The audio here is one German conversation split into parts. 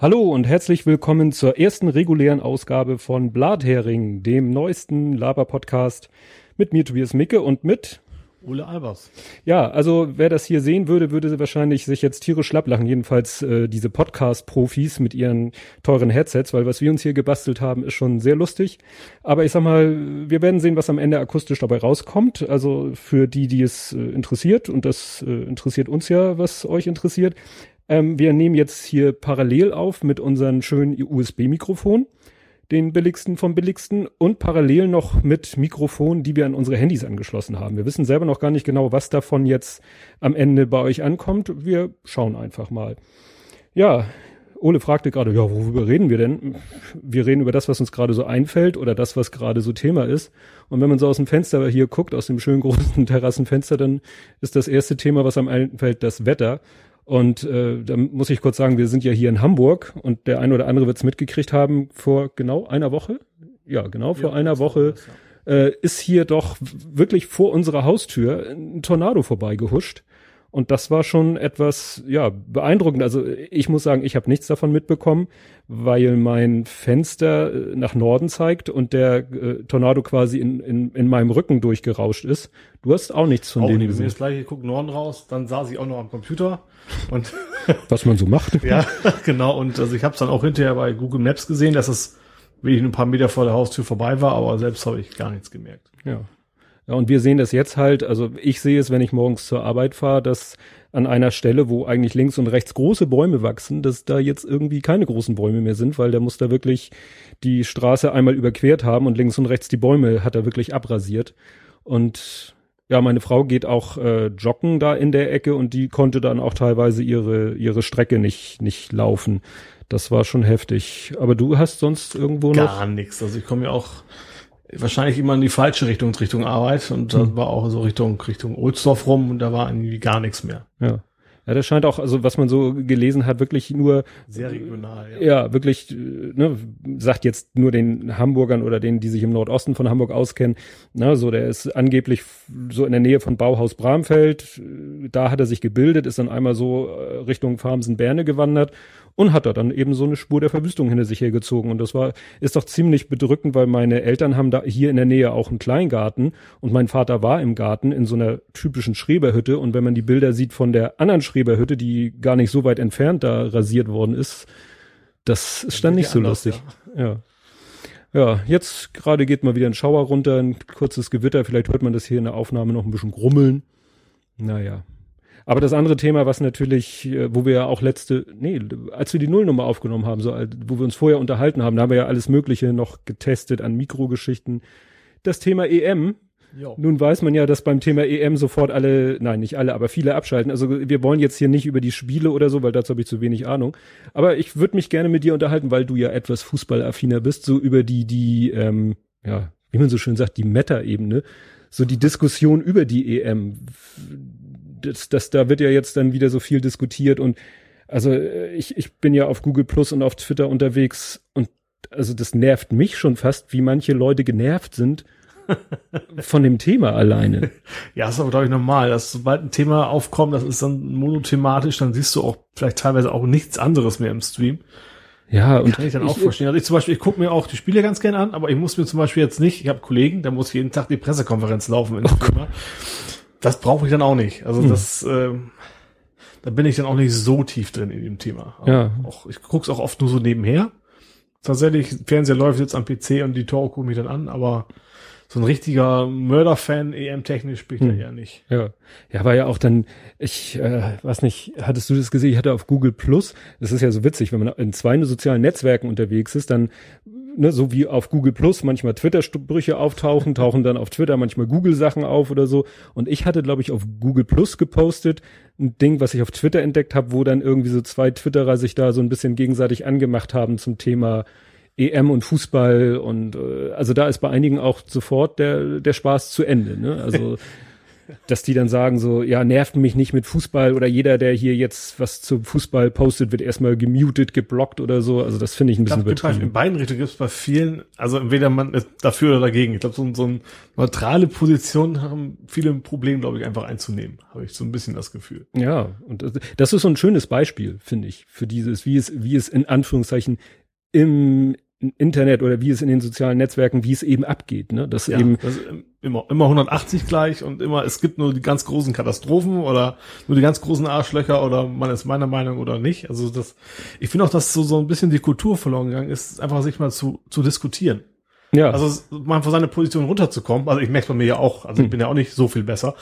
Hallo und herzlich willkommen zur ersten regulären Ausgabe von Blathering, dem neuesten Laber-Podcast mit mir Tobias Micke und mit Ole Albers. Ja, also wer das hier sehen würde, würde wahrscheinlich sich jetzt tierisch schlapp lachen. Jedenfalls äh, diese Podcast-Profis mit ihren teuren Headsets, weil was wir uns hier gebastelt haben, ist schon sehr lustig. Aber ich sag mal, wir werden sehen, was am Ende akustisch dabei rauskommt. Also für die, die es äh, interessiert, und das äh, interessiert uns ja, was euch interessiert. Ähm, wir nehmen jetzt hier parallel auf mit unseren schönen USB-Mikrofon, den billigsten vom billigsten und parallel noch mit Mikrofonen, die wir an unsere Handys angeschlossen haben. Wir wissen selber noch gar nicht genau, was davon jetzt am Ende bei euch ankommt. Wir schauen einfach mal. Ja, Ole fragte gerade, ja, worüber reden wir denn? Wir reden über das, was uns gerade so einfällt oder das, was gerade so Thema ist. Und wenn man so aus dem Fenster hier guckt, aus dem schönen großen Terrassenfenster, dann ist das erste Thema, was einem einfällt, das Wetter. Und äh, da muss ich kurz sagen, wir sind ja hier in Hamburg und der eine oder andere wird es mitgekriegt haben, vor genau einer Woche, ja genau, vor ja, einer Woche das, ja. äh, ist hier doch wirklich vor unserer Haustür ein Tornado vorbeigehuscht. Und das war schon etwas, ja, beeindruckend. Also ich muss sagen, ich habe nichts davon mitbekommen, weil mein Fenster äh, nach Norden zeigt und der äh, Tornado quasi in, in, in meinem Rücken durchgerauscht ist. Du hast auch nichts von auch nicht. gesehen. Mir ist gleich, ich guck Norden raus, dann saß ich auch noch am Computer und was man so macht. ja, genau. Und also ich habe es dann auch hinterher bei Google Maps gesehen, dass es wirklich ein paar Meter vor der Haustür vorbei war, aber selbst habe ich gar nichts gemerkt. Ja. Ja, und wir sehen das jetzt halt, also ich sehe es, wenn ich morgens zur Arbeit fahre, dass an einer Stelle, wo eigentlich links und rechts große Bäume wachsen, dass da jetzt irgendwie keine großen Bäume mehr sind, weil der muss da wirklich die Straße einmal überquert haben und links und rechts die Bäume hat er wirklich abrasiert. Und ja, meine Frau geht auch äh, joggen da in der Ecke und die konnte dann auch teilweise ihre ihre Strecke nicht nicht laufen. Das war schon heftig. Aber du hast sonst irgendwo Gar noch gar nichts. Also ich komme ja auch wahrscheinlich immer in die falsche Richtung, Richtung Arbeit und dann hm. war auch so Richtung Richtung Ohlsdorf rum und da war irgendwie gar nichts mehr. Ja. Ja, das scheint auch, also was man so gelesen hat, wirklich nur sehr regional. Ja, ja wirklich, ne, sagt jetzt nur den Hamburgern oder denen, die sich im Nordosten von Hamburg auskennen. Na, so der ist angeblich so in der Nähe von Bauhaus Bramfeld. Da hat er sich gebildet, ist dann einmal so äh, Richtung Farmsen-Berne gewandert und hat da dann eben so eine Spur der Verwüstung hinter sich hergezogen. Und das war, ist doch ziemlich bedrückend, weil meine Eltern haben da hier in der Nähe auch einen Kleingarten und mein Vater war im Garten in so einer typischen Schreberhütte. Und wenn man die Bilder sieht von der anderen Schreberhütte, die gar nicht so weit entfernt da rasiert worden ist, das ist dann nicht so anders, lustig. Ja. ja. Ja, jetzt gerade geht mal wieder ein Schauer runter, ein kurzes Gewitter. Vielleicht hört man das hier in der Aufnahme noch ein bisschen grummeln. Naja, aber das andere Thema, was natürlich, äh, wo wir ja auch letzte, nee, als wir die Nullnummer aufgenommen haben, so, wo wir uns vorher unterhalten haben, da haben wir ja alles Mögliche noch getestet an Mikrogeschichten. Das Thema EM. Jo. Nun weiß man ja, dass beim Thema EM sofort alle, nein, nicht alle, aber viele abschalten. Also wir wollen jetzt hier nicht über die Spiele oder so, weil dazu habe ich zu wenig Ahnung. Aber ich würde mich gerne mit dir unterhalten, weil du ja etwas fußballaffiner bist, so über die, die, ähm, ja, wie man so schön sagt, die Meta-Ebene, so die Diskussion über die EM das, das, da wird ja jetzt dann wieder so viel diskutiert und also äh, ich, ich bin ja auf Google Plus und auf Twitter unterwegs und also das nervt mich schon fast, wie manche Leute genervt sind von dem Thema alleine. Ja, ist aber, glaube ich, normal. Dass sobald ein Thema aufkommt, das ist dann monothematisch, dann siehst du auch vielleicht teilweise auch nichts anderes mehr im Stream. Ja, und kann ich dann auch ich, verstehen. Also ich zum Beispiel, ich gucke mir auch die Spiele ganz gerne an, aber ich muss mir zum Beispiel jetzt nicht, ich habe Kollegen, da muss jeden Tag die Pressekonferenz laufen in der oh Firma das brauche ich dann auch nicht. Also hm. das, äh, da bin ich dann auch nicht so tief drin in dem Thema. Aber ja. Auch, ich guck's auch oft nur so nebenher. Tatsächlich, Fernseher läuft jetzt am PC und die Tore gucke mich dann an, aber so ein richtiger Mörderfan EM-technisch bin ich hm. da eher nicht. Ja. Ja, war ja auch dann, ich äh, weiß nicht, hattest du das gesehen? Ich hatte auf Google Plus, das ist ja so witzig, wenn man in zwei sozialen Netzwerken unterwegs ist, dann ne, so wie auf Google Plus manchmal Twitter-Sprüche auftauchen, tauchen dann auf Twitter manchmal Google-Sachen auf oder so. Und ich hatte, glaube ich, auf Google Plus gepostet, ein Ding, was ich auf Twitter entdeckt habe, wo dann irgendwie so zwei Twitterer sich da so ein bisschen gegenseitig angemacht haben zum Thema EM und Fußball und äh, also da ist bei einigen auch sofort der der Spaß zu Ende. Ne? Also dass die dann sagen so, ja, nervt mich nicht mit Fußball oder jeder, der hier jetzt was zum Fußball postet, wird erstmal gemutet, geblockt oder so. Also das finde ich ein bisschen ich glaub, In beiden Richtungen gibt es bei vielen, also entweder man ist dafür oder dagegen. Ich glaube, so, so eine neutrale Position haben viele ein Problem, glaube ich, einfach einzunehmen. Habe ich so ein bisschen das Gefühl. Ja, und das ist so ein schönes Beispiel, finde ich, für dieses, wie es, wie es in Anführungszeichen im Internet oder wie es in den sozialen Netzwerken, wie es eben abgeht, ne? Das ja, eben das immer immer 180 gleich und immer es gibt nur die ganz großen Katastrophen oder nur die ganz großen Arschlöcher oder man ist meiner Meinung oder nicht. Also das ich finde auch, dass so so ein bisschen die Kultur verloren gegangen ist, einfach sich mal zu zu diskutieren. Ja. Also mal von seiner Position runterzukommen. Also ich merke bei mir ja auch, also hm. ich bin ja auch nicht so viel besser.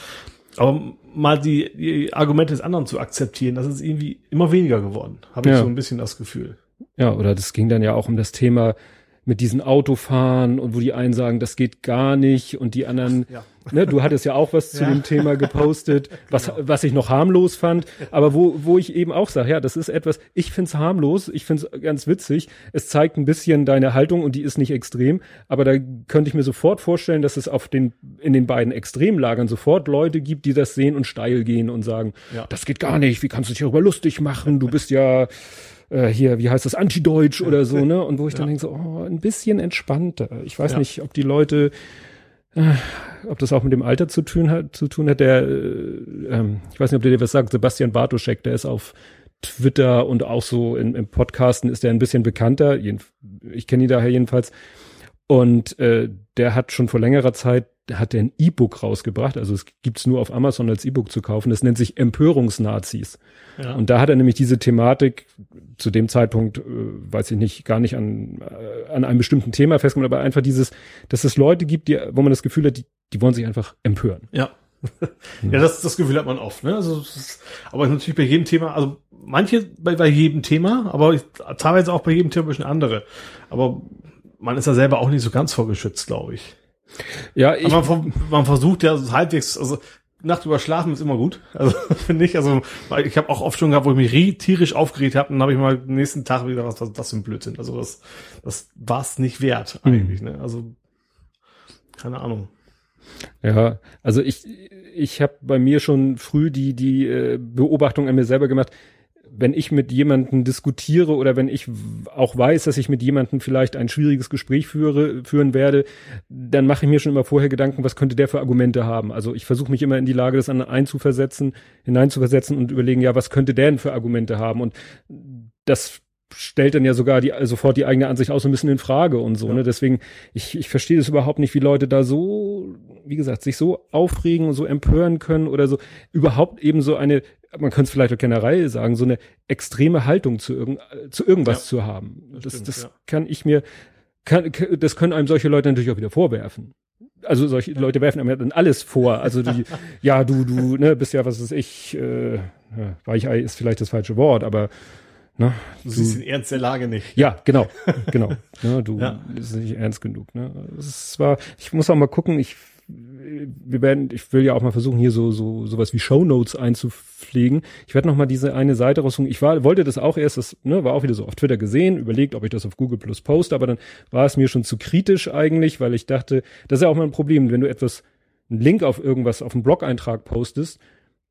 Aber mal die, die Argumente des anderen zu akzeptieren, das ist irgendwie immer weniger geworden. Habe ich ja. so ein bisschen das Gefühl. Ja, oder das ging dann ja auch um das Thema mit diesen Autofahren und wo die einen sagen, das geht gar nicht und die anderen, ja. ne, du hattest ja auch was zu ja. dem Thema gepostet, was, genau. was ich noch harmlos fand, aber wo, wo ich eben auch sage, ja, das ist etwas, ich find's harmlos, ich find's ganz witzig, es zeigt ein bisschen deine Haltung und die ist nicht extrem, aber da könnte ich mir sofort vorstellen, dass es auf den, in den beiden Extremlagern sofort Leute gibt, die das sehen und steil gehen und sagen, ja. das geht gar nicht, wie kannst du dich darüber lustig machen, du bist ja, äh, hier, wie heißt das, Anti-Deutsch oder so, ne? Und wo ich dann denke so, oh, ein bisschen entspannter. Ich weiß ja. nicht, ob die Leute, äh, ob das auch mit dem Alter zu tun hat, zu tun hat, der, äh, ähm, ich weiß nicht, ob der dir was sagt, Sebastian Bartoschek, der ist auf Twitter und auch so in, im Podcasten ist der ein bisschen bekannter. Ich kenne ihn daher jedenfalls. Und äh, der hat schon vor längerer Zeit hat er ein E-Book rausgebracht, also es gibt's nur auf Amazon als E-Book zu kaufen, das nennt sich Empörungsnazis. Ja. Und da hat er nämlich diese Thematik zu dem Zeitpunkt, äh, weiß ich nicht, gar nicht an, äh, an einem bestimmten Thema festgemacht, aber einfach dieses, dass es Leute gibt, die, wo man das Gefühl hat, die, die wollen sich einfach empören. Ja. ja, das, das Gefühl hat man oft, ne? Also, ist, aber natürlich bei jedem Thema, also manche bei, bei jedem Thema, aber ich, teilweise auch bei jedem Thema ein bisschen andere. Aber man ist da selber auch nicht so ganz vorgeschützt, glaube ich. Ja, ich, Aber man, man versucht ja halbwegs, also Nacht über schlafen ist immer gut. Also finde ich. Also ich habe auch oft schon gehabt, wo ich mich tierisch aufgeregt habe, dann habe ich mal den nächsten Tag wieder was, was das für ein Blödsinn. Also das, das war es nicht wert eigentlich. Mhm. Ne? Also keine Ahnung. Ja, also ich ich habe bei mir schon früh die die äh, Beobachtung an mir selber gemacht wenn ich mit jemandem diskutiere oder wenn ich auch weiß, dass ich mit jemandem vielleicht ein schwieriges Gespräch führe, führen werde, dann mache ich mir schon immer vorher Gedanken, was könnte der für Argumente haben. Also ich versuche mich immer in die Lage des anderen einzuversetzen, hineinzuversetzen und überlegen, ja, was könnte der denn für Argumente haben? Und das stellt dann ja sogar die, sofort die eigene Ansicht aus ein bisschen in Frage und so, ja. ne? Deswegen, ich, ich verstehe das überhaupt nicht, wie Leute da so, wie gesagt, sich so aufregen und so empören können oder so, überhaupt eben so eine, man könnte es vielleicht auch generell sagen, so eine extreme Haltung zu, irgend, zu irgendwas ja, zu haben. Das, stimmt, das ja. kann ich mir, kann, das können einem solche Leute natürlich auch wieder vorwerfen. Also solche Leute werfen einem ja dann alles vor. Also die, ja, du, du, ne, bist ja, was ist ich, äh, Weichei ist vielleicht das falsche Wort, aber Ne? Du, du siehst den Ernst der Lage nicht. Ja, genau, genau. ne, du ja. ist nicht ernst genug. Ne? Es war, ich muss auch mal gucken. Ich, wir werden, ich will ja auch mal versuchen, hier so so sowas wie Show Notes einzupflegen. Ich werde noch mal diese eine Seite raussuchen. Ich war, wollte das auch erst, das ne, war auch wieder so auf Twitter gesehen, überlegt, ob ich das auf Google Plus poste, aber dann war es mir schon zu kritisch eigentlich, weil ich dachte, das ist ja auch mal ein Problem, wenn du etwas, einen Link auf irgendwas, auf einen Blog-Eintrag postest,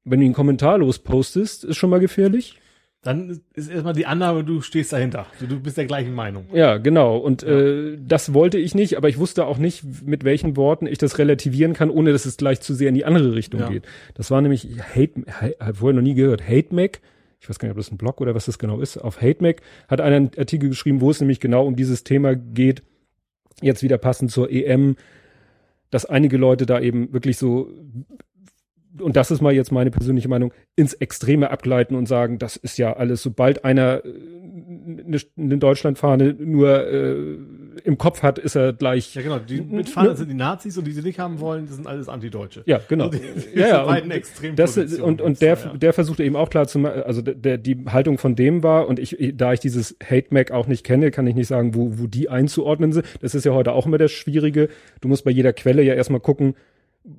wenn du ihn kommentarlos postest, ist schon mal gefährlich. Dann ist erstmal die Annahme, du stehst dahinter. Du, du bist der gleichen Meinung. Ja, genau. Und ja. Äh, das wollte ich nicht, aber ich wusste auch nicht, mit welchen Worten ich das relativieren kann, ohne dass es gleich zu sehr in die andere Richtung ja. geht. Das war nämlich Hate, habe vorher noch nie gehört, Hate Mac. Ich weiß gar nicht, ob das ein Blog oder was das genau ist. Auf Hate Mac hat einer einen Artikel geschrieben, wo es nämlich genau um dieses Thema geht. Jetzt wieder passend zur EM, dass einige Leute da eben wirklich so und das ist mal jetzt meine persönliche Meinung, ins Extreme abgleiten und sagen, das ist ja alles, sobald einer eine, äh, eine Deutschlandfahne nur äh, im Kopf hat, ist er gleich. Ja, genau. Die mit ne? sind die Nazis und die sie nicht haben wollen, das sind alles Antideutsche. Ja, genau. Also die, ja, ja. Und, das, und, und der, ja. der versuchte eben auch klar zu machen, also der, die Haltung von dem war, und ich, da ich dieses Hate-Mac auch nicht kenne, kann ich nicht sagen, wo, wo die einzuordnen sind. Das ist ja heute auch immer das Schwierige. Du musst bei jeder Quelle ja erstmal gucken,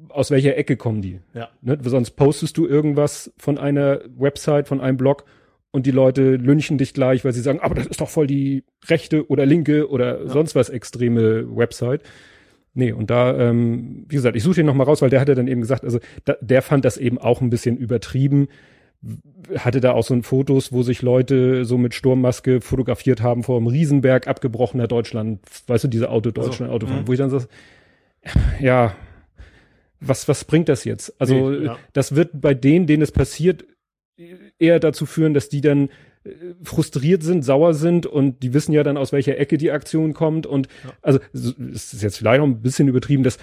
aus welcher Ecke kommen die. Ja. Ne? Sonst postest du irgendwas von einer Website, von einem Blog und die Leute lynchen dich gleich, weil sie sagen, aber das ist doch voll die rechte oder linke oder ja. sonst was extreme Website. Nee, und da, ähm, wie gesagt, ich suche den nochmal raus, weil der hatte dann eben gesagt, also da, der fand das eben auch ein bisschen übertrieben. Hatte da auch so ein Fotos, wo sich Leute so mit Sturmmaske fotografiert haben vor einem Riesenberg abgebrochener Deutschland, weißt du, diese Auto Deutschland also, Autofahren, wo ich dann so, ja, was, was bringt das jetzt? Also, nee, ja. das wird bei denen, denen es passiert, eher dazu führen, dass die dann äh, frustriert sind, sauer sind und die wissen ja dann, aus welcher Ecke die Aktion kommt und ja. also es ist jetzt vielleicht noch ein bisschen übertrieben, dass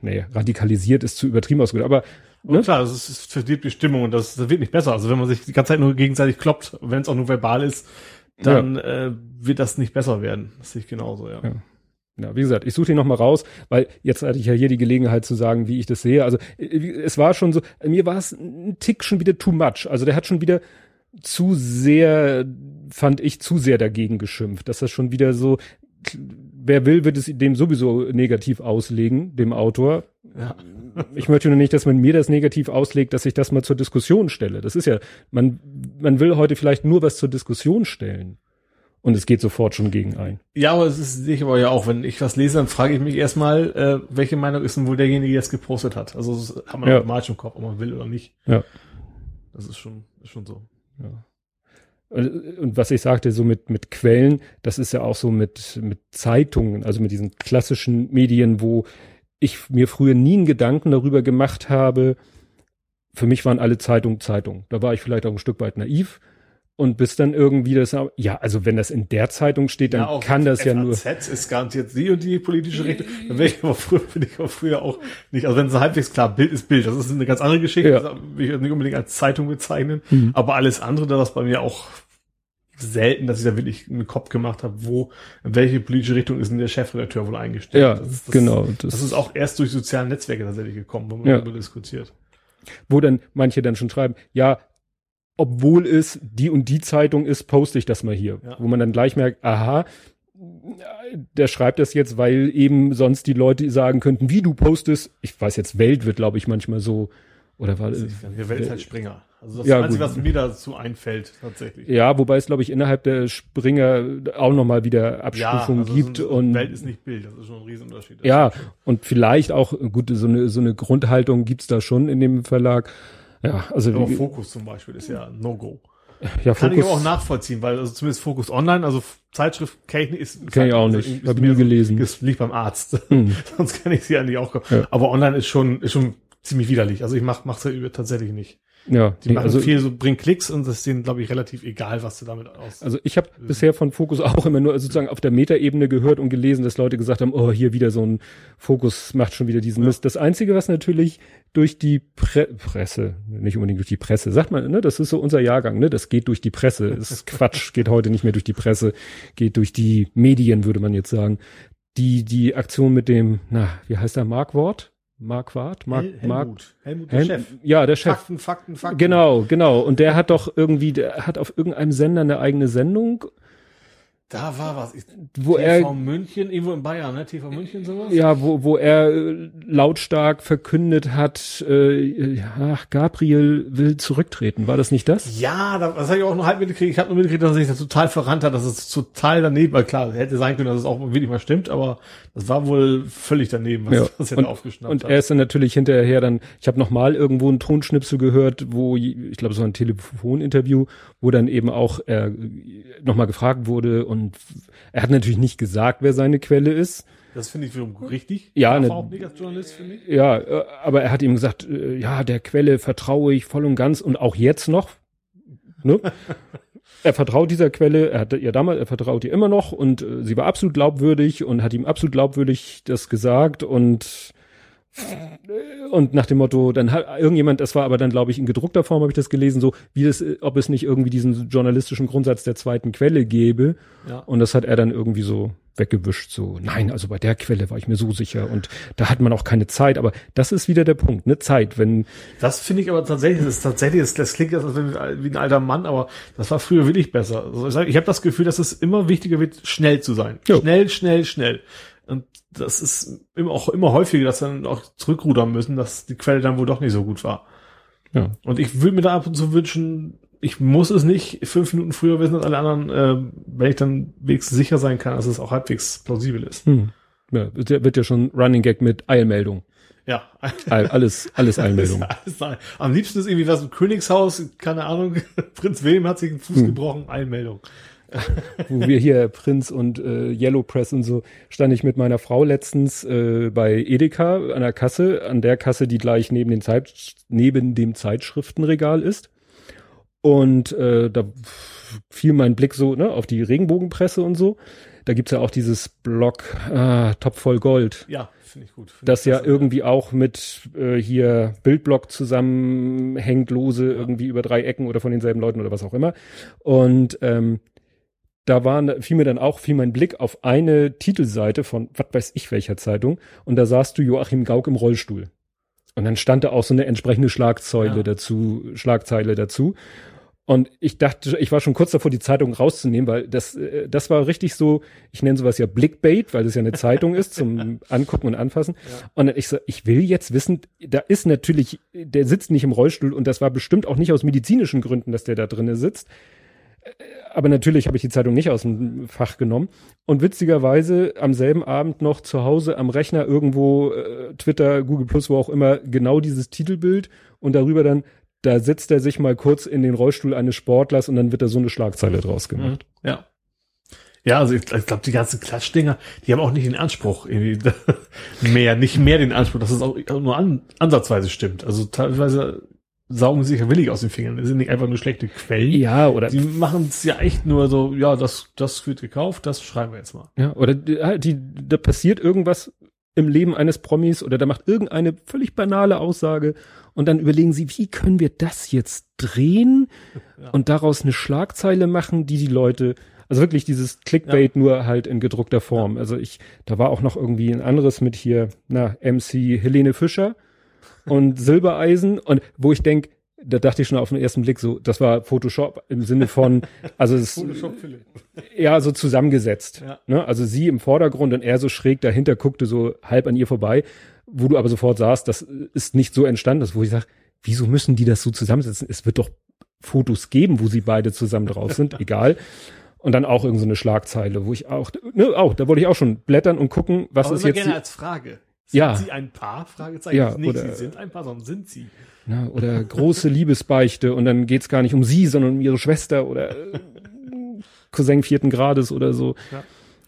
nee, radikalisiert ist zu übertrieben ausgedrückt, aber ne? klar, das, ist, die Stimmung und das, das wird nicht besser. Also wenn man sich die ganze Zeit nur gegenseitig kloppt, wenn es auch nur verbal ist, dann ja. äh, wird das nicht besser werden. Das sehe ich genauso, ja. ja. Ja, wie gesagt, ich suche den noch mal raus, weil jetzt hatte ich ja hier die Gelegenheit zu sagen, wie ich das sehe. Also äh, es war schon so, mir war es ein Tick schon wieder too much. Also der hat schon wieder zu sehr, fand ich, zu sehr dagegen geschimpft. Dass das schon wieder so, wer will, wird es dem sowieso negativ auslegen, dem Autor. Ja. ich möchte nur nicht, dass man mir das negativ auslegt, dass ich das mal zur Diskussion stelle. Das ist ja, man, man will heute vielleicht nur was zur Diskussion stellen. Und es geht sofort schon gegen ein. Ja, aber es ist sicher aber ja auch, wenn ich was lese, dann frage ich mich erstmal, äh, welche Meinung ist denn wohl derjenige, der es gepostet hat. Also das hat man ja. automatisch im Kopf, ob man will oder nicht. Ja. Das ist schon, ist schon so. Ja. Und was ich sagte, so mit, mit Quellen, das ist ja auch so mit, mit Zeitungen, also mit diesen klassischen Medien, wo ich mir früher nie einen Gedanken darüber gemacht habe. Für mich waren alle Zeitungen Zeitungen. Da war ich vielleicht auch ein Stück weit naiv und bis dann irgendwie das, ja, also wenn das in der Zeitung steht, dann ja, kann das FAZ ja nur. FAZ ist garantiert die und die politische Richtung. Dann wäre ich aber früher, bin ich aber früher auch nicht, also wenn es halbwegs klar, Bild ist Bild, das ist eine ganz andere Geschichte, ja. das will ich nicht unbedingt als Zeitung bezeichnen, mhm. aber alles andere, da das bei mir auch selten, dass ich da wirklich einen Kopf gemacht habe, wo, in welche politische Richtung ist denn der Chefredakteur wohl eingestellt. Ja, das, das, genau. Das, das, ist auch erst durch soziale Netzwerke tatsächlich gekommen, wo man ja. darüber diskutiert. Wo dann manche dann schon schreiben, ja, obwohl es die und die Zeitung ist, poste ich das mal hier. Ja. Wo man dann gleich merkt, aha, der schreibt das jetzt, weil eben sonst die Leute sagen könnten, wie du postest. Ich weiß jetzt, Welt wird, glaube ich, manchmal so, oder war das? Wir Welt halt Springer. Also das ja, Einzige, was mir dazu einfällt, tatsächlich. Ja, wobei es, glaube ich, innerhalb der Springer auch nochmal wieder Abstufungen ja, also gibt. So und Welt ist nicht Bild, das ist schon ein Riesenunterschied. Ja, und vielleicht auch, gut, so eine, so eine Grundhaltung gibt's da schon in dem Verlag. Ja, also aber Fokus zum Beispiel ist ja No-Go. Ja, Kann Focus, ich auch nachvollziehen, weil also zumindest Fokus Online, also Zeitschrift kenne ich ist kenn ich auch nicht, habe nie gelesen. Das liegt beim Arzt, hm. sonst kann ich sie eigentlich auch. Ja. Aber Online ist schon ist schon ziemlich widerlich. Also ich mach mach's ja tatsächlich nicht. Ja, die machen also, viel, so bringen Klicks und das ist denen, glaube ich, relativ egal, was du damit aus. Also ich habe bisher von Fokus auch immer nur sozusagen auf der Metaebene gehört und gelesen, dass Leute gesagt haben, oh, hier wieder so ein Fokus macht schon wieder diesen ja. Mist. Das Einzige, was natürlich durch die Pre Presse, nicht unbedingt durch die Presse, sagt man, ne, das ist so unser Jahrgang, ne, das geht durch die Presse. Das ist Quatsch, geht heute nicht mehr durch die Presse, geht durch die Medien, würde man jetzt sagen. Die, die Aktion mit dem, na, wie heißt der Markwort? Marquardt? Mark, Hel Helmut. Mark, Helmut, der Hel Chef. Ja, der Chef. Fakten, Fakten, Fakten. Genau, genau. Und der hat doch irgendwie, der hat auf irgendeinem Sender eine eigene Sendung da war was. Ich, wo TV er, München, irgendwo in Bayern, ne? TV München sowas? Ja, wo, wo er äh, lautstark verkündet hat, äh, ja, Gabriel will zurücktreten. War das nicht das? Ja, das habe ich auch noch halb mitgekriegt. Ich habe nur mitgekriegt, dass er sich das total verrannt hat, dass es total daneben war. Klar, hätte sein können, dass es auch wirklich mal stimmt, aber das war wohl völlig daneben, was, ja. was er und, da aufgeschnappt und hat. Und er ist dann natürlich hinterher dann, ich habe noch mal irgendwo einen Tonschnipsel gehört, wo, ich glaube, so ein Telefoninterview, wo dann eben auch er noch mal gefragt wurde und und er hat natürlich nicht gesagt, wer seine Quelle ist. Das finde ich wiederum richtig. Ja, ne, auch nicht als Journalist, finde ich. Ja, äh, aber er hat ihm gesagt, äh, ja, der Quelle vertraue ich voll und ganz und auch jetzt noch. Ne? er vertraut dieser Quelle, er hat ihr damals, er vertraut ihr immer noch und äh, sie war absolut glaubwürdig und hat ihm absolut glaubwürdig das gesagt und und nach dem Motto, dann hat irgendjemand, das war aber dann, glaube ich, in gedruckter Form habe ich das gelesen, so wie das, ob es nicht irgendwie diesen journalistischen Grundsatz der zweiten Quelle gäbe. Ja. Und das hat er dann irgendwie so weggewischt, so, nein, also bei der Quelle war ich mir so sicher und da hat man auch keine Zeit, aber das ist wieder der Punkt, ne, Zeit, wenn. Das finde ich aber tatsächlich, das ist tatsächlich, das, das klingt jetzt wie ein alter Mann, aber das war früher wirklich besser. Also ich, ich habe das Gefühl, dass es immer wichtiger wird, schnell zu sein. Jo. Schnell, schnell, schnell. Und das ist immer auch immer häufiger, dass dann auch zurückrudern müssen, dass die Quelle dann wohl doch nicht so gut war. Ja. Und ich würde mir da ab und zu wünschen, ich muss es nicht fünf Minuten früher wissen als alle anderen, äh, wenn ich dann wenigstens sicher sein kann, dass es auch halbwegs plausibel ist. Hm. ja, wird, ja schon Running Gag mit Eilmeldung. Ja. Alles, alles Eilmeldung. Alles, alles, am liebsten ist irgendwie was im Königshaus, keine Ahnung, Prinz Wilhelm hat sich den Fuß hm. gebrochen, Eilmeldung. Wo wir hier Prinz und äh, Yellow Press und so, stand ich mit meiner Frau letztens äh, bei Edeka an der Kasse, an der Kasse, die gleich neben, den Zeit, neben dem Zeitschriftenregal ist. Und äh, da fiel mein Blick so ne, auf die Regenbogenpresse und so. Da gibt's ja auch dieses Blog ah, Top voll Gold. Ja, finde ich gut. Find das ja irgendwie ja. auch mit äh, hier Bildblock zusammenhängt, lose, ja. irgendwie über drei Ecken oder von denselben Leuten oder was auch immer. Und ähm, da war, fiel mir dann auch, fiel mein Blick auf eine Titelseite von, was weiß ich welcher Zeitung, und da sahst du Joachim Gauck im Rollstuhl. Und dann stand da auch so eine entsprechende Schlagzeile ja. dazu, Schlagzeile dazu. Und ich dachte, ich war schon kurz davor, die Zeitung rauszunehmen, weil das, äh, das war richtig so, ich nenne sowas ja Blickbait, weil das ja eine Zeitung ist zum Angucken und Anfassen. Ja. Und ich so, ich will jetzt wissen, da ist natürlich, der sitzt nicht im Rollstuhl und das war bestimmt auch nicht aus medizinischen Gründen, dass der da drinnen sitzt. Aber natürlich habe ich die Zeitung nicht aus dem Fach genommen. Und witzigerweise am selben Abend noch zu Hause am Rechner irgendwo äh, Twitter, Google Plus, wo auch immer, genau dieses Titelbild und darüber dann da setzt er sich mal kurz in den Rollstuhl eines Sportlers und dann wird da so eine Schlagzeile draus gemacht. Mhm. Ja. Ja, also ich, ich glaube, die ganzen Klatschdinger, die haben auch nicht den Anspruch, irgendwie mehr, nicht mehr den Anspruch, dass es auch nur an, ansatzweise stimmt. Also teilweise saugen sie sich ja willig aus den Fingern. Das sind nicht einfach nur schlechte Quellen. Ja, oder. Die machen es ja echt nur so, ja, das, das wird gekauft, das schreiben wir jetzt mal. Ja, oder die, die, da passiert irgendwas im Leben eines Promis oder da macht irgendeine völlig banale Aussage und dann überlegen sie, wie können wir das jetzt drehen ja. und daraus eine Schlagzeile machen, die die Leute, also wirklich dieses Clickbait ja. nur halt in gedruckter Form. Ja. Also ich, da war auch noch irgendwie ein anderes mit hier, na, MC Helene Fischer und Silbereisen und wo ich denk da dachte ich schon auf den ersten Blick so, das war Photoshop im Sinne von, also es, ja, so zusammengesetzt. Ja. Ne? Also sie im Vordergrund und er so schräg dahinter guckte so halb an ihr vorbei wo du aber sofort sahst, das ist nicht so entstanden, das, wo ich sage, wieso müssen die das so zusammensetzen? Es wird doch Fotos geben, wo sie beide zusammen drauf sind, egal. Und dann auch irgendeine so Schlagzeile, wo ich auch, ne, auch, da wollte ich auch schon blättern und gucken, was aber ist jetzt. gerne als Frage. Sind ja. sie ein Paar? Fragezeichen. Ja, nicht, oder, sie sind ein Paar, sondern sind sie. Na, oder große Liebesbeichte und dann geht's gar nicht um sie, sondern um ihre Schwester oder äh, Cousin vierten Grades oder so. Ja.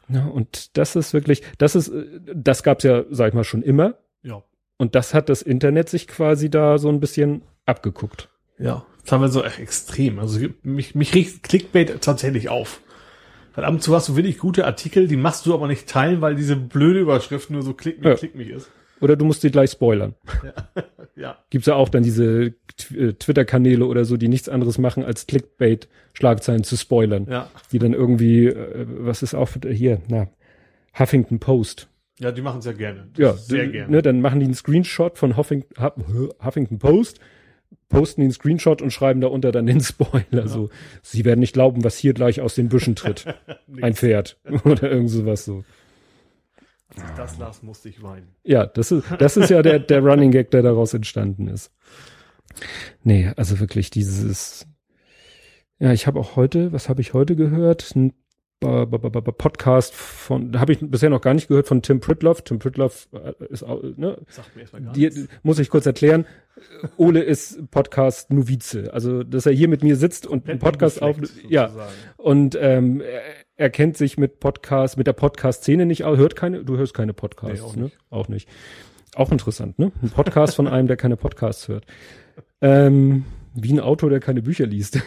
Na, und das ist wirklich, das ist, äh, das gab's ja, sag ich mal, schon immer. Ja. Und das hat das Internet sich quasi da so ein bisschen abgeguckt. Ja, das haben wir so extrem. Also mich, mich riecht Clickbait tatsächlich auf. Weil ab und zu hast du wirklich gute Artikel, die machst du aber nicht teilen, weil diese blöde Überschrift nur so klick mich, ja. klick mich ist. Oder du musst die gleich spoilern. Ja. ja. Gibt's ja auch dann diese äh, Twitter-Kanäle oder so, die nichts anderes machen, als Clickbait-Schlagzeilen zu spoilern. Ja. Die dann irgendwie, äh, was ist auch hier, na, Huffington Post ja, die machen es ja gerne. Ja, sehr gerne. Ne, dann machen die einen Screenshot von Huffing, Huffington Post, posten den Screenshot und schreiben darunter dann den Spoiler. Ja. So, sie werden nicht glauben, was hier gleich aus den Büschen tritt. Ein Pferd oder irgend sowas so. Als ich das las, musste ich weinen. Ja, das ist, das ist ja der, der Running Gag, der daraus entstanden ist. Nee, also wirklich dieses, ja, ich habe auch heute, was habe ich heute gehört? Ein Podcast von, da habe ich bisher noch gar nicht gehört, von Tim Pritloff. Tim Pritloff äh, ist auch, ne? Sagt mir erstmal gar die, muss ich kurz erklären. Ole ist Podcast Novize. Also, dass er hier mit mir sitzt und einen Podcast auf, ja. Und ähm, er, er kennt sich mit Podcast, mit der Podcast-Szene nicht aus, hört keine, du hörst keine Podcasts, nee, auch ne? Nicht. Auch nicht. Auch interessant, ne? Ein Podcast von einem, der keine Podcasts hört. Ähm, wie ein Autor, der keine Bücher liest.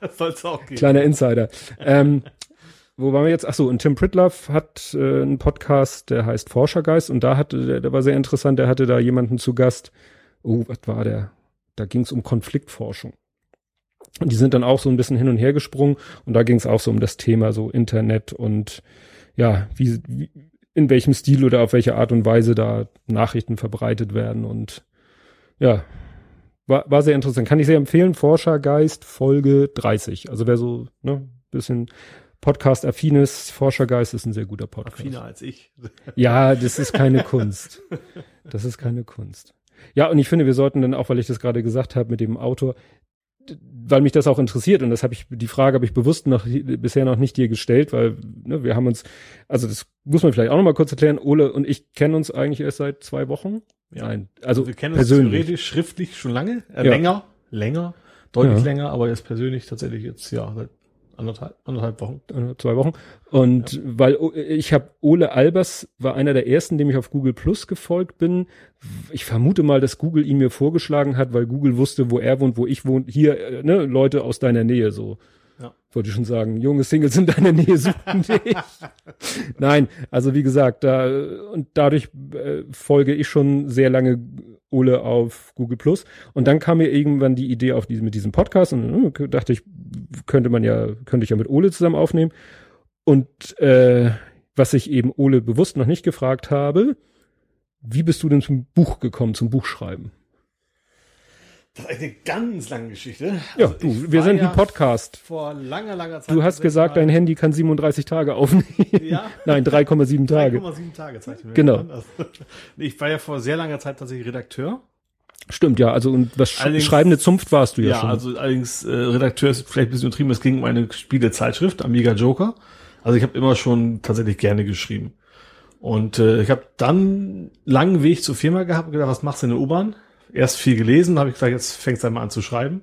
Das soll's auch geben. Kleiner Insider. ähm, wo waren wir jetzt? Ach so, und Tim Pritloff hat äh, einen Podcast, der heißt Forschergeist und da hatte, der, der war sehr interessant, der hatte da jemanden zu Gast. Oh, was war der? Da ging es um Konfliktforschung. Und die sind dann auch so ein bisschen hin und her gesprungen und da ging es auch so um das Thema so Internet und ja, wie, wie in welchem Stil oder auf welche Art und Weise da Nachrichten verbreitet werden und ja, war, war sehr interessant. Kann ich sehr empfehlen. Forschergeist Folge 30. Also wer so, ne, bisschen Podcast-affines Forschergeist ist ein sehr guter Podcast. Affiner als ich. ja, das ist keine Kunst. Das ist keine Kunst. Ja, und ich finde, wir sollten dann auch, weil ich das gerade gesagt habe mit dem Autor, weil mich das auch interessiert und das habe ich, die Frage habe ich bewusst noch bisher noch nicht dir gestellt, weil ne, wir haben uns, also das muss man vielleicht auch noch mal kurz erklären. Ole und ich kennen uns eigentlich erst seit zwei Wochen. Ja. Nein, also wir kennen uns theoretisch schriftlich schon lange, äh, ja. länger, länger, deutlich ja. länger, aber jetzt persönlich tatsächlich jetzt ja seit anderthalb, anderthalb Wochen. Zwei Wochen. Und ja. weil ich habe Ole Albers war einer der ersten, dem ich auf Google Plus gefolgt bin. Ich vermute mal, dass Google ihn mir vorgeschlagen hat, weil Google wusste, wo er wohnt, wo ich wohne. Hier, äh, ne, Leute aus deiner Nähe so. Ja. Wollte ich schon sagen, junge Singles in deiner Nähe suchen dich. Nein, also wie gesagt, da und dadurch äh, folge ich schon sehr lange Ole auf Google Plus. Und dann kam mir irgendwann die Idee auf diese, mit diesem Podcast und äh, dachte ich, könnte man ja, könnte ich ja mit Ole zusammen aufnehmen. Und äh, was ich eben Ole bewusst noch nicht gefragt habe, wie bist du denn zum Buch gekommen, zum Buchschreiben? Das ist eine ganz lange Geschichte. Ja, also du, wir sind ja ein Podcast. Vor langer, langer Zeit. Du hast gesagt, dein Handy kann 37 Tage aufnehmen. Ja. Nein, 3,7 Tage. 3,7 Tage zeigt mir. Genau. Also, ich war ja vor sehr langer Zeit tatsächlich Redakteur. Stimmt, ja. Also, und was allerdings, schreibende Zunft warst du ja, ja schon. Ja, also allerdings äh, Redakteur ist vielleicht ein bisschen übertrieben. Es ging um eine Spielezeitschrift, Amiga Joker. Also ich habe immer schon tatsächlich gerne geschrieben. Und äh, ich habe dann langen Weg zur Firma gehabt und gedacht, was machst du in der U-Bahn? Erst viel gelesen, habe ich gesagt, jetzt fängst du mal an zu schreiben.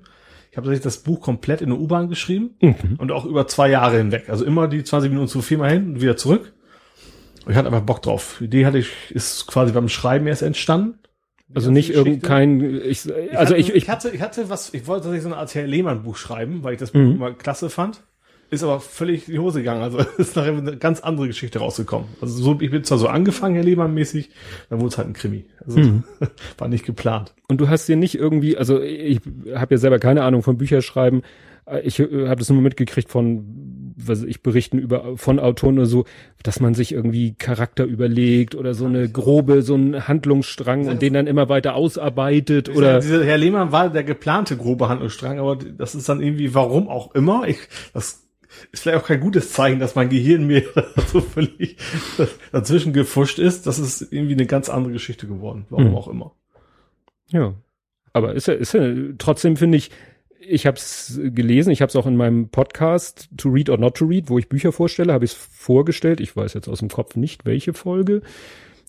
Ich habe tatsächlich das Buch komplett in der U-Bahn geschrieben mhm. und auch über zwei Jahre hinweg. Also immer die 20 Minuten zur Firma hin und wieder zurück. Und ich hatte einfach Bock drauf. Die Idee hatte ich, ist quasi beim Schreiben erst entstanden. Also nicht irgendein, ich, also ich, ich, ich, hatte, ich hatte was, ich wollte tatsächlich so eine Art Herr Lehmann Buch schreiben, weil ich das Buch mhm. immer klasse fand. Ist aber völlig in die Hose gegangen. Also ist nachher eine ganz andere Geschichte rausgekommen. Also so, ich bin zwar so angefangen, Herr Lehmann-mäßig, dann wurde es halt ein Krimi. Also mhm. war nicht geplant. Und du hast dir nicht irgendwie, also ich habe ja selber keine Ahnung von Bücherschreiben. Ich äh, habe das nur mitgekriegt von, was ich berichten über von Autoren oder so, dass man sich irgendwie Charakter überlegt oder so eine grobe, so einen Handlungsstrang und den dann immer weiter ausarbeitet oder. Dieser Herr Lehmann war der geplante grobe Handlungsstrang, aber das ist dann irgendwie, warum auch immer. Ich, das ist vielleicht auch kein gutes Zeichen, dass mein Gehirn mir so völlig dazwischen gefuscht ist. Das ist irgendwie eine ganz andere Geschichte geworden. Warum hm. auch immer. Ja. Aber ist ja, ist ja trotzdem finde ich, ich habe es gelesen, ich habe es auch in meinem Podcast To Read or Not to Read, wo ich Bücher vorstelle, habe ich es vorgestellt. Ich weiß jetzt aus dem Kopf nicht, welche Folge.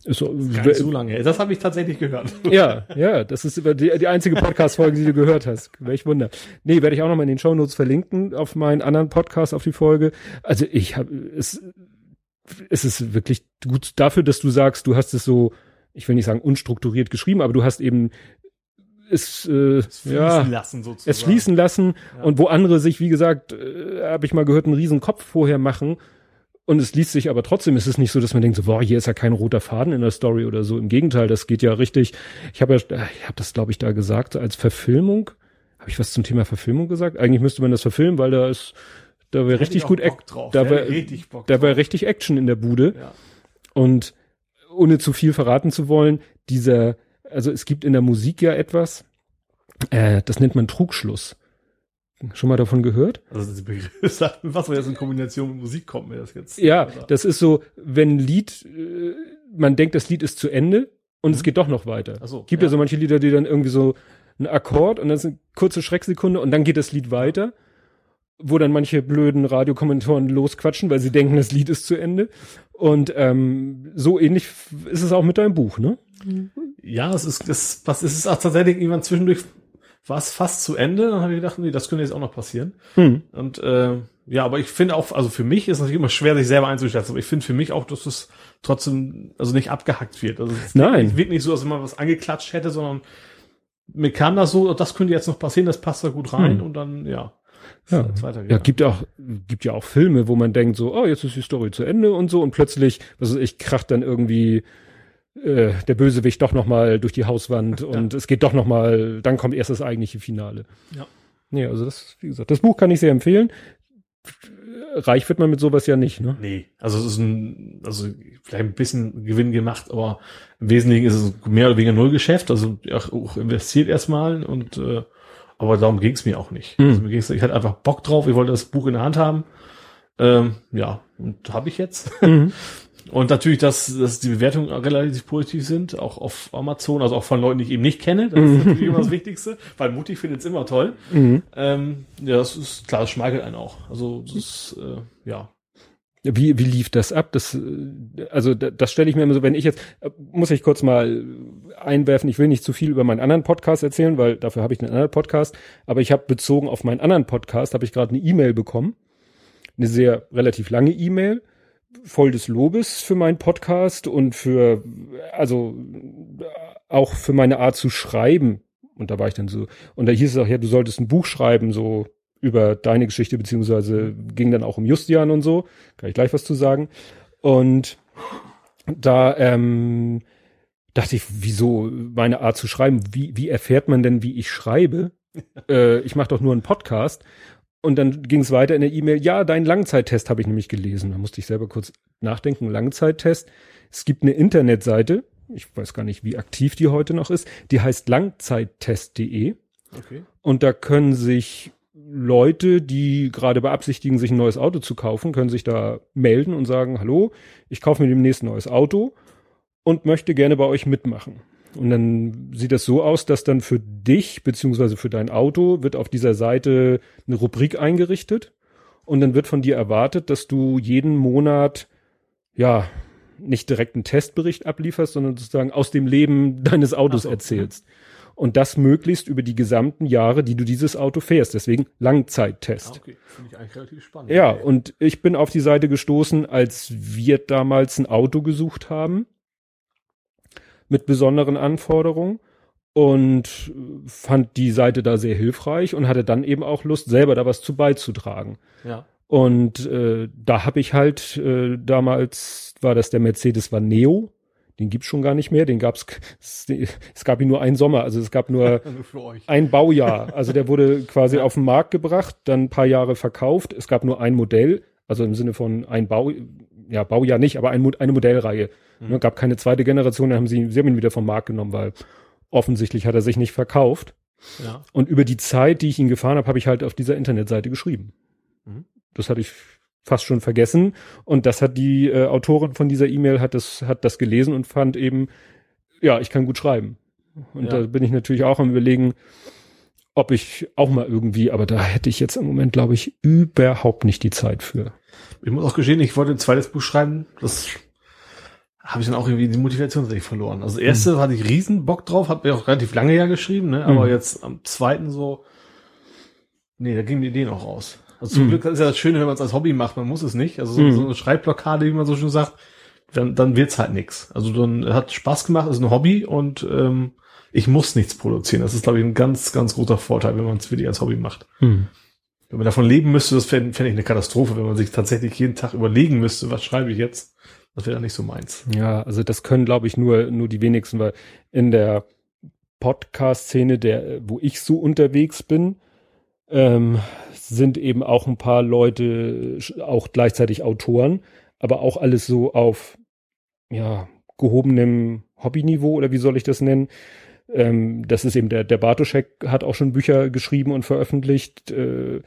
Ist so, Gar so lange. Das habe ich tatsächlich gehört. Ja, ja, das ist die, die einzige Podcast-Folge, die du gehört hast. Welch Wunder. Nee, werde ich auch noch mal in den Show Notes verlinken auf meinen anderen Podcast, auf die Folge. Also ich habe es, es ist wirklich gut dafür, dass du sagst, du hast es so, ich will nicht sagen unstrukturiert geschrieben, aber du hast eben es, äh, es fließen ja, lassen sozusagen. Es fließen lassen ja. und wo andere sich, wie gesagt, äh, habe ich mal gehört, einen riesen Kopf vorher machen und es liest sich aber trotzdem, ist es nicht so, dass man denkt, so, boah, hier ist ja kein roter Faden in der Story oder so. Im Gegenteil, das geht ja richtig. Ich habe ja, ich habe das, glaube ich, da gesagt, als Verfilmung. Habe ich was zum Thema Verfilmung gesagt? Eigentlich müsste man das verfilmen, weil da ist, da wäre richtig gut, drauf. da wäre da wäre richtig Action in der Bude. Ja. Und ohne zu viel verraten zu wollen, dieser, also es gibt in der Musik ja etwas, äh, das nennt man Trugschluss. Schon mal davon gehört? Also das Begriff sagt mir was, das in Kombination mit Musik kommt mir das jetzt. Ja, oder? das ist so, wenn ein Lied, äh, man denkt, das Lied ist zu Ende und mhm. es geht doch noch weiter. Ach so, Gibt ja. ja so manche Lieder, die dann irgendwie so ein Akkord und dann ist eine kurze Schrecksekunde und dann geht das Lied weiter, wo dann manche blöden Radiokommentatoren losquatschen, weil sie denken, das Lied ist zu Ende. Und ähm, so ähnlich ist es auch mit deinem Buch, ne? Ja, es ist, es, was ist es auch tatsächlich irgendwann zwischendurch war es fast zu Ende. Dann habe ich gedacht, nee, das könnte jetzt auch noch passieren. Hm. Und äh, ja, aber ich finde auch, also für mich ist natürlich immer schwer, sich selber einzuschätzen, aber ich finde für mich auch, dass es trotzdem, also nicht abgehackt wird. Also es Nein. wirkt nicht so, als wenn man was angeklatscht hätte, sondern mir kam das so, das könnte jetzt noch passieren, das passt da gut rein hm. und dann, ja. Ja, ja, gibt ja auch, gibt ja auch Filme, wo man denkt so, oh, jetzt ist die Story zu Ende und so und plötzlich, was weiß ich, kracht dann irgendwie äh, der Bösewicht doch noch mal durch die Hauswand und es geht doch noch mal, dann kommt erst das eigentliche Finale. Ja. Nee, also das, wie gesagt, das Buch kann ich sehr empfehlen. Reich wird man mit sowas ja nicht, ne? Nee, also es ist ein, also vielleicht ein bisschen Gewinn gemacht, aber im Wesentlichen ist es mehr oder weniger Nullgeschäft, also auch investiert erstmal und äh, aber darum ging es mir auch nicht. Mhm. Also mir ging's, ich hatte einfach Bock drauf, ich wollte das Buch in der Hand haben. Ähm, ja, und habe ich jetzt. Mhm. Und natürlich, dass, dass die Bewertungen relativ positiv sind, auch auf Amazon, also auch von Leuten, die ich eben nicht kenne. Das ist natürlich immer das Wichtigste, weil Mutti findet es immer toll. Mhm. Ähm, ja, das ist klar, das schmeichelt einen auch. Also das ist, äh, ja. Wie, wie lief das ab? Das, äh, also das, das stelle ich mir immer so, wenn ich jetzt, äh, muss ich kurz mal einwerfen, ich will nicht zu viel über meinen anderen Podcast erzählen, weil dafür habe ich einen anderen Podcast, aber ich habe bezogen auf meinen anderen Podcast, habe ich gerade eine E-Mail bekommen, eine sehr relativ lange E-Mail, voll des Lobes für meinen Podcast und für, also auch für meine Art zu schreiben. Und da war ich dann so, und da hieß es auch, ja, du solltest ein Buch schreiben, so über deine Geschichte, beziehungsweise ging dann auch um Justian und so. Kann ich gleich was zu sagen. Und da ähm, dachte ich, wieso meine Art zu schreiben? Wie, wie erfährt man denn, wie ich schreibe? äh, ich mache doch nur einen Podcast. Und dann ging es weiter in der E-Mail, ja, dein Langzeittest habe ich nämlich gelesen. Da musste ich selber kurz nachdenken. Langzeittest. Es gibt eine Internetseite, ich weiß gar nicht, wie aktiv die heute noch ist, die heißt langzeittest.de. Okay. Und da können sich Leute, die gerade beabsichtigen, sich ein neues Auto zu kaufen, können sich da melden und sagen, hallo, ich kaufe mir demnächst ein neues Auto und möchte gerne bei euch mitmachen. Und dann sieht das so aus, dass dann für dich beziehungsweise für dein Auto wird auf dieser Seite eine Rubrik eingerichtet und dann wird von dir erwartet, dass du jeden Monat ja nicht direkt einen Testbericht ablieferst, sondern sozusagen aus dem Leben deines Autos so, erzählst. Und das möglichst über die gesamten Jahre, die du dieses Auto fährst. Deswegen Langzeittest. Ah, okay, finde ich eigentlich relativ spannend. Ja, und ich bin auf die Seite gestoßen, als wir damals ein Auto gesucht haben mit besonderen Anforderungen und fand die Seite da sehr hilfreich und hatte dann eben auch Lust, selber da was zu beizutragen. Ja. Und äh, da habe ich halt äh, damals war das der Mercedes war Neo, den gibt's schon gar nicht mehr, den gab's es, gab ihn nur einen Sommer, also es gab nur, nur ein Baujahr, also der wurde quasi ja. auf den Markt gebracht, dann ein paar Jahre verkauft, es gab nur ein Modell, also im Sinne von ein Bau ja Baujahr nicht, aber ein, eine Modellreihe Mhm. Ne, gab keine zweite Generation, dann haben sie, sie haben ihn wieder vom Markt genommen, weil offensichtlich hat er sich nicht verkauft. Ja. Und über die Zeit, die ich ihn gefahren habe, habe ich halt auf dieser Internetseite geschrieben. Mhm. Das hatte ich fast schon vergessen. Und das hat die äh, Autorin von dieser E-Mail hat das, hat das gelesen und fand eben, ja, ich kann gut schreiben. Und ja. da bin ich natürlich auch am überlegen, ob ich auch mal irgendwie, aber da hätte ich jetzt im Moment, glaube ich, überhaupt nicht die Zeit für. Ich muss auch gestehen, ich wollte ein zweites Buch schreiben. Das habe ich dann auch irgendwie die Motivation tatsächlich verloren. Also das erste mhm. hatte ich riesen Bock drauf, habe mir auch relativ lange ja geschrieben, ne? aber mhm. jetzt am zweiten so, nee, da ging die Idee noch raus. Also zum mhm. Glück ist ja das Schöne, wenn man es als Hobby macht, man muss es nicht. Also so, mhm. so eine Schreibblockade, wie man so schön sagt, dann, dann wird's halt nix. Also dann hat Spaß gemacht, ist ein Hobby und ähm, ich muss nichts produzieren. Das ist, glaube ich, ein ganz, ganz großer Vorteil, wenn man es wirklich als Hobby macht. Wenn man davon leben müsste, das fände fänd ich eine Katastrophe, wenn man sich tatsächlich jeden Tag überlegen müsste, was schreibe ich jetzt. Das wäre nicht so meins. Ja, also das können, glaube ich, nur, nur die wenigsten, weil in der Podcast-Szene, wo ich so unterwegs bin, ähm, sind eben auch ein paar Leute auch gleichzeitig Autoren, aber auch alles so auf ja gehobenem Hobbyniveau oder wie soll ich das nennen? Ähm, das ist eben der der Bartoschek hat auch schon Bücher geschrieben und veröffentlicht. Äh,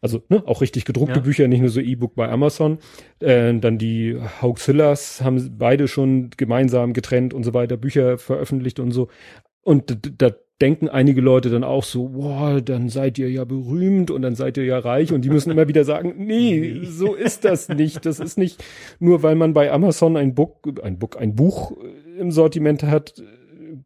also ne, auch richtig gedruckte ja. Bücher, nicht nur so E-Book bei Amazon. Äh, dann die Hoaxillas haben beide schon gemeinsam getrennt und so weiter Bücher veröffentlicht und so. Und da denken einige Leute dann auch so, boah, dann seid ihr ja berühmt und dann seid ihr ja reich und die müssen immer wieder sagen, nee, so ist das nicht. Das ist nicht nur, weil man bei Amazon ein Book, ein Book, ein Buch im Sortiment hat,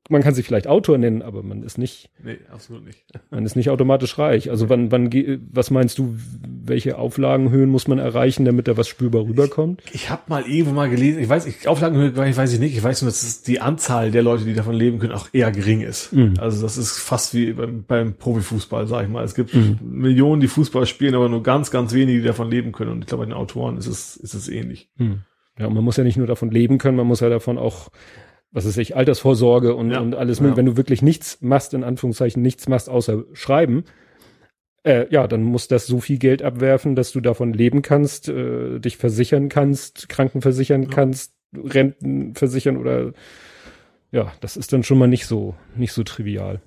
man kann sich vielleicht Autor nennen, aber man ist nicht. Nee, absolut nicht. Man ist nicht automatisch reich. Also wann, wann, was meinst du, welche Auflagenhöhen muss man erreichen, damit da was spürbar rüberkommt? Ich, ich habe mal irgendwo mal gelesen, ich weiß, ich, Auflagenhöhe weiß ich nicht, ich weiß nur, dass die Anzahl der Leute, die davon leben können, auch eher gering ist. Mhm. Also das ist fast wie beim, beim Profifußball, sag ich mal. Es gibt mhm. Millionen, die Fußball spielen, aber nur ganz, ganz wenige, die davon leben können. Und ich glaube, bei den Autoren ist es, ist es ähnlich. Mhm. Ja, und man muss ja nicht nur davon leben können, man muss ja davon auch was ist ich, Altersvorsorge und, ja, und alles ja. wenn du wirklich nichts machst, in Anführungszeichen nichts machst, außer schreiben, äh, ja, dann muss das so viel Geld abwerfen, dass du davon leben kannst, äh, dich versichern kannst, Krankenversichern ja. kannst, Renten versichern oder ja, das ist dann schon mal nicht so, nicht so trivial.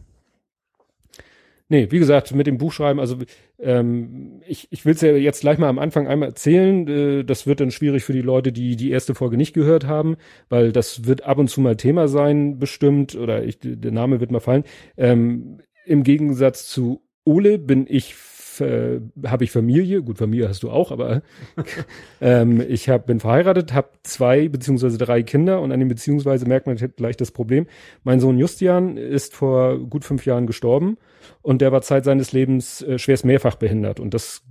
Nee, wie gesagt, mit dem Buchschreiben, also ähm, ich, ich will es ja jetzt gleich mal am Anfang einmal erzählen. Äh, das wird dann schwierig für die Leute, die die erste Folge nicht gehört haben, weil das wird ab und zu mal Thema sein, bestimmt, oder ich, der Name wird mal fallen. Ähm, Im Gegensatz zu Ole bin ich äh, habe ich Familie, gut, Familie hast du auch, aber ähm, ich hab, bin verheiratet, habe zwei beziehungsweise drei Kinder und an dem beziehungsweise merkt man gleich das Problem. Mein Sohn Justian ist vor gut fünf Jahren gestorben und der war Zeit seines Lebens äh, schwerst mehrfach behindert und das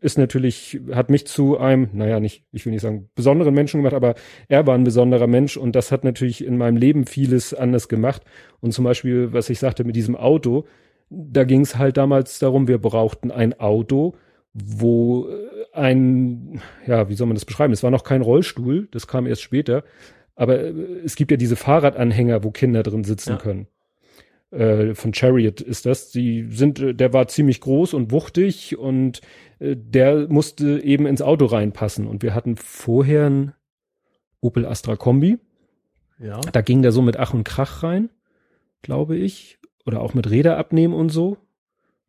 ist natürlich, hat mich zu einem, naja, nicht, ich will nicht sagen, besonderen Menschen gemacht, aber er war ein besonderer Mensch und das hat natürlich in meinem Leben vieles anders gemacht. Und zum Beispiel, was ich sagte mit diesem Auto, da ging es halt damals darum, wir brauchten ein Auto, wo äh, ein, ja, wie soll man das beschreiben? Es war noch kein Rollstuhl, das kam erst später, aber äh, es gibt ja diese Fahrradanhänger, wo Kinder drin sitzen ja. können. Äh, von Chariot ist das. Die sind, äh, der war ziemlich groß und wuchtig und äh, der musste eben ins Auto reinpassen. Und wir hatten vorher ein Opel Astra Kombi. Ja. Da ging der so mit Ach und Krach rein, glaube ich oder auch mit Räder abnehmen und so.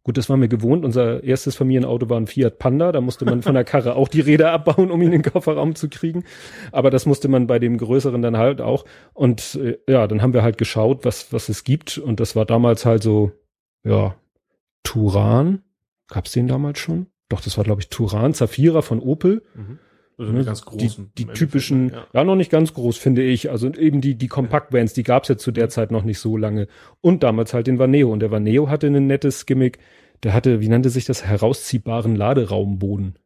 Gut, das war mir gewohnt. Unser erstes Familienauto war ein Fiat Panda. Da musste man von der Karre auch die Räder abbauen, um ihn in den Kofferraum zu kriegen. Aber das musste man bei dem größeren dann halt auch. Und äh, ja, dann haben wir halt geschaut, was, was es gibt. Und das war damals halt so, ja, Turan. Gab's den damals schon? Doch, das war, glaube ich, Turan, Zafira von Opel. Mhm. Also ne, ganz großen. Die, die typischen, ja. ja. noch nicht ganz groß, finde ich. Also eben die, die Kompaktbands, die gab's ja zu der Zeit noch nicht so lange. Und damals halt den Vaneo. Und der Vaneo hatte ein nettes Gimmick. Der hatte, wie nannte sich das, herausziehbaren Laderaumboden.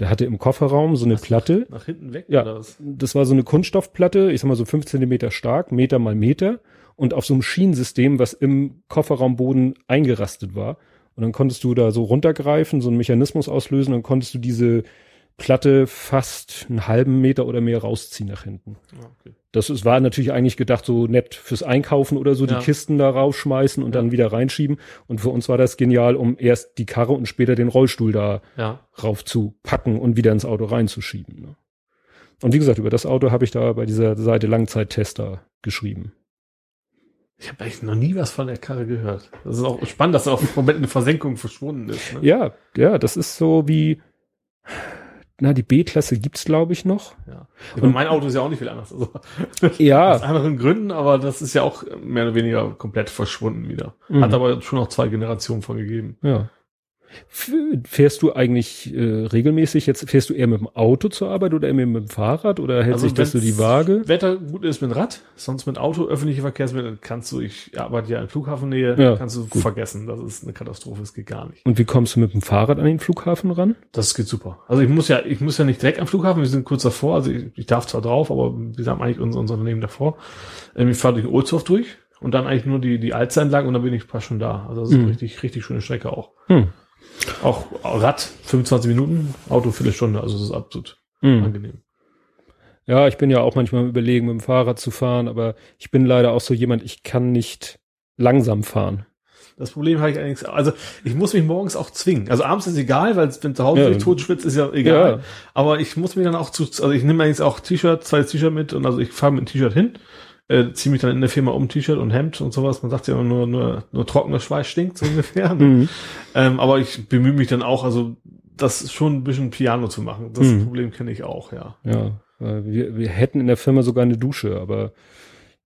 Der hatte im Kofferraum so eine Was, Platte. Nach hinten weg? Ja, oder was? das war so eine Kunststoffplatte, ich sag mal so fünf Zentimeter stark, Meter mal Meter. Und auf so einem Schienensystem, was im Kofferraumboden eingerastet war. Und dann konntest du da so runtergreifen, so einen Mechanismus auslösen, dann konntest du diese Platte fast einen halben Meter oder mehr rausziehen nach hinten. Ah, okay. Das ist, war natürlich eigentlich gedacht so nett fürs Einkaufen oder so, ja. die Kisten da rausschmeißen und ja. dann wieder reinschieben. Und für uns war das genial, um erst die Karre und später den Rollstuhl da ja. rauf zu packen und wieder ins Auto reinzuschieben. Ne? Und wie gesagt, über das Auto habe ich da bei dieser Seite Langzeittester geschrieben. Ich habe eigentlich noch nie was von der Karre gehört. Das ist auch spannend, dass er auf Moment eine Versenkung verschwunden ist. Ne? Ja, ja, das ist so wie, na, die B-Klasse gibt's glaube ich noch. Ja. Und mein Auto ist ja auch nicht viel anders. Also, ja. Aus anderen Gründen, aber das ist ja auch mehr oder weniger komplett verschwunden wieder. Mhm. Hat aber schon noch zwei Generationen von gegeben. Ja. Fährst du eigentlich äh, regelmäßig jetzt, fährst du eher mit dem Auto zur Arbeit oder eher mit dem Fahrrad oder hält also sich das so die Waage? Wetter gut ist mit Rad, sonst mit Auto, öffentliche Verkehrsmittel kannst du, ich arbeite ja in Flughafennähe, ja, kannst du gut. vergessen. Das ist eine Katastrophe, es geht gar nicht. Und wie kommst du mit dem Fahrrad an den Flughafen ran? Das geht super. Also ich muss ja, ich muss ja nicht direkt am Flughafen, wir sind kurz davor, also ich, ich darf zwar drauf, aber wir haben eigentlich unser, unser Unternehmen davor. Ähm, ich fahre durch Ohlsdorf durch und dann eigentlich nur die, die Alster entlang und dann bin ich fast schon da. Also das ist hm. eine richtig, richtig schöne Strecke auch. Hm. Auch Rad 25 Minuten, Auto Viertelstunde, also das ist absolut mhm. angenehm. Ja, ich bin ja auch manchmal überlegen, mit dem Fahrrad zu fahren, aber ich bin leider auch so jemand, ich kann nicht langsam fahren. Das Problem habe ich eigentlich, also ich muss mich morgens auch zwingen. Also abends ist egal, weil wenn zu Hause ja. ich tot schwitze, ist ja egal. Ja. Aber ich muss mich dann auch zu, also ich nehme eigentlich auch T-Shirt, zwei T-Shirt mit und also ich fahre mit dem T-Shirt hin äh, ziehe mich dann in der Firma um T-Shirt und Hemd und sowas. Man sagt ja immer nur, nur, nur trockener Schweiß stinkt, so ungefähr. Ne? Mhm. Ähm, aber ich bemühe mich dann auch, also das schon ein bisschen Piano zu machen. Das mhm. Problem kenne ich auch, ja. Ja, wir, wir hätten in der Firma sogar eine Dusche, aber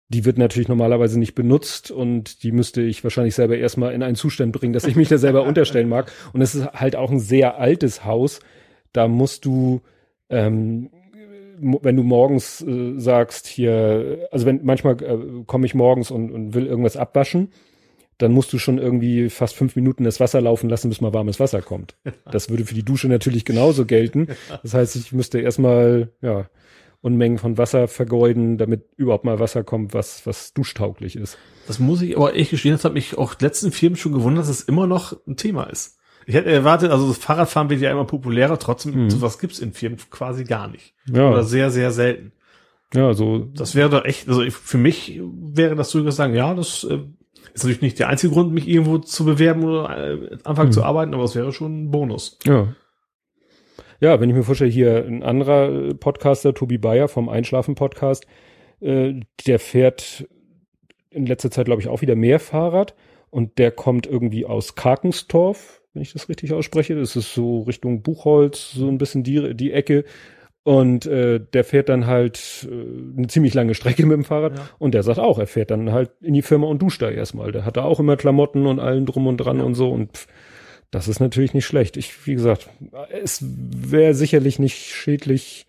die wird natürlich normalerweise nicht benutzt und die müsste ich wahrscheinlich selber erstmal in einen Zustand bringen, dass ich mich da selber unterstellen mag. Und es ist halt auch ein sehr altes Haus. Da musst du ähm, wenn du morgens äh, sagst hier, also wenn manchmal äh, komme ich morgens und, und will irgendwas abwaschen, dann musst du schon irgendwie fast fünf Minuten das Wasser laufen lassen, bis mal warmes Wasser kommt. Das würde für die Dusche natürlich genauso gelten. Das heißt, ich müsste erstmal, ja, Unmengen von Wasser vergeuden, damit überhaupt mal Wasser kommt, was, was duschtauglich ist. Das muss ich aber echt gestehen, das hat mich auch letzten Firmen schon gewundert, dass es immer noch ein Thema ist. Ich hätte erwartet, also das Fahrradfahren wird ja immer populärer, trotzdem, mhm. sowas gibt's in Firmen quasi gar nicht. Ja. Oder sehr, sehr selten. Ja, so. Das wäre doch echt, also für mich wäre das durchaus sagen, ja, das äh, ist natürlich nicht der einzige Grund, mich irgendwo zu bewerben oder äh, anfangen mhm. zu arbeiten, aber es wäre schon ein Bonus. Ja. Ja, wenn ich mir vorstelle, hier ein anderer Podcaster, Tobi Bayer vom Einschlafen-Podcast, äh, der fährt in letzter Zeit, glaube ich, auch wieder mehr Fahrrad und der kommt irgendwie aus Karkenstorf, wenn ich das richtig ausspreche. Das ist so Richtung Buchholz, so ein bisschen die, die Ecke. Und äh, der fährt dann halt äh, eine ziemlich lange Strecke mit dem Fahrrad. Ja. Und der sagt auch, er fährt dann halt in die Firma und duscht da erstmal. Der hat da auch immer Klamotten und allen drum und dran ja. und so. Und pff, das ist natürlich nicht schlecht. Ich, wie gesagt, es wäre sicherlich nicht schädlich,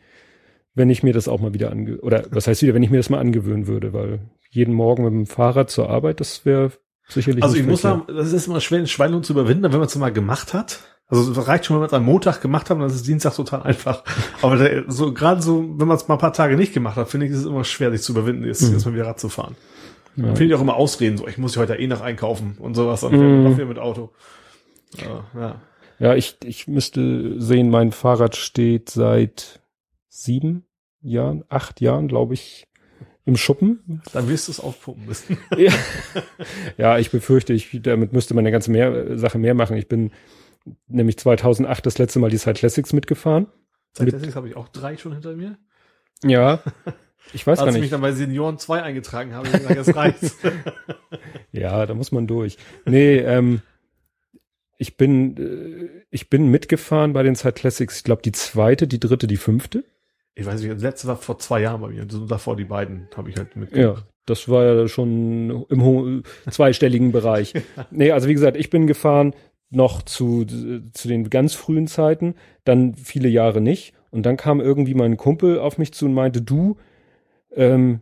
wenn ich mir das auch mal wieder ange oder was heißt wieder, wenn ich mir das mal angewöhnen würde, weil jeden Morgen mit dem Fahrrad zur Arbeit, das wäre sicherlich. Also ich muss sagen, das ist immer schwer, den Schweinehund zu überwinden, wenn man es mal gemacht hat. Also es reicht schon, wenn man es am Montag gemacht hat, dann ist es Dienstag total einfach. Aber der, so gerade so, wenn man es mal ein paar Tage nicht gemacht hat, finde ich, ist es immer schwer, sich zu überwinden, jetzt, mhm. mal wieder Rad zu fahren. Ja. Finde ich auch immer Ausreden, so ich muss heute eh noch einkaufen und sowas, und mhm. wieder mit Auto. Ja, ja. ja, ich, ich müsste sehen, mein Fahrrad steht seit sieben Jahren, acht Jahren, glaube ich, im Schuppen. Dann wirst du es aufpumpen müssen. ja. ja, ich befürchte, ich, damit müsste man eine ganze mehr, Sache mehr machen. Ich bin nämlich 2008 das letzte Mal die Side Classics mitgefahren. Side Classics Mit, habe ich auch drei schon hinter mir. Ja. Ich weiß Als gar nicht. ich mich dann bei Senioren 2 eingetragen habe, ich gesagt, jetzt reicht's. ja, da muss man durch. Nee, ähm, ich bin, äh, ich bin mitgefahren bei den Side Classics. Ich glaube, die zweite, die dritte, die fünfte. Ich weiß nicht, das letzte war vor zwei Jahren bei mir. Und davor die beiden habe ich halt mitgemacht. Ja, das war ja schon im zweistelligen Bereich. Nee, also wie gesagt, ich bin gefahren noch zu, zu den ganz frühen Zeiten, dann viele Jahre nicht. Und dann kam irgendwie mein Kumpel auf mich zu und meinte, du, ähm,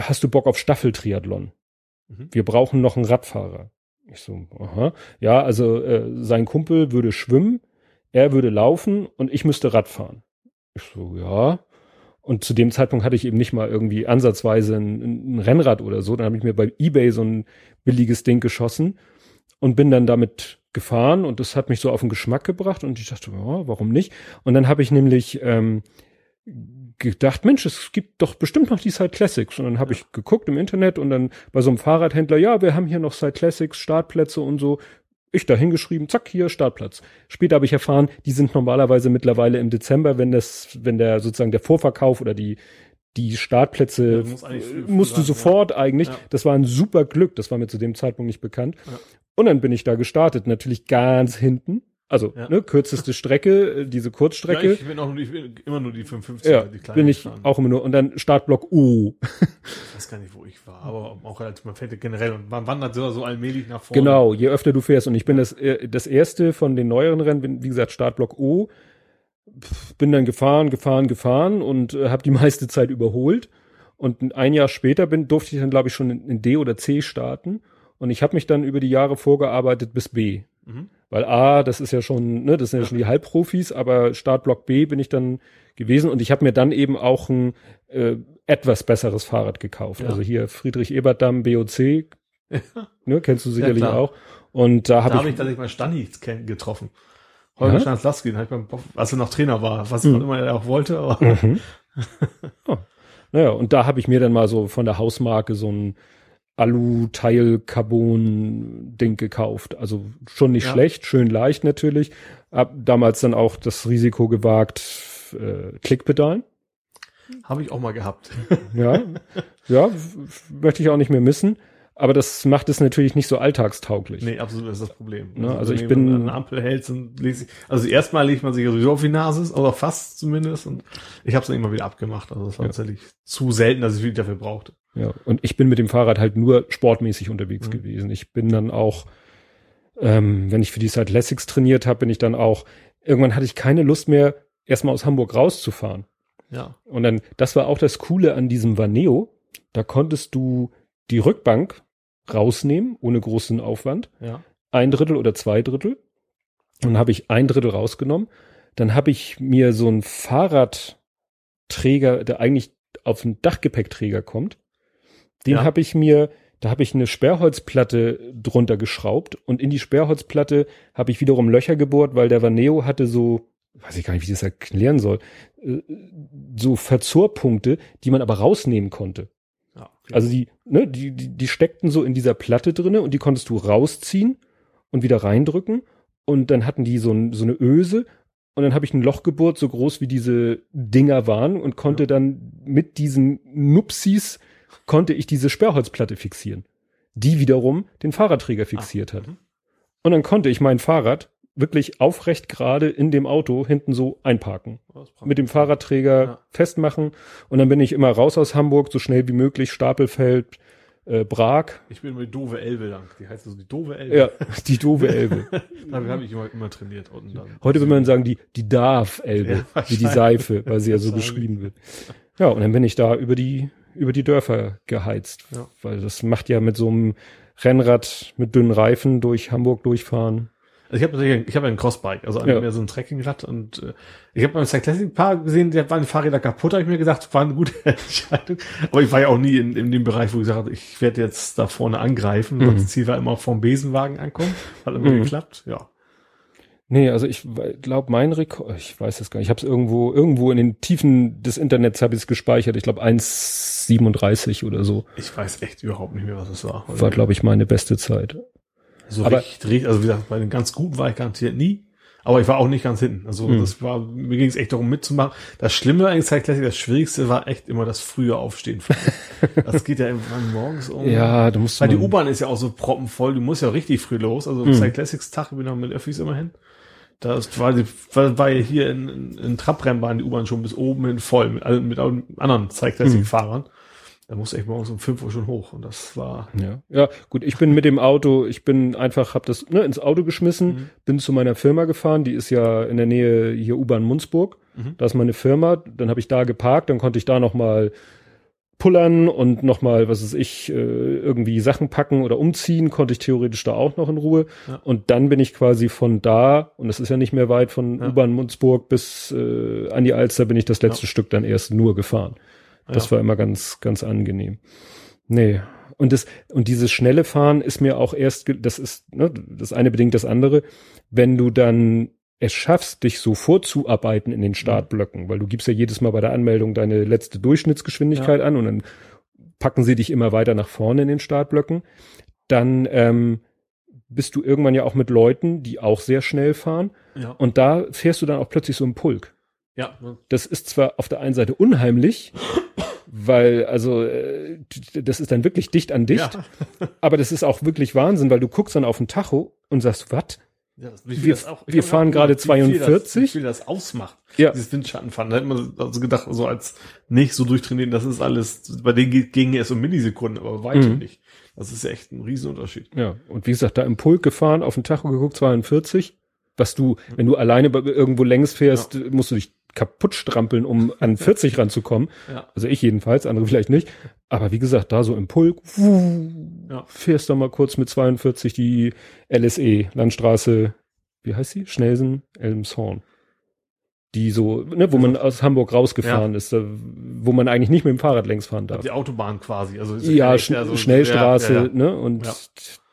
hast du Bock auf Staffeltriathlon? Mhm. Wir brauchen noch einen Radfahrer. Ich so, aha. Ja, also äh, sein Kumpel würde schwimmen, er würde laufen und ich müsste Rad fahren. Ich so, ja. Und zu dem Zeitpunkt hatte ich eben nicht mal irgendwie ansatzweise ein, ein Rennrad oder so. Dann habe ich mir bei eBay so ein billiges Ding geschossen und bin dann damit gefahren und das hat mich so auf den Geschmack gebracht und ich dachte, ja, warum nicht? Und dann habe ich nämlich ähm, gedacht, Mensch, es gibt doch bestimmt noch die Side Classics. Und dann habe ich geguckt im Internet und dann bei so einem Fahrradhändler, ja, wir haben hier noch Side Classics, Startplätze und so. Ich da hingeschrieben, zack, hier Startplatz. Später habe ich erfahren, die sind normalerweise mittlerweile im Dezember, wenn das, wenn der sozusagen der Vorverkauf oder die die Startplätze ja, musst du sofort ja. eigentlich. Ja. Das war ein super Glück. Das war mir zu dem Zeitpunkt nicht bekannt. Und dann bin ich da gestartet, natürlich ganz hinten. Also, ja. ne, kürzeste Strecke, äh, diese Kurzstrecke. Ja, ich bin auch nur die, immer nur die 55, ja, die kleinen. bin ich fahren. auch immer nur. Und dann Startblock U. ich weiß gar nicht, wo ich war, aber auch relativ, man fährt generell und man wandert so, so allmählich nach vorne. Genau, je öfter du fährst. Und ich bin das, äh, das erste von den neueren Rennen, bin, wie gesagt, Startblock U. Bin dann gefahren, gefahren, gefahren und äh, habe die meiste Zeit überholt. Und ein Jahr später bin, durfte ich dann, glaube ich, schon in, in D oder C starten. Und ich habe mich dann über die Jahre vorgearbeitet bis B. Mhm. Weil A, das ist ja schon, ne, das sind ja schon die Halbprofis, aber Startblock B bin ich dann gewesen und ich habe mir dann eben auch ein äh, etwas besseres Fahrrad gekauft. Ja. Also hier Friedrich Ebert Damm BOC, ne, kennst du sicherlich ja, auch. Und da habe ich, hab ich tatsächlich mal Stani getroffen. Holger ja? Schanzlaski, als er noch Trainer war, was mhm. immer er auch wollte. Aber mhm. oh. Naja, und da habe ich mir dann mal so von der Hausmarke so ein Alu-Teil-Carbon-Ding gekauft. Also schon nicht ja. schlecht, schön leicht natürlich. Hab damals dann auch das Risiko gewagt, äh, Klickpedalen. Habe ich auch mal gehabt. ja, ja, möchte ich auch nicht mehr missen. Aber das macht es natürlich nicht so alltagstauglich. Nee, absolut, das ist das Problem. Ne? Also, also ich bin eine Ampel hält und lese ich, also erstmal legt man sich ja sowieso auf die Nase, oder fast zumindest. Und ich habe es dann immer wieder abgemacht. Also das war ja. tatsächlich zu selten, dass ich viel dafür brauchte. Ja, und ich bin mit dem Fahrrad halt nur sportmäßig unterwegs mhm. gewesen. Ich bin dann auch, ähm, wenn ich für die Side Lessix trainiert habe, bin ich dann auch, irgendwann hatte ich keine Lust mehr, erstmal aus Hamburg rauszufahren. Ja. Und dann, das war auch das Coole an diesem Vaneo. Da konntest du die Rückbank rausnehmen, ohne großen Aufwand. Ja. Ein Drittel oder zwei Drittel. Und dann habe ich ein Drittel rausgenommen. Dann habe ich mir so einen Fahrradträger, der eigentlich auf einen Dachgepäckträger kommt, den ja. habe ich mir, da habe ich eine Sperrholzplatte drunter geschraubt und in die Sperrholzplatte habe ich wiederum Löcher gebohrt, weil der Vaneo hatte so, weiß ich gar nicht, wie ich das erklären soll, äh, so Verzurpunkte, die man aber rausnehmen konnte. Also die, ne, die, die, die steckten so in dieser Platte drinne und die konntest du rausziehen und wieder reindrücken. Und dann hatten die so, ein, so eine Öse und dann habe ich ein Loch gebohrt, so groß wie diese Dinger waren und konnte ja. dann mit diesen Nupsis konnte ich diese Sperrholzplatte fixieren. die wiederum den Fahrradträger fixiert Ah, hat. mhm. Und dann konnte ich mein Fahrrad wirklich aufrecht gerade in dem Auto hinten so einparken. Praktisch. Mit dem Fahrradträger Ja. festmachen. Und dann bin ich immer raus aus Hamburg, so schnell wie möglich, Stapelfeld, äh, Prag. Ich bin die doofe Elbe lang. Die heißt also die doofe Elbe. Ja, die doofe Elbe. Damit habe ich immer, immer trainiert. Und dann Heute würde man sagen, die, die Darf-Elbe, Ja, wie die. Seife, weil sie ja so beschrieben wird. Ja, und dann bin ich da über die, über die Dörfer geheizt. Ja. Weil das macht ja mit so einem Rennrad mit dünnen Reifen durch Hamburg durchfahren. Also ich habe natürlich, ich habe ein Crossbike, also Ja. mehr so ein Trekkingrad und äh, ich habe beim Cyclassic Paar gesehen, da waren Fahrräder kaputt, habe ich mir gedacht, war eine gute Entscheidung. Aber ich war ja auch nie in, in dem Bereich, wo ich gesagt habe, ich werde jetzt da vorne angreifen. Mhm. Das Ziel war immer vom Besenwagen ankommen. Hat immer Mhm. geklappt, ja. Nee, also ich glaube, mein Rekord, ich weiß es gar nicht, ich habe es irgendwo, irgendwo in den Tiefen des Internets habe ich es gespeichert. Ich glaube 1,37 oder so Ich weiß echt überhaupt nicht mehr, was es war. war, glaube ich, meine beste Zeit. so aber- richtig, also wie gesagt, bei den ganz guten war ich garantiert nie. Aber ich war auch nicht ganz hinten. Also Mhm. das war, mir ging es echt darum mitzumachen. Das Schlimme eigentlich Cyclassic, das Schwierigste war echt immer das frühe Aufstehen. das geht ja irgendwann morgens um. Ja, da musst du Weil die U-Bahn ist ja auch so proppenvoll, du musst ja richtig früh los. Also Mhm. Cyclassics Tag, ich bin auch mit Öffis immerhin. Das war, war, ja hier in, in, in Trabrennbahn die U-Bahn schon bis oben hin voll mit, allen- mit anderen Cyclassic-Fahrern. Da musst du echt morgens um 5 Uhr schon hoch. Und das war, Ja, ja, gut, ich bin mit dem Auto, ich bin einfach, hab das ne, ins Auto geschmissen, Mhm. bin zu meiner Firma gefahren, die ist ja in der Nähe hier U-Bahn Munzburg. Mhm. Da ist meine Firma, dann habe ich da geparkt, dann konnte ich da noch mal pullern und noch mal, was weiß ich, äh, irgendwie Sachen packen oder umziehen, konnte ich theoretisch da auch noch in Ruhe. Ja. Und dann bin ich quasi von da, und das ist ja nicht mehr weit von Ja. U-Bahn Munzburg bis äh, an die Alster, bin ich das letzte Stück dann erst nur gefahren. Das Ja. war immer ganz, ganz angenehm. Nee. Und das, und dieses schnelle Fahren ist mir auch erst, das ist, ne, das eine bedingt das andere. Wenn du dann es schaffst, dich so vorzuarbeiten in den Startblöcken, weil du gibst ja jedes Mal bei der Anmeldung deine letzte Durchschnittsgeschwindigkeit an und dann packen sie dich immer weiter nach vorne in den Startblöcken, dann ähm, bist du irgendwann ja auch mit Leuten, die auch sehr schnell fahren ja, und da fährst du dann auch plötzlich so im Pulk. Ja, das ist zwar auf der einen Seite unheimlich, weil also äh, das ist dann wirklich dicht an dicht, ja. aber das ist auch wirklich Wahnsinn, weil du guckst dann auf den Tacho und sagst, was? Ja, das- wie viel Wir- das auch- ich wir fahren auch gerade wie viel das- 42. Wie viel das ausmacht. Ja. Dieses Windschattenfahren. Da hätte man also gedacht, so als nicht so durchtrainieren, das ist alles, bei denen geht- ging es um Millisekunden, aber weiter Mhm. nicht. Das ist ja echt ein Riesenunterschied. Ja, und wie gesagt, da im Pulk gefahren, auf den Tacho geguckt, 42, was du, wenn du alleine irgendwo längs fährst, musst du dich kaputt strampeln, um an 40 ranzukommen. Ja. Also ich jedenfalls, andere vielleicht nicht. Aber wie gesagt, da so im Pulk, Ja. fährst du mal kurz mit 42 die LSE, Landstraße, wie heißt sie? Schnelsen, Elmshorn. Die so, ne, wo man aus Hamburg rausgefahren ist, wo man eigentlich nicht mit dem Fahrrad längs fahren darf. Die Autobahn quasi. Also Ja, echt Sch ja so- Schnellstraße, Ja, ja, ne? Und Ja.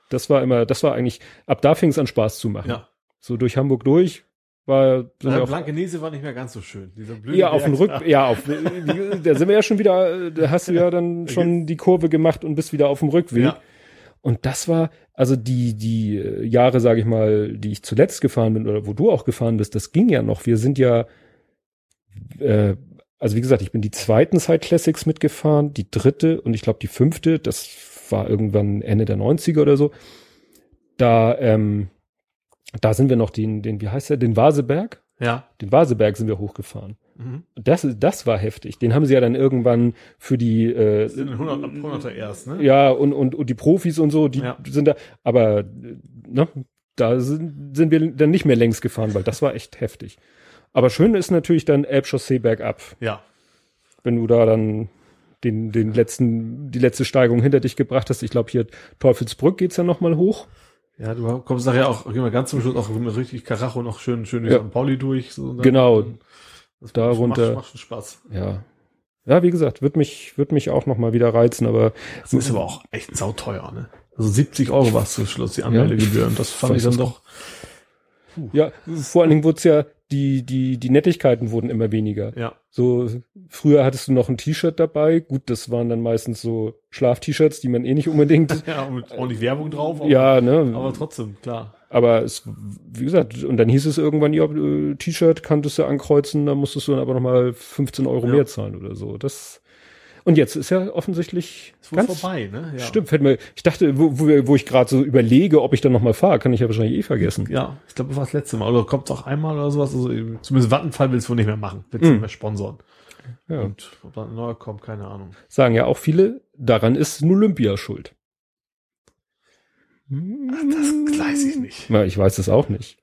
das war immer, das war eigentlich, ab da fing es an Spaß zu machen. ja. So durch Hamburg durch war sind ja. Blankenese war nicht mehr ganz so schön. Dieser blöde ja auf dem Rück, ja auf, da sind wir ja schon wieder, da hast du ja dann schon die Kurve gemacht und bist wieder auf dem. Rückweg. Ja. Und das war, also die, die äh, Jahre, sage ich mal, die ich zuletzt gefahren bin oder wo du auch gefahren bist, das ging ja noch. Wir sind ja, äh, also wie gesagt, ich bin die zweiten Side Classics mitgefahren, die dritte und ich glaube die fünfte, das war irgendwann Ende der 90er oder so. Da, ähm, da sind wir noch den, den, wie heißt der, den Vaseberg? ja. Den Vaseberg sind wir hochgefahren. Mhm. Das, das war heftig. Den haben sie ja dann irgendwann für die äh, Das sind 100, ab 100er erst, ne? ja, und, und, und die Profis und so, die Ja. sind da, aber äh, ne, da sind, sind wir dann nicht mehr längs gefahren, weil das war echt heftig. Aber schön ist natürlich dann Elbchaussee bergab, Ja. wenn du da dann den, den letzten, die letzte Steigung hinter dich gebracht hast. Ich glaube, hier Teufelsbrück geht's ja noch mal hoch. Ja, du kommst nachher auch, gehen wir ganz zum Schluss auch richtig Karacho noch schön, schön Ja. Pauli durch. So, dann- Genau. Das Da macht, runter. Macht, schon Spaß. Ja. Ja, wie gesagt, wird mich, wird mich auch noch mal wieder reizen, aber Das ist aber auch echt sauteuer, ne? Also 70 Euro war es zum Schluss, die Anmeldegebühren. Das fand ich dann es doch. ja, vor allen Dingen wurde ja, die, die, die Nettigkeiten wurden immer weniger. Ja. So, früher hattest du noch ein T-Shirt dabei. Gut, das waren dann meistens so Schlaf-T-Shirts, die man eh nicht unbedingt. Ja, und ordentlich Werbung drauf. Aber, ja, ne? Aber trotzdem, klar. Aber es, wie gesagt, und dann hieß es irgendwann, ja, äh, T-Shirt kanntest du ankreuzen, da musstest du dann aber nochmal 15 Euro Ja. mehr zahlen oder so. Das, Und jetzt ist ja offensichtlich Ist wohl ganz vorbei, ne? Ja. Stimmt, fällt mir, ich dachte, wo, wo, wo ich gerade so überlege, ob ich dann nochmal fahre, kann ich ja wahrscheinlich eh vergessen. Ja, ich glaube, das war das letzte Mal. Oder kommt es auch einmal oder sowas? Also, zumindest Vattenfall will es wohl nicht mehr machen. Will es nicht mehr sponsoren. Ja. Und ob da ein neuer kommt, keine Ahnung. Sagen ja auch viele, daran ist ein Olympia schuld. Das weiß ich nicht. Na, ich weiß es auch nicht.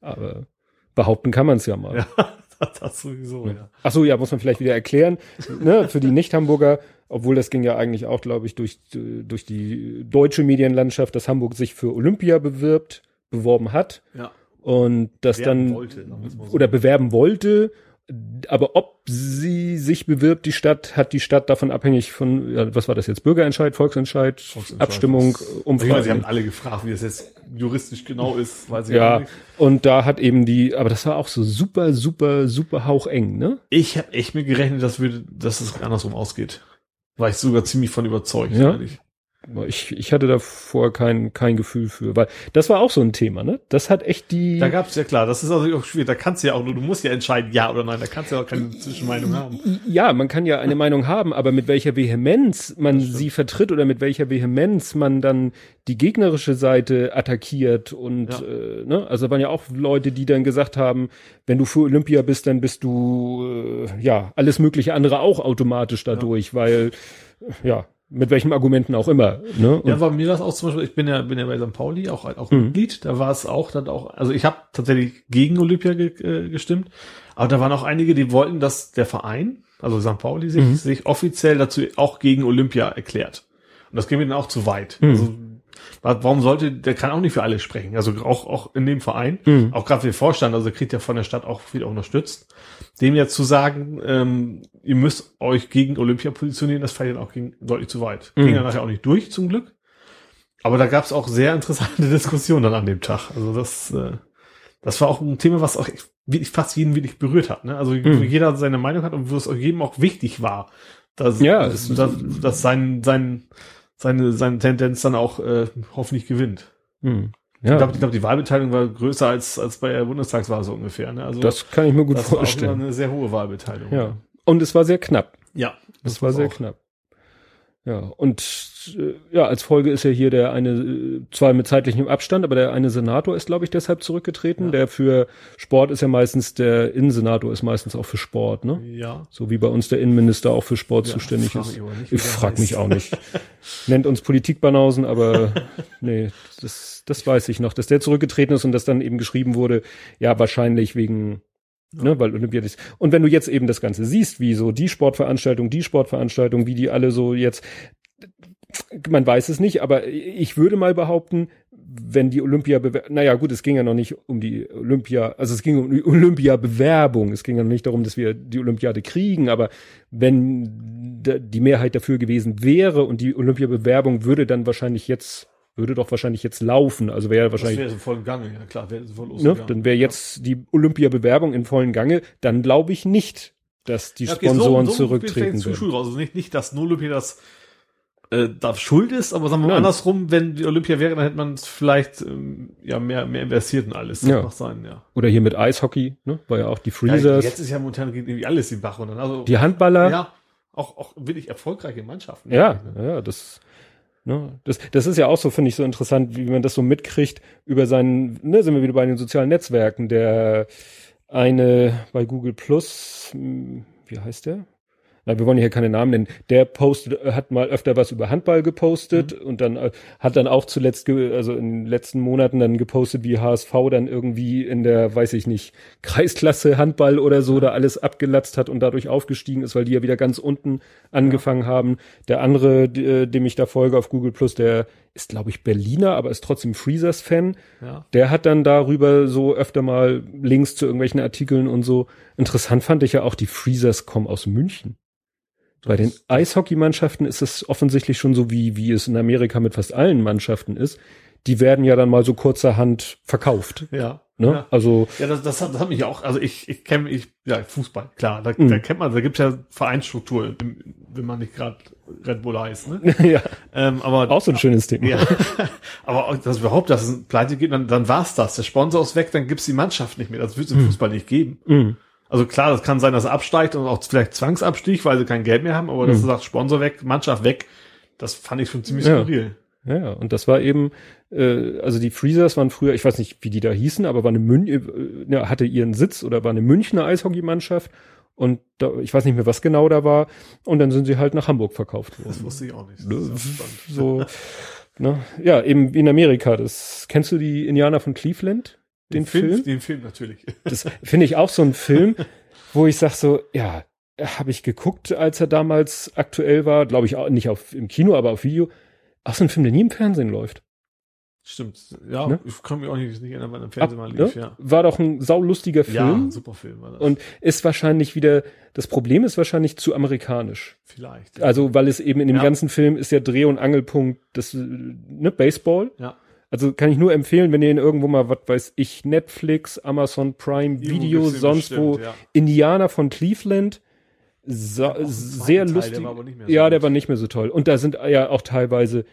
Aber behaupten kann man es ja mal. Ja, das, sowieso, ja. Ach so, ja, muss man vielleicht wieder erklären. ne, für die Nicht-Hamburger, obwohl das ging ja eigentlich auch, glaube ich, durch, durch die deutsche Medienlandschaft, dass Hamburg sich für Olympia bewirbt, beworben hat Ja. und das Bewerben dann wollte, oder bewerben wollte. Aber ob sie sich bewirbt, die Stadt, hat die Stadt davon abhängig von, ja, was war das jetzt, Bürgerentscheid, Volksentscheid, Volksentscheid, Abstimmung, Ich meine, Umfrage. sie haben alle gefragt, wie das jetzt juristisch genau ist, weiß ich ja, nicht. und da hat eben die, aber das war auch so super, super, super haucheng, ne? Ich habe echt mit gerechnet, dass, würde, dass es andersrum ausgeht. War ich sogar ziemlich von überzeugt. Ja. ehrlich. Ich, ich hatte davor kein, kein Gefühl für, weil das war auch so ein Thema, ne? Das hat echt die. Da gab's ja klar, das ist also auch schwierig. Da kannst du ja auch nur, du musst ja entscheiden, ja oder nein. Da kannst du ja auch keine Zwischenmeinung haben. ja, man kann ja eine Meinung haben, aber mit welcher Vehemenz man sie vertritt oder mit welcher Vehemenz man dann die gegnerische Seite attackiert und Ja. äh, ne, also waren ja auch Leute, die dann gesagt haben, wenn du für Olympia bist, dann bist du äh, ja alles mögliche andere auch automatisch dadurch, weil äh, ja mit welchen Argumenten auch immer. Ne? Und, Ja, bei mir war es auch zum Beispiel, ich bin ja, bin ja bei St. Pauli auch, auch Mhm. Mitglied, da war es auch dann auch, also ich habe tatsächlich gegen Olympia ge, äh, gestimmt, aber da waren auch einige, die wollten, dass der Verein, also St. Pauli, sich, Mhm. sich offiziell dazu auch gegen Olympia erklärt. Und das geht mir dann auch zu weit. Mhm. Also, wa- warum sollte, der kann auch nicht für alle sprechen, also auch, auch in dem Verein, Mhm. auch gerade für den Vorstand, also der kriegt ja von der Stadt auch viel unterstützt, dem jetzt zu sagen, ähm, ihr müsst euch gegen Olympia positionieren, das fällt dann auch gegen, deutlich zu weit. Ging Mhm. dann nachher auch nicht durch, zum Glück. Aber da gab es auch sehr interessante Diskussionen dann an dem Tag. Also das, äh, das war auch ein Thema, was auch wirklich fast jeden wirklich berührt hat. Ne? Also Mhm. wo jeder seine Meinung hat und wo es auch jedem auch wichtig war, dass, Ja, dass, dass, dass sein, sein, seine, seine Tendenz dann auch äh, hoffentlich gewinnt. Hm. Ich Ja, glaube, glaub, die Wahlbeteiligung war größer als, als bei der Bundestagswahl so ungefähr. Ne? Also das kann ich mir gut das war vorstellen. immer eine sehr hohe Wahlbeteiligung. Ja. Und es war sehr knapp. ja Das, war sehr auch. knapp. Ja, und äh, ja, als Folge ist ja hier der eine, äh, zwar mit zeitlichem Abstand, aber der eine Senator ist, glaube ich, deshalb zurückgetreten. Ja. Der für Sport ist ja meistens, der Innensenator ist meistens auch für Sport, ne? Ja. So wie bei uns der Innenminister auch für Sport Ja, zuständig frag ist. nicht, Ich frag mich auch nicht. Nennt uns Politikbanausen, aber nee, das, das weiß ich noch, dass der zurückgetreten ist und dass dann eben geschrieben wurde, ja, wahrscheinlich wegen, ne, weil Olympia ist. Und wenn du jetzt eben das Ganze siehst, wie so die Sportveranstaltung, die Sportveranstaltung, wie die alle so jetzt, man weiß es nicht, aber ich würde mal behaupten, wenn die Olympia, naja gut, es ging ja noch nicht um die Olympia, also es ging um die Olympia-Bewerbung, es ging ja noch nicht darum, dass wir die Olympiade kriegen, aber wenn die Mehrheit dafür gewesen wäre und die Olympia-Bewerbung würde dann wahrscheinlich jetzt, würde doch wahrscheinlich jetzt laufen, also wäre Das wahrscheinlich wäre so voll im Gange, ja klar, wäre voll Ne? Dann wäre jetzt die Olympia-Bewerbung in vollen Gange, dann glaube ich nicht, dass die Ja, okay, Sponsoren so, so zurücktreten zu. Schuhe raus. Also nicht, nicht, dass nur Olympia das äh, da schuld ist, aber sagen wir mal Nein. andersrum, wenn die Olympia wäre, dann hätte man es vielleicht ähm, ja mehr, mehr investiert in alles. Das Ja. mag sein, ja. Oder hier mit Eishockey, ne? war ja auch die ja. Freezers, Jetzt ist ja momentan geht irgendwie alles den Bach runter. Also, die Handballer. ja, auch, auch wirklich erfolgreiche Mannschaften. Ja, ja, das, ne, das, das ist ja auch so, finde ich, so interessant, wie man das so mitkriegt über seinen, ne, sind wir wieder bei den sozialen Netzwerken, der eine bei Google Plus, hm, wie heißt der? Na, wir wollen hier keine Namen nennen. Der postet, hat mal öfter was über Handball gepostet und dann äh, hat dann auch zuletzt, also in den letzten Monaten dann gepostet, wie HSV dann irgendwie in der, weiß ich nicht, Kreisklasse Handball oder so da alles abgelatzt hat und dadurch aufgestiegen ist, weil die ja wieder ganz unten angefangen haben. Der andere, äh, dem ich da folge auf Google Plus, der ist, glaube ich, Berliner, aber ist trotzdem Freezers-Fan. Ja. Der hat dann darüber so öfter mal Links zu irgendwelchen Artikeln und so. Interessant fand ich ja auch, die Freezers kommen aus München. Bei den Eishockeymannschaften ist es offensichtlich schon so, wie, wie es in Amerika mit fast allen Mannschaften ist. Die werden ja dann mal so kurzerhand verkauft. Ja. Ne? Ja. Also, Ja, das, das, hat, das hat mich auch, also ich, ich kenne, ich, ja, Fußball, klar, da, Mhm. da kennt man, da gibt's ja Vereinsstruktur, wenn man nicht gerade Red Bull heißt, ne? ja, Ähm, aber auch so ein schönes Thema. Ja, aber dass überhaupt, dass es pleite geht, dann, dann war's das. Der Sponsor ist weg, dann gibt's die Mannschaft nicht mehr. Das wird es im Fußball nicht geben. Mhm. Also klar, das kann sein, dass er absteigt und auch vielleicht Zwangsabstieg, weil sie kein Geld mehr haben, aber dass Mhm. er sagt, Sponsor weg, Mannschaft weg, das fand ich schon ziemlich Ja. skurril. Ja, und das war eben, äh, also die Freezers waren früher, ich weiß nicht, wie die da hießen, aber war eine Mün äh, hatte ihren Sitz oder war eine Münchner Eishockeymannschaft und da, ich weiß nicht mehr, was genau da war. Und dann sind sie halt nach Hamburg verkauft Das worden. wusste ich auch nicht. Das Ne, ist auch spannend. So, ne? Ja, eben wie in Amerika. Das kennst du die Indianer von Cleveland? Den Film? Den Film natürlich. Das finde ich auch so ein Film, wo ich sag so, ja, habe ich geguckt, als er damals aktuell war, glaube ich auch nicht auf im Kino, aber auf Video. Auch so ein Film, der nie im Fernsehen läuft. Stimmt. Ja, Ne? ich kann mich auch nicht, nicht erinnern, wann im Ab, Fernsehen mal ne? lief, ja. War doch ein saulustiger Ja, Film super Film war das. und ist wahrscheinlich wieder, das Problem ist wahrscheinlich zu amerikanisch. vielleicht. Also, weil es eben in dem Ja. ganzen Film ist ja Dreh- und Angelpunkt das, äh, ne, Baseball. ja. Also kann ich nur empfehlen, wenn ihr ihn irgendwo mal, was weiß ich, Netflix, Amazon Prime, Video, sonst bestimmt, wo, ja. Indianer von Cleveland, einen sehr zweiten Teil, lustig. der war aber nicht mehr so ja, der war nicht mehr so toll. Und da sind ja auch teilweise,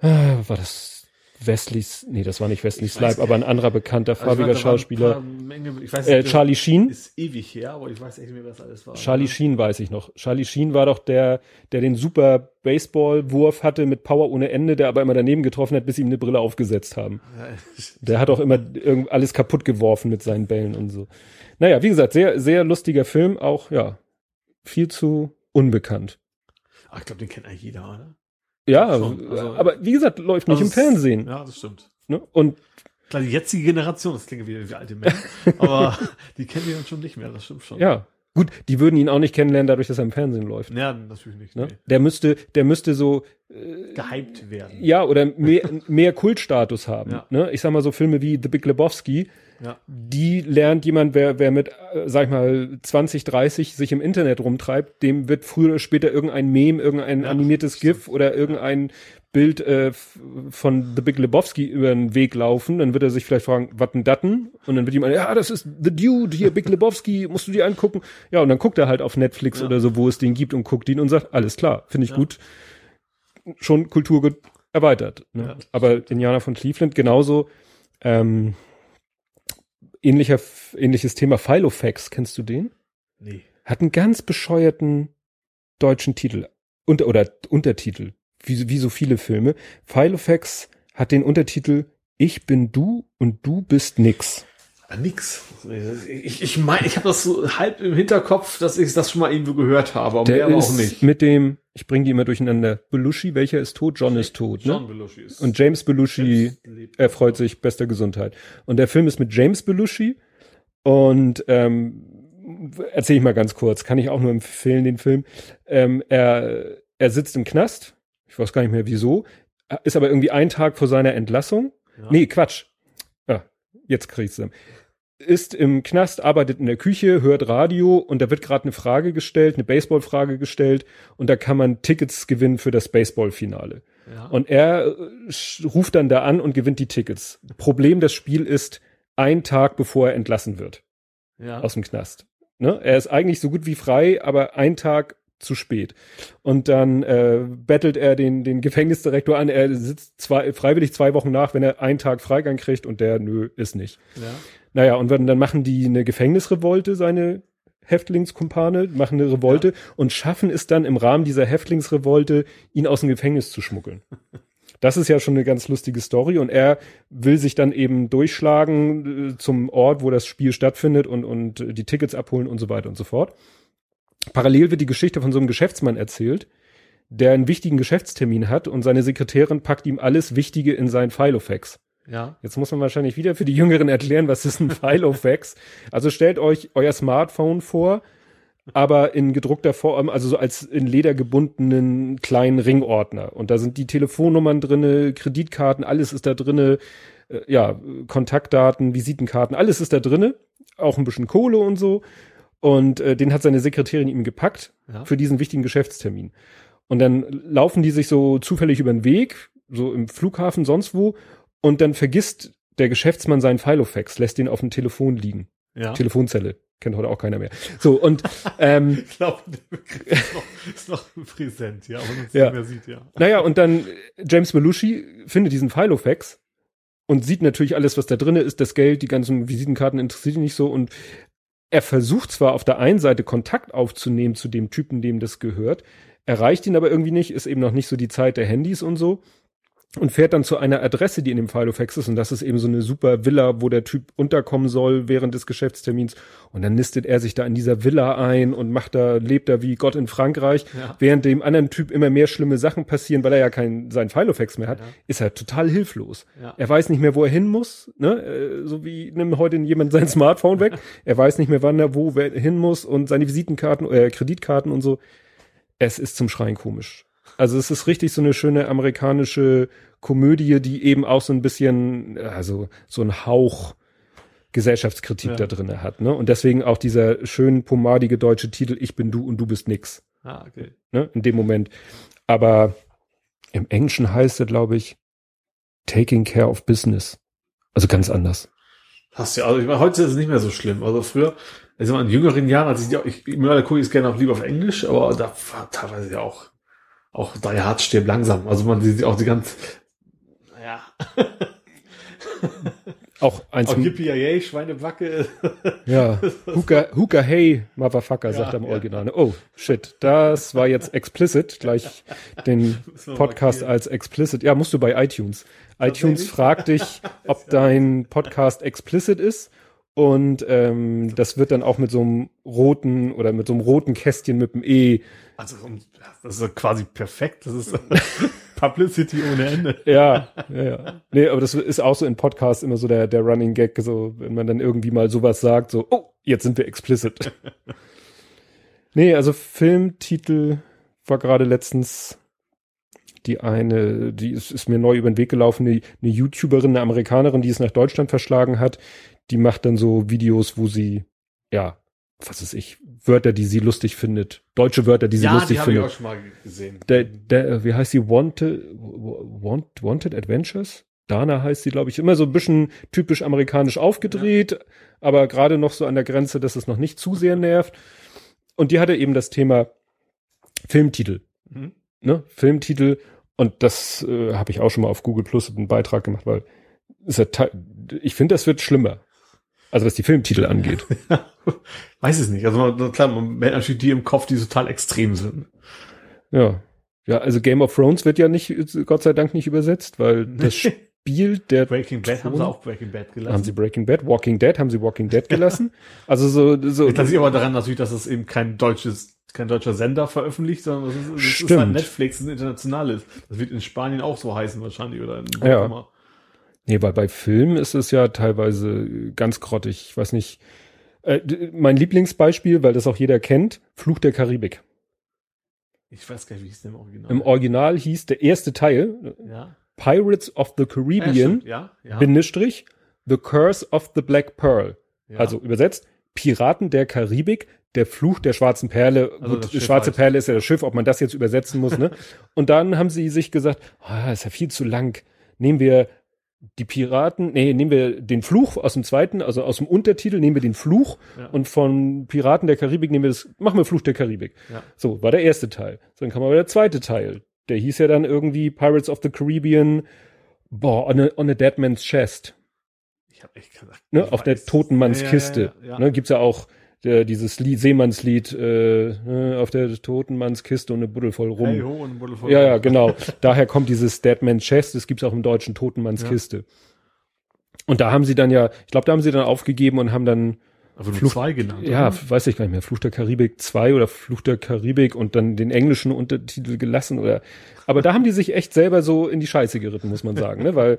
ah, war das Wesley's, nee, das war nicht Wesley Ich weiß Slipe, aber ein anderer bekannter Also farbiger Schauspieler. Menge, weiß Äh, Charlie Sheen. ist ewig her, aber ich weiß echt nicht mehr, was alles war. Charlie Sheen weiß ich noch. Charlie Sheen war doch der, der den super Baseballwurf hatte mit Power ohne Ende, der aber immer daneben getroffen hat, bis sie ihm eine Brille aufgesetzt haben. Der hat auch immer irgend alles kaputt geworfen mit seinen Bällen und so. Naja, wie gesagt, sehr, sehr lustiger Film, auch, ja, viel zu unbekannt. Ach, ich glaube, den kennt eigentlich jeder, oder? Ja, Schon, also- aber wie gesagt, läuft nicht Also im Fernsehen. Ja, das stimmt. Ne? Und Klar, die jetzige Generation, das klingt wieder wie alte Männer, aber die kennen wir dann schon nicht mehr, das stimmt schon. ja, gut, die würden ihn auch nicht kennenlernen, dadurch, dass er im Fernsehen läuft. Ja, natürlich nicht. Ne? Nee. Der müsste, der müsste so, Gehypt werden. ja, oder mehr, mehr Kultstatus haben. Ja. Ne? Ich sag mal so Filme wie The Big Lebowski, Ja. die lernt jemand, wer, wer mit, äh, sag ich mal, 20, 30 sich im Internet rumtreibt, dem wird früher oder später irgendein Meme, irgendein Ja, animiertes. GIF oder irgendein Bild äh, von The Big Lebowski über den Weg laufen, dann wird er sich vielleicht fragen, was denn datten? Und dann wird jemand, ja, das ist The Dude, hier, Big Lebowski, musst du dir angucken. Ja, und dann guckt er halt auf Netflix Ja. oder so, wo es den gibt und guckt ihn und sagt, alles klar, finde ich Ja. gut. Schon Kulturgut erweitert. Ne? Ja. Aber Indianer von Cleveland genauso, ähm, ähnlicher, ähnliches Thema Filofax, kennst du den? Nee. Hat einen ganz bescheuerten deutschen Titel. Unter, oder Untertitel. Wie, wie so viele Filme. Filofax hat den Untertitel Ich bin du und du bist nix. Ah, nix. Ich, ich meine, ich habe das so halb im Hinterkopf, dass ich das schon mal irgendwo gehört habe, aber Der mehr ist auch nicht. mit dem, ich bringe die immer durcheinander, Belushi, welcher ist tot? John ist tot, ne? John Belushi ist. Und James Belushi lebt er freut sich, bester Gesundheit. Und der Film ist mit James Belushi und ähm, erzähle ich mal ganz kurz, kann ich auch nur empfehlen, den Film. Ähm, er, er sitzt im Knast, ich weiß gar nicht mehr wieso, ist aber irgendwie ein Tag vor seiner Entlassung. Ja. Nee, Quatsch. Ja, jetzt krieg ich's. Ist im Knast, arbeitet in der Küche, hört Radio und da wird gerade eine Frage gestellt, eine Baseballfrage gestellt und da kann man Tickets gewinnen für das Baseballfinale. Ja. Und er äh, ruft dann da an und gewinnt die Tickets. Problem des Spiels ist, ein Tag bevor er entlassen wird ja. aus dem Knast. Ne? Er ist eigentlich so gut wie frei, aber ein Tag zu spät. Und dann äh, bettelt er den, den Gefängnisdirektor an. Er sitzt zwei, freiwillig zwei Wochen nach, wenn er einen Tag Freigang kriegt und der, nö, ist nicht. ja. Naja, und wenn, dann machen die eine Gefängnisrevolte, seine Häftlingskumpane, machen eine Revolte und schaffen es dann im Rahmen dieser Häftlingsrevolte, ihn aus dem Gefängnis zu schmuggeln. Das ist ja schon eine ganz lustige Story und er will sich dann eben durchschlagen äh, zum Ort, wo das Spiel stattfindet und, und die Tickets abholen und so weiter und so fort. Parallel wird die Geschichte von so einem Geschäftsmann erzählt, der einen wichtigen Geschäftstermin hat und seine Sekretärin packt ihm alles Wichtige in sein Filofax. Ja. Jetzt muss man wahrscheinlich wieder für die Jüngeren erklären, was ist ein Filofax. also stellt euch euer Smartphone vor, aber in gedruckter Form, also so als in Leder gebundenen kleinen Ringordner. Und da sind die Telefonnummern drinne, Kreditkarten, alles ist da drinne, äh, ja, Kontaktdaten, Visitenkarten, alles ist da drinne, auch ein bisschen Kohle und so. Und äh, den hat seine Sekretärin ihm gepackt Ja. für diesen wichtigen Geschäftstermin. Und dann laufen die sich so zufällig über den Weg, so im Flughafen, sonst wo, und dann vergisst der Geschäftsmann seinen Filofax, lässt ihn auf dem Telefon liegen. Ja. Telefonzelle. Kennt heute auch keiner mehr. So, und ähm, Ich glaube, der Begriff ist noch, ist noch präsent, ja, aber man Ja. nicht mehr sieht, ja. naja, und dann äh, James Belushi findet diesen Filofax und sieht natürlich alles, was da drinne ist, das Geld, die ganzen Visitenkarten interessiert ihn nicht so und er versucht zwar auf der einen Seite Kontakt aufzunehmen zu dem Typen, dem das gehört, erreicht ihn aber irgendwie nicht, ist eben noch nicht so die Zeit der Handys und so und fährt dann zu einer Adresse, die in dem Filofax ist und das ist eben so eine super Villa, wo der Typ unterkommen soll während des Geschäftstermins und dann nistet er sich da in dieser Villa ein und macht da lebt da wie Gott in Frankreich, ja. während dem anderen Typ immer mehr schlimme Sachen passieren, weil er ja kein sein Filofax mehr hat, ja. ist er total hilflos. Ja. Er weiß nicht mehr, wo er hin muss, ne? Äh, so wie nimmt heute jemand sein Smartphone weg. er weiß nicht mehr, wann er wo hin muss und seine Visitenkarten, äh, Kreditkarten und so. Es ist zum Schreien komisch. Also es ist richtig so eine schöne amerikanische Komödie, die eben auch so ein bisschen, also so ein Hauch Gesellschaftskritik ja. da drin hat. Ne? Und deswegen auch dieser schön pomadige deutsche Titel Ich bin du und du bist nix. Ah, okay. Ne? In dem Moment. Aber im Englischen heißt er, glaube ich, Taking Care of Business. Also ganz anders. Hast ja, also ich meine, heute ist es nicht mehr so schlimm. Also früher, also in jüngeren Jahren, als ich, ich, ich mittlerweile gucke ich es gerne auch lieber auf Englisch, aber da war teilweise ja auch auch drei Hart stirbt langsam. Also man sieht auch die ganz, naja. auch eins. Auch Yippie Schweinebacke. ja. Hooker, Hooker Hey, Motherfucker, ja, sagt er im ja. Original. Oh, shit. Das war jetzt explicit. Gleich den Podcast als explicit. Ja, musst du bei iTunes. iTunes fragt dich, ob dein Podcast explicit ist. Und ähm, das wird dann auch mit so einem roten oder mit so einem roten Kästchen mit dem E. Also das ist quasi perfekt. Das ist Publicity ohne Ende. Ja, ja, ja. Nee, aber das ist auch so in Podcasts immer so der, der Running Gag, so wenn man dann irgendwie mal sowas sagt, so, oh, jetzt sind wir explicit. nee, also Filmtitel war gerade letztens die eine, die ist, ist mir neu über den Weg gelaufen, eine, eine YouTuberin, eine Amerikanerin, die es nach Deutschland verschlagen hat, die macht dann so Videos, wo sie, ja, was weiß ich, Wörter, die sie lustig findet. Deutsche Wörter, die sie ja, lustig die findet. Ja, die habe ich auch schon mal gesehen. Der, der, wie heißt sie? Wanted, Want, Wanted Adventures? Dana heißt sie, glaube ich, immer so ein bisschen typisch amerikanisch aufgedreht, ja. aber gerade noch so an der Grenze, dass es noch nicht zu sehr nervt. Und die hatte eben das Thema Filmtitel. Mhm. Ne? Filmtitel. Und das äh, habe ich auch schon mal auf Google Plus einen Beitrag gemacht, weil ist ja ich finde, das wird schlimmer. Also was die Filmtitel angeht. Weiß es nicht. Also man, klar, man hat natürlich die im Kopf, die total extrem sind. Ja. Ja, also Game of Thrones wird ja nicht, Gott sei Dank nicht übersetzt, weil das Spiel der Breaking Bad Ton, haben sie auch Breaking Bad gelassen. Haben sie Breaking Bad, Walking Dead haben sie Walking Dead gelassen. also so, so. Das liegt aber daran natürlich, dass es eben kein deutsches, kein deutscher Sender veröffentlicht, sondern das ist, das ist halt Netflix, das international ist. Das wird in Spanien auch so heißen wahrscheinlich oder in ja. Immer. Nee, weil bei Filmen ist es ja teilweise ganz grottig. Ich weiß nicht. Äh, mein Lieblingsbeispiel, weil das auch jeder kennt, Fluch der Karibik. Ich weiß gar nicht, wie hieß der im Original? Im Original hieß der erste Teil ja. Pirates of the Caribbean, ja, ja, Bindestrich, The Curse of the Black Pearl. Also übersetzt, Piraten der Karibik, der Fluch der schwarzen Perle. Also Gut, schwarze halt. Perle ist ja das Schiff, ob man das jetzt übersetzen muss, ne? Und dann haben sie sich gesagt, oh, ist ja viel zu lang. Nehmen wir die Piraten, nee, nehmen wir den Fluch aus dem zweiten, also aus dem Untertitel nehmen wir den Fluch ja. und von Piraten der Karibik nehmen wir das, machen wir Fluch der Karibik. Ja. So, war der erste Teil. So, dann kam aber der zweite Teil. Der hieß ja dann irgendwie Pirates of the Caribbean, boah, on a, on a Dead Man's Chest. Ich hab echt gesagt. Ne, auf der Totenmannskiste. Ja, ja, ne, gibt's ja auch der, dieses Lied, Seemannslied äh, ne, auf der Totenmannskiste und eine Buddel voll rum. Hey, ho, eine Buddel voll ja, ja, genau. Daher kommt dieses Dead Man's Chest, das gibt's auch im Deutschen Totenmannskiste. Ja. Und da haben sie dann ja, ich glaube, da haben sie dann aufgegeben und haben dann aber Fluch, zwei genannt. Ja, oder? weiß ich gar nicht mehr. Fluch der Karibik 2 oder Fluch der Karibik und dann den englischen Untertitel gelassen oder. Aber da haben die sich echt selber so in die Scheiße geritten, muss man sagen, ne? Weil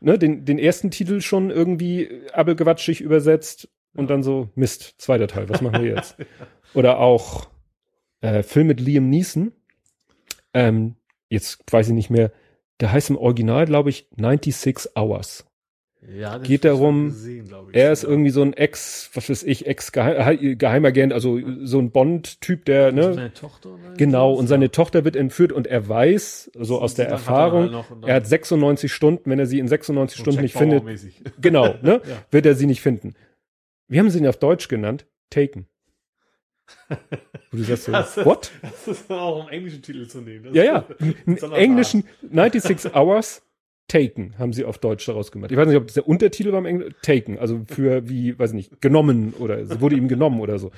ne, den, den ersten Titel schon irgendwie abelgewatschig übersetzt und dann so, Mist, zweiter Teil, was machen wir jetzt? Oder auch äh, Film mit Liam Neeson. Ähm, jetzt weiß ich nicht mehr, der heißt im Original, glaube ich, 96 Hours. Ja, das geht darum, gesehen, er ist ja. irgendwie so ein Ex, was weiß ich, Ex-Geheimagent, also so ein Bond-Typ, der, ne? Seine Tochter genau, und seine Tochter wird entführt und er weiß, so aus der Erfahrung, er, er, hat 96 Stunden, wenn er sie in 96 so Stunden nicht findet, genau, ne, ja. wird er sie nicht finden. Wie haben sie ihn auf Deutsch genannt? Taken. Wo du sagst so, das ist, what? Das ist auch um englischen Titel zu nehmen. Das ja, ja. Im englischen 96 Hours Taken haben sie auf Deutsch daraus gemacht. Ich weiß nicht, ob das der Untertitel war im Englischen. Taken, also für wie, weiß ich nicht, genommen oder sie wurde ihm genommen oder so.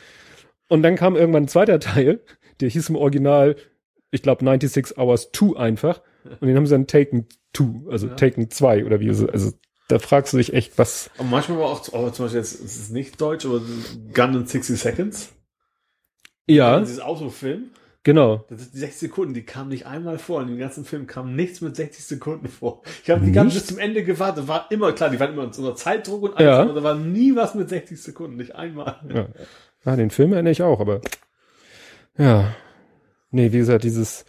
Und dann kam irgendwann ein zweiter Teil, der hieß im Original, ich glaube 96 Hours 2 einfach. Und den haben sie dann Taken 2, also Ja. Taken 2 oder wie, also da fragst du dich echt, was, Aber manchmal war auch, aber zum Beispiel jetzt, es ist nicht deutsch, aber Gun in 60 Seconds. ja, Dieses Autofilm. genau. Das ist die 60 Sekunden, die kamen nicht einmal vor. In dem ganzen Film kam nichts mit 60 Sekunden vor. Ich habe die ganze bis zum Ende gewartet. War immer klar, die waren immer unter Zeitdruck und alles, Ja. aber da war nie was mit 60 Sekunden, nicht einmal. Ja. Ah, den Film erinnere ich auch, aber ja. Nee, wie gesagt, dieses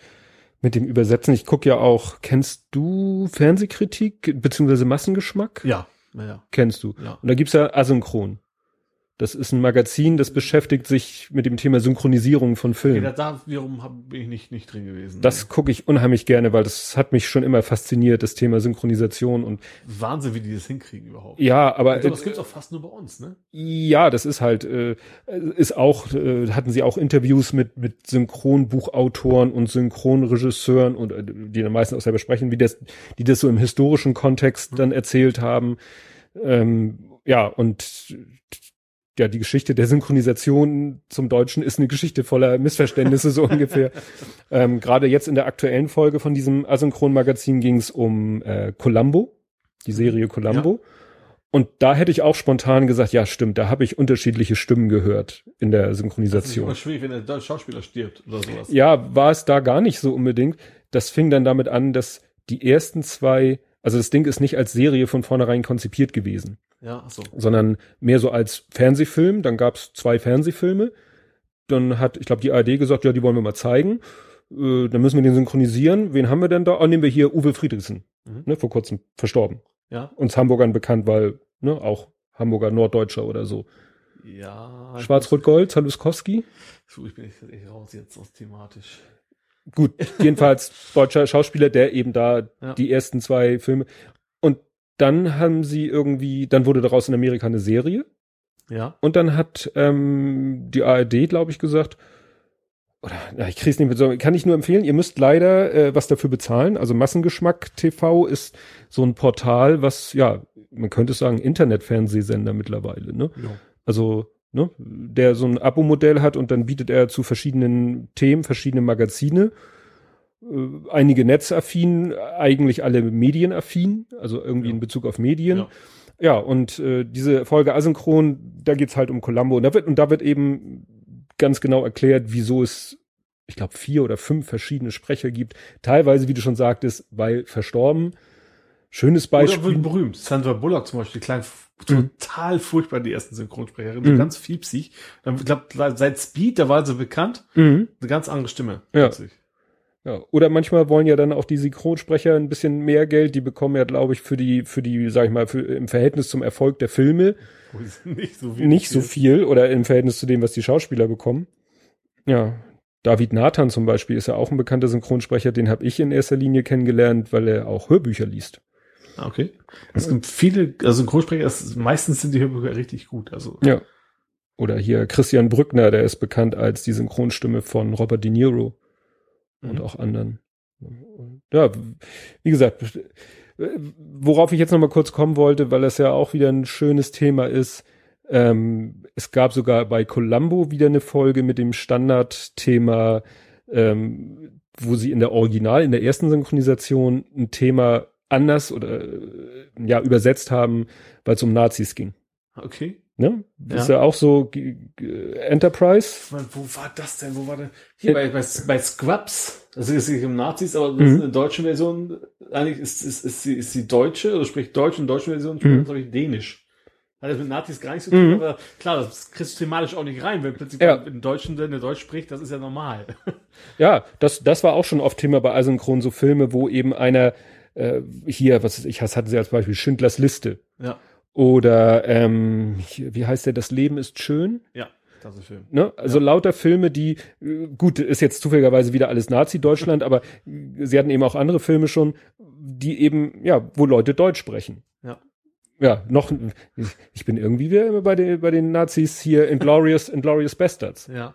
mit dem Übersetzen, ich gucke ja auch, kennst du Fernsehkritik beziehungsweise Massengeschmack? Ja, naja. Kennst du. Ja. Und da gibt's ja Asynchron. Das ist ein Magazin, das beschäftigt sich mit dem Thema Synchronisierung von Okay, Filmen. da, da wiederum bin ich nicht, nicht drin gewesen. Das gucke ich unheimlich gerne, weil das hat mich schon immer fasziniert, das Thema Synchronisation und Wahnsinn, wie die das hinkriegen überhaupt. ja, aber Also, das gibt's auch fast nur bei uns, ne? Ja, das ist halt, äh, ist auch, äh, hatten sie auch Interviews mit, mit Synchronbuchautoren und Synchronregisseuren und äh, die dann meistens auch selber sprechen, wie das, die das so im historischen Kontext dann erzählt haben. Ähm, ja, und ja, die Geschichte der Synchronisation zum Deutschen ist eine Geschichte voller Missverständnisse, so ungefähr. Ähm, Gerade jetzt in der aktuellen Folge von diesem Asynchron-Magazin ging es um äh, Columbo, die Serie Columbo. Und da hätte ich auch spontan gesagt, ja, stimmt, da habe ich unterschiedliche Stimmen gehört in der Das ist immer Synchronisation. schwierig, wenn der Schauspieler stirbt oder sowas. Ja, war es da gar nicht so unbedingt. Das fing dann damit an, dass die ersten zwei, also das Ding ist nicht als Serie von vornherein konzipiert gewesen, Ja, ach so. sondern mehr so als Fernsehfilm. Dann gab es zwei Fernsehfilme. Dann hat, ich glaube, die ARD gesagt, ja, die wollen wir mal zeigen. Äh, dann müssen wir den synchronisieren. Wen haben wir denn da? Oh, nehmen wir hier Uwe Friedrichsen, Mhm. ne, vor kurzem verstorben. Ja. Uns Hamburgern bekannt, weil, ne, auch Hamburger Norddeutscher oder so. Ja. Schwarz-Rot-Gold, Zaluskowski. So, ich bin echt, echt raus jetzt aus thematisch. Gut, jedenfalls deutscher Schauspieler, der eben da Ja. die ersten zwei Filme. Dann haben sie irgendwie, dann wurde daraus in Amerika eine Serie. Ja. Und dann hat ähm, die ARD, glaube ich, gesagt, oder na, ich krieg's nicht mit so, kann ich nur empfehlen, ihr müsst leider äh, was dafür bezahlen. Also Massengeschmack TV ist so ein Portal, was, ja, man könnte sagen, Internetfernsehsender mittlerweile, ne? ja. Also, ne, der so ein Abo-Modell hat und dann bietet er zu verschiedenen Themen verschiedene Magazine. Äh, einige netzaffin, eigentlich alle medienaffin, also irgendwie Ja. in Bezug auf Medien. Ja. Ja, und äh, diese Folge Asynchron, da geht's halt um Columbo. Und da wird, und da wird eben ganz genau erklärt, wieso es, ich glaube, vier oder fünf verschiedene Sprecher gibt. Teilweise, wie du schon sagtest, weil verstorben. Schönes Oder Beispiel. wird berühmt. Sandra Bullock zum Beispiel, die kleine, Mhm. total furchtbar, die ersten Synchronsprecherin, Mhm. ganz fiepsig. Dann, ich glaube, seit Speed, da war sie bekannt, Mhm. eine ganz andere Stimme. Ja. plötzlich. Ja, oder manchmal wollen ja dann auch die Synchronsprecher ein bisschen mehr Geld. Die bekommen ja, glaube ich, für die, für die, sag ich mal, für, im Verhältnis zum Erfolg der Filme Nicht so viel. nicht so viel oder im Verhältnis zu dem, was die Schauspieler bekommen. Ja, David Nathan zum Beispiel ist ja auch ein bekannter Synchronsprecher. Den habe ich in erster Linie kennengelernt, weil er auch Hörbücher liest. Ah, Okay. Es gibt viele, also Synchronsprecher, es, meistens sind die Hörbücher richtig gut. Also, Ja. Oder hier Christian Brückner, der ist bekannt als die Synchronstimme von Robert De Niro und Mhm. auch anderen. Ja, wie gesagt, worauf ich jetzt noch mal kurz kommen wollte, weil das ja auch wieder ein schönes Thema ist. Ähm, es gab sogar bei Columbo wieder eine Folge mit dem Standardthema, ähm, wo sie in der Original, in der ersten Synchronisation ein Thema anders oder äh, ja übersetzt haben, weil es um Nazis ging. okay. Ne? Ja. ist ja auch so Enterprise. Wo war das denn? Wo war denn? Hier bei, bei, bei Scrubs. Das ist nicht um Nazis, aber das Mhm. ist eine deutsche Version. Eigentlich ist, ist, ist, sie, ist sie deutsche, oder spricht Deutsch und deutsche Version spricht, Mhm. glaube ich, Dänisch. Hat das mit Nazis gar nichts zu tun, Mhm. aber klar, das kriegst du thematisch auch nicht rein, wenn plötzlich Ja. in Deutschen, der Deutsch spricht, das ist ja normal. Ja, das, das war auch schon oft Thema bei Asynchron, so Filme, wo eben einer äh, hier, was ich, hatten sie als Beispiel, Schindlers Liste. ja, Oder ähm, wie heißt der, Das Leben ist schön? ja, das ist Film. Ne? Also lauter Filme, die, äh, gut, ist jetzt zufälligerweise wieder alles Nazi-Deutschland, aber äh, sie hatten eben auch andere Filme schon, die eben, ja, wo Leute Deutsch sprechen. Ja. Ja, noch, ich bin irgendwie wieder immer bei den, bei den Nazis hier Inglorious, Inglorious Bastards. Ja.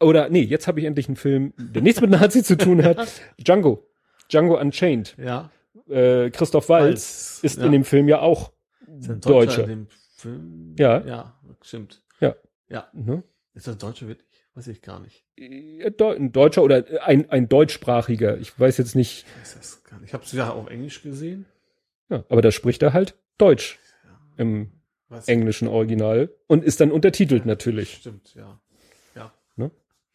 Oder, nee, jetzt habe ich endlich einen Film, der nichts mit Nazi zu tun hat. Django. Django Unchained. Ja. äh, Christoph Walz, Waltz, ist ja. in dem Film ja auch Ist ein Deutscher. dem Film? Ja. Ja, stimmt. Ja. Ja. ne? Ist das Deutsche wirklich? Weiß ich gar nicht. Äh, ein Deutscher oder ein, ein deutschsprachiger. Ich weiß jetzt nicht, Ich. Ich habe es ja auf Englisch gesehen. ja, aber da spricht er halt Deutsch im Weiß englischen Original und ist dann untertitelt natürlich. Stimmt, ja. Ja.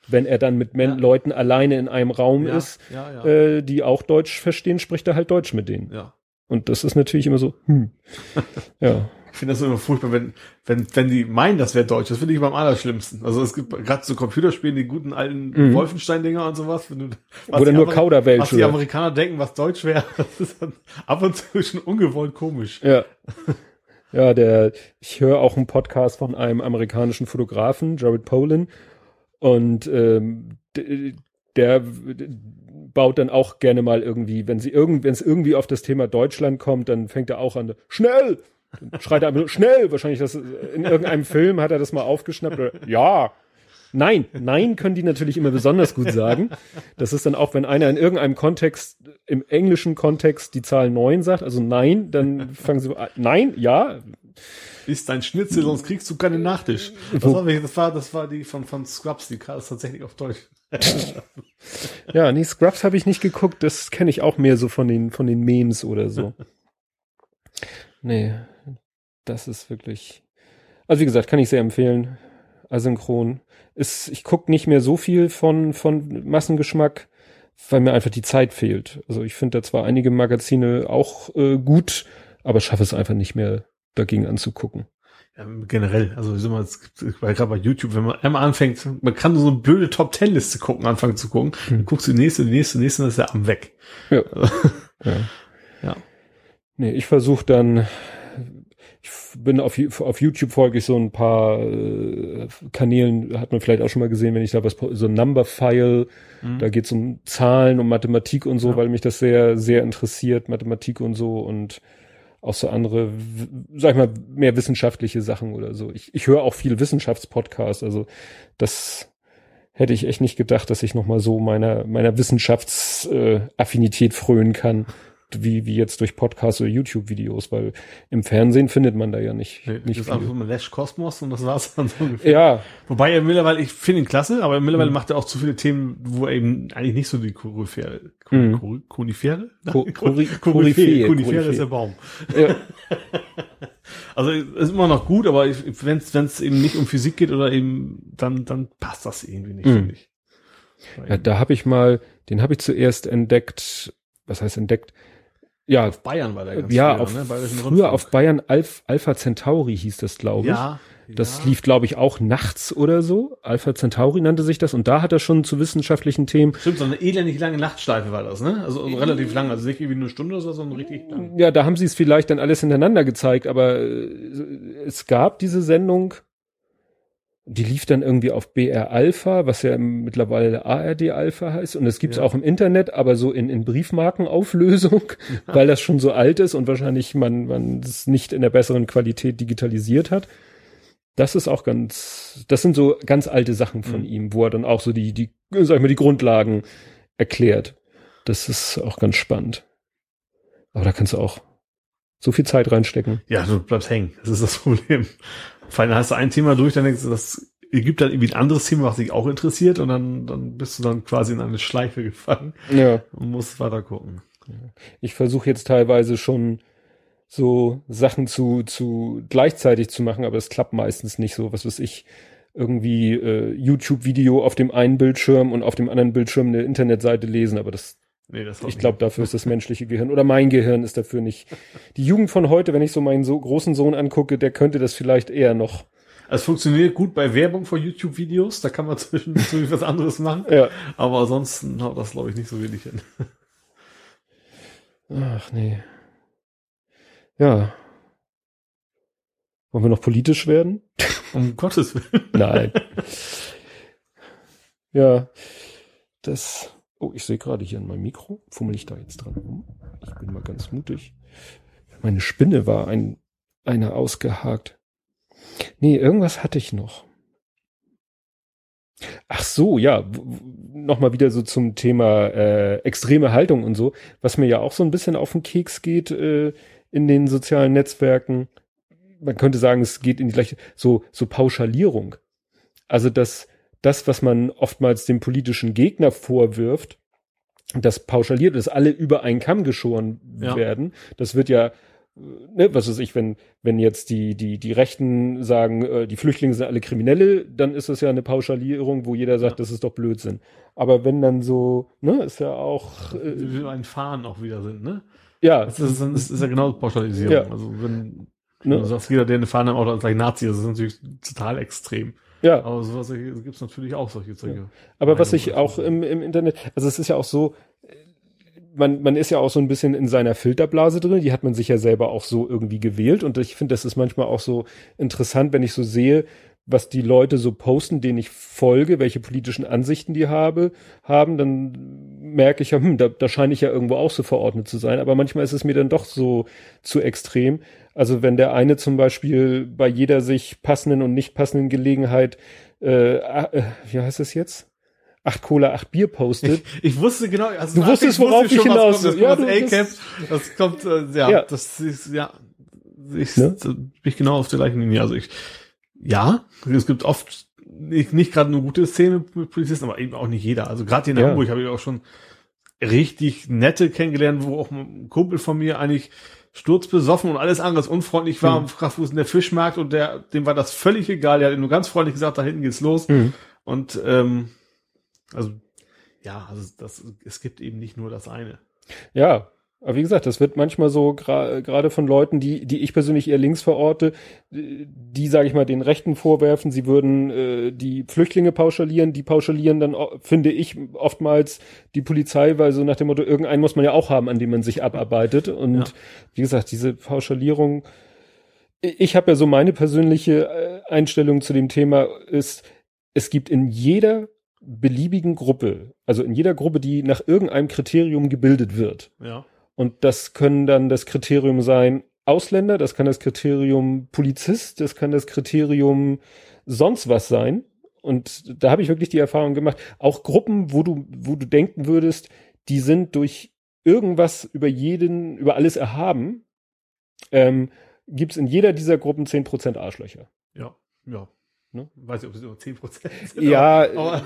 Wenn er dann mit Men Ja. Leuten alleine in einem Raum ja, ist, ja, ja. äh, die auch Deutsch verstehen, spricht er halt Deutsch mit denen. ja. Und das ist natürlich immer so, hm. ja. Ich finde das immer furchtbar, wenn, wenn, wenn die meinen, das wäre Deutsch. Das finde ich beim allerschlimmsten. Also es gibt gerade so Computerspielen, die guten alten Mhm. Wolfenstein-Dinger und sowas. Wenn du, was Oder nur Kauderwelsch. Was die Amerikaner denken, was Deutsch wäre, das ist dann ab und zu schon ungewollt komisch. Ja. Ja, der, ich höre auch einen Podcast von einem amerikanischen Fotografen, Jared Polin, und ähm, d- der baut dann auch gerne mal irgendwie, wenn sie irgend, wenn es irgendwie auf das Thema Deutschland kommt, dann fängt er auch an, schnell! Dann schreit er schnell! Wahrscheinlich das in irgendeinem Film hat er das mal aufgeschnappt. Ja! Nein, nein können die natürlich immer besonders gut sagen. Das ist dann auch, wenn einer in irgendeinem Kontext, im englischen Kontext die Zahl neun sagt, also nein, dann fangen sie nein, ja, Ist dein Schnitzel, sonst kriegst du keinen Nachtisch. Das war, das war, das war die von, von Scrubs, die kam tatsächlich auf Deutsch. ja, nee, Scrubs habe ich nicht geguckt, das kenne ich auch mehr so von den, von den Memes oder so. Nee, das ist wirklich, also wie gesagt, kann ich sehr empfehlen, asynchron. Ist, ich gucke nicht mehr so viel von, von Massengeschmack, weil mir einfach die Zeit fehlt. Also ich finde da zwar einige Magazine auch äh, gut, aber schaffe es einfach nicht mehr dagegen anzugucken. Ja, generell, also ich sag mal, weil gerade bei YouTube, wenn man einmal anfängt, man kann so eine blöde Top Ten Liste gucken, anfangen zu gucken, Hm. dann guckst du die nächste, die nächste, die nächste, dann ist der am weg. Ja. ja. Ja. Nee, ich versuche dann, ich bin auf, auf YouTube folge ich so ein paar äh, Kanälen, hat man vielleicht auch schon mal gesehen, wenn ich da was, so ein Number-File, Mhm. da geht's um Zahlen, um Mathematik und so, Ja. weil mich das sehr, sehr interessiert, Mathematik und so und auch so andere, sag ich mal, mehr wissenschaftliche Sachen oder so. Ich, ich höre auch viel Wissenschaftspodcasts, also das hätte ich echt nicht gedacht, dass ich nochmal so meiner, meiner Wissenschaftsaffinität äh, frönen kann, wie, wie jetzt durch Podcasts oder YouTube-Videos, weil im Fernsehen findet man da ja nicht, Nee, nicht das ist einfach so ein Lash Kosmos und das war's dann so ungefähr. Ja, Wobei er mittlerweile, ich finde ihn klasse, aber mittlerweile Mhm. macht er auch zu viele Themen, wo er eben eigentlich nicht so die Koryphäre, Mhm. Ko- Konifere? Ko- Kori- Koryphäe, Koryphäe, Konifere Koryphäe. ist der Baum. ja, Also ist immer noch gut, aber wenn es eben nicht um Physik geht oder eben, dann, dann passt das irgendwie nicht, Mhm. finde ich. ja da habe ich mal, den habe ich zuerst entdeckt, was heißt entdeckt? Ja, auf Bayern war der ganz ja, früher, auf, ne? Bayerischen früher Rundfunk. auf Bayern Alph, Alpha Centauri hieß das, glaube ich. Ja. Das ja. lief, glaube ich, auch nachts oder so. Alpha Centauri nannte sich das. Und da hat er schon zu wissenschaftlichen Themen. Stimmt, so eine elendig lange Nachtschleife war das, ne? Also relativ lang, also nicht irgendwie eine Stunde oder so, sondern richtig lang. Ja, da haben sie es vielleicht dann alles hintereinander gezeigt, aber äh, es gab diese Sendung, die lief dann irgendwie auf BR Alpha, was ja mittlerweile ARD Alpha heißt. Und es gibt's Ja. auch im Internet, aber so in, in Briefmarkenauflösung, weil das schon so alt ist und wahrscheinlich man, man es nicht in der besseren Qualität digitalisiert hat. Das ist auch ganz, das sind so ganz alte Sachen von Mhm. ihm, wo er dann auch so die, die, sag ich mal, die Grundlagen erklärt. Das ist auch ganz spannend. Aber da kannst du auch so viel Zeit reinstecken. Ja, du bleibst hängen. Das ist das Problem. Vor allem hast du ein Thema durch, dann denkst du, das gibt dann irgendwie ein anderes Thema, was dich auch interessiert und dann, dann bist du dann quasi in eine Schleife gefangen Ja. und musst weiter gucken. Ich versuche jetzt teilweise schon so Sachen zu, zu gleichzeitig zu machen, aber es klappt meistens nicht so. Was weiß ich, irgendwie äh, YouTube-Video auf dem einen Bildschirm und auf dem anderen Bildschirm eine Internetseite lesen, aber das, Nee, das ich glaube, dafür ist das menschliche Gehirn oder mein Gehirn ist dafür nicht. Die Jugend von heute, wenn ich so meinen so großen Sohn angucke, der könnte das vielleicht eher noch. Es funktioniert gut bei Werbung von YouTube-Videos, da kann man zwischendurch was anderes machen, Ja. aber ansonsten haut das, glaube ich, nicht so wenig hin. Ach nee. Ja. Wollen wir noch politisch werden? Um Gottes Willen. Nein. ja, das. Oh, ich sehe gerade hier an meinem Mikro. Fummel ich da jetzt dran rum? Ich bin mal ganz mutig. Meine Spinne war ein, einer ausgehakt. Nee, irgendwas hatte ich noch. Ach so, ja, nochmal wieder so zum Thema äh, extreme Haltung und so, was mir ja auch so ein bisschen auf den Keks geht äh, in den sozialen Netzwerken. Man könnte sagen, es geht in die gleiche, so, so Pauschalierung. Also das, das, was man oftmals dem politischen Gegner vorwirft, das pauschaliert, dass alle über einen Kamm geschoren ja. werden. Das wird ja ne, was weiß ich, wenn, wenn jetzt die, die, die Rechten sagen, äh, die Flüchtlinge sind alle Kriminelle, dann ist das ja eine Pauschalierung, wo jeder sagt, ja. das ist doch Blödsinn. Aber wenn dann so, ne, ist ja auch. Äh, Wie ein Fahren auch wieder sind, ne? Ja. Das ist, das ist ja genau Pauschalisierung. Ja. Also wenn ne? du sagst, jeder, der eine Fahne im Auto hat, gleich Nazi, das ist natürlich total extrem. Ja. Aber sowas gibt es natürlich auch solche Zeug. Ja. Aber was ich auch im, im Internet, also es ist ja auch so, man, man ist ja auch so ein bisschen in seiner Filterblase drin, die hat man sich ja selber auch so irgendwie gewählt und ich finde, das ist manchmal auch so interessant, wenn ich so sehe, was die Leute so posten, denen ich folge, welche politischen Ansichten die habe, haben, dann merke ich ja, hm, da, da scheine ich ja irgendwo auch so verordnet zu sein. Aber manchmal ist es mir dann doch so zu extrem. Also wenn der eine zum Beispiel bei jeder sich passenden und nicht passenden Gelegenheit, äh, äh wie heißt es jetzt? acht Cola, acht Bier postet. Ich, ich wusste genau, also du wusstest, worauf ich hinaus will. Ja, das, A-Cap, das kommt, äh, ja, ja, das ist, ja, ich, ne? bin ich genau auf der gleichen Linie. Also ich, ja, es gibt oft nicht, nicht gerade eine gute Szene mit Polizisten, aber eben auch nicht jeder. Also gerade hier in ja. Hamburg habe ich auch schon richtig nette kennengelernt, wo auch ein Kumpel von mir eigentlich sturzbesoffen und alles anderes unfreundlich war mhm. wo ist denn der Fischmarkt und der, dem war das völlig egal. Der hat nur ganz freundlich gesagt, da hinten geht's los. Mhm. Und ähm, also, ja, also das, es gibt eben nicht nur das eine. Ja, aber wie gesagt, das wird manchmal so gerade gra von Leuten, die, die ich persönlich eher links verorte, die, sage ich mal, den Rechten vorwerfen, sie würden äh, die Flüchtlinge pauschalieren, die pauschalieren dann, finde ich, oftmals die Polizei, weil so nach dem Motto, irgendeinen muss man ja auch haben, an dem man sich abarbeitet. Und ja. wie gesagt, diese Pauschalierung, ich habe ja so meine persönliche äh, Einstellung zu dem Thema ist, es gibt in jeder beliebigen Gruppe, also in jeder Gruppe, die nach irgendeinem Kriterium gebildet wird. Ja. Und das können dann das Kriterium sein Ausländer, das kann das Kriterium Polizist, das kann das Kriterium sonst was sein. Und da habe ich wirklich die Erfahrung gemacht, auch Gruppen, wo du, wo du denken würdest, die sind durch irgendwas über jeden, über alles erhaben, ähm, gibt es in jeder dieser Gruppen zehn Prozent Arschlöcher. Ja, ja. Ne? Weiß ich, ob es nur 10 Prozent sind. Ja, aber,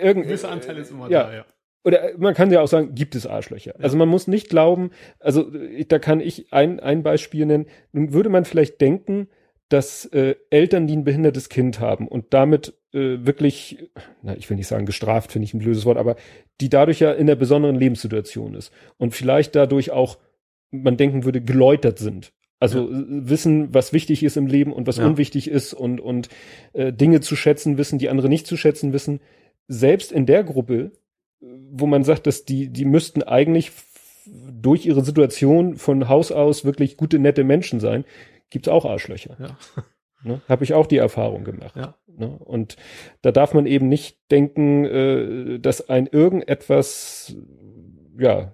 äh, ein gewisser Anteil ist immer ja. da, ja. Oder man kann ja auch sagen, gibt es Arschlöcher. Ja. Also man muss nicht glauben, also da kann ich ein, ein Beispiel nennen. Nun würde man vielleicht denken, dass äh, Eltern, die ein behindertes Kind haben und damit äh, wirklich, na, ich will nicht sagen gestraft, finde ich ein blödes Wort, aber die dadurch ja in einer besonderen Lebenssituation ist und vielleicht dadurch auch, man denken würde, geläutert sind. Also ja. wissen, was wichtig ist im Leben und was ja. unwichtig ist und, und äh, Dinge zu schätzen wissen, die andere nicht zu schätzen wissen. Selbst in der Gruppe, wo man sagt, dass die, die müssten eigentlich durch ihre Situation von Haus aus wirklich gute, nette Menschen sein, gibt's auch Arschlöcher. Ja. Ne? Habe ich auch die Erfahrung gemacht. Ja. Ne? Und da darf man eben nicht denken, äh, dass ein irgendetwas ja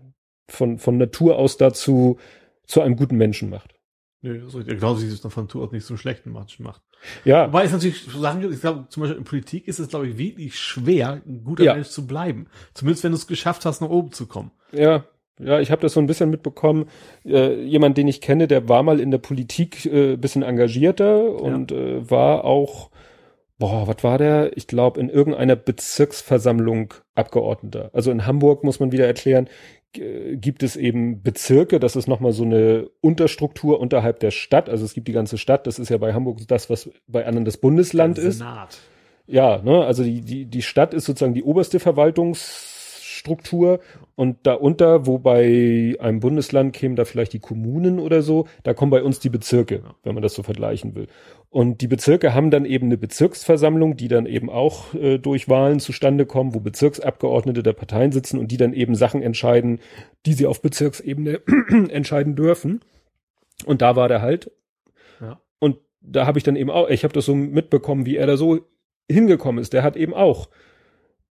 von, von Natur aus dazu zu einem guten Menschen macht. Nö, das ist richtig. Genauso wie es von Natur aus nicht zum schlechten Menschen macht. Ja. Wobei es natürlich Sachen gibt, ich glaube, zum Beispiel in Politik ist es, glaube ich, wirklich schwer, ein guter ja. Mensch zu bleiben. Zumindest wenn du es geschafft hast, nach oben zu kommen. Ja. Ja, ich habe das so ein bisschen mitbekommen. Äh, jemand, den ich kenne, der war mal in der Politik äh, bisschen engagierter und ja. äh, war auch, boah, was war der? Ich glaube, in irgendeiner Bezirksversammlung Abgeordneter. Also in Hamburg muss man wieder erklären, gibt es eben Bezirke, das ist nochmal so eine Unterstruktur unterhalb der Stadt. Also es gibt die ganze Stadt, das ist ja bei Hamburg das, was bei anderen das Bundesland ist. Senat. Ja, ne, also die, die, die Stadt ist sozusagen die oberste Verwaltungsstruktur und darunter, wo bei einem Bundesland kämen da vielleicht die Kommunen oder so, da kommen bei uns die Bezirke, wenn man das so vergleichen will. Und die Bezirke haben dann eben eine Bezirksversammlung, die dann eben auch äh, durch Wahlen zustande kommen, wo Bezirksabgeordnete der Parteien sitzen und die dann eben Sachen entscheiden, die sie auf Bezirksebene entscheiden dürfen. Und da war der halt. Ja. Und da habe ich dann eben auch, ich habe das so mitbekommen, wie er da so hingekommen ist. Der hat eben auch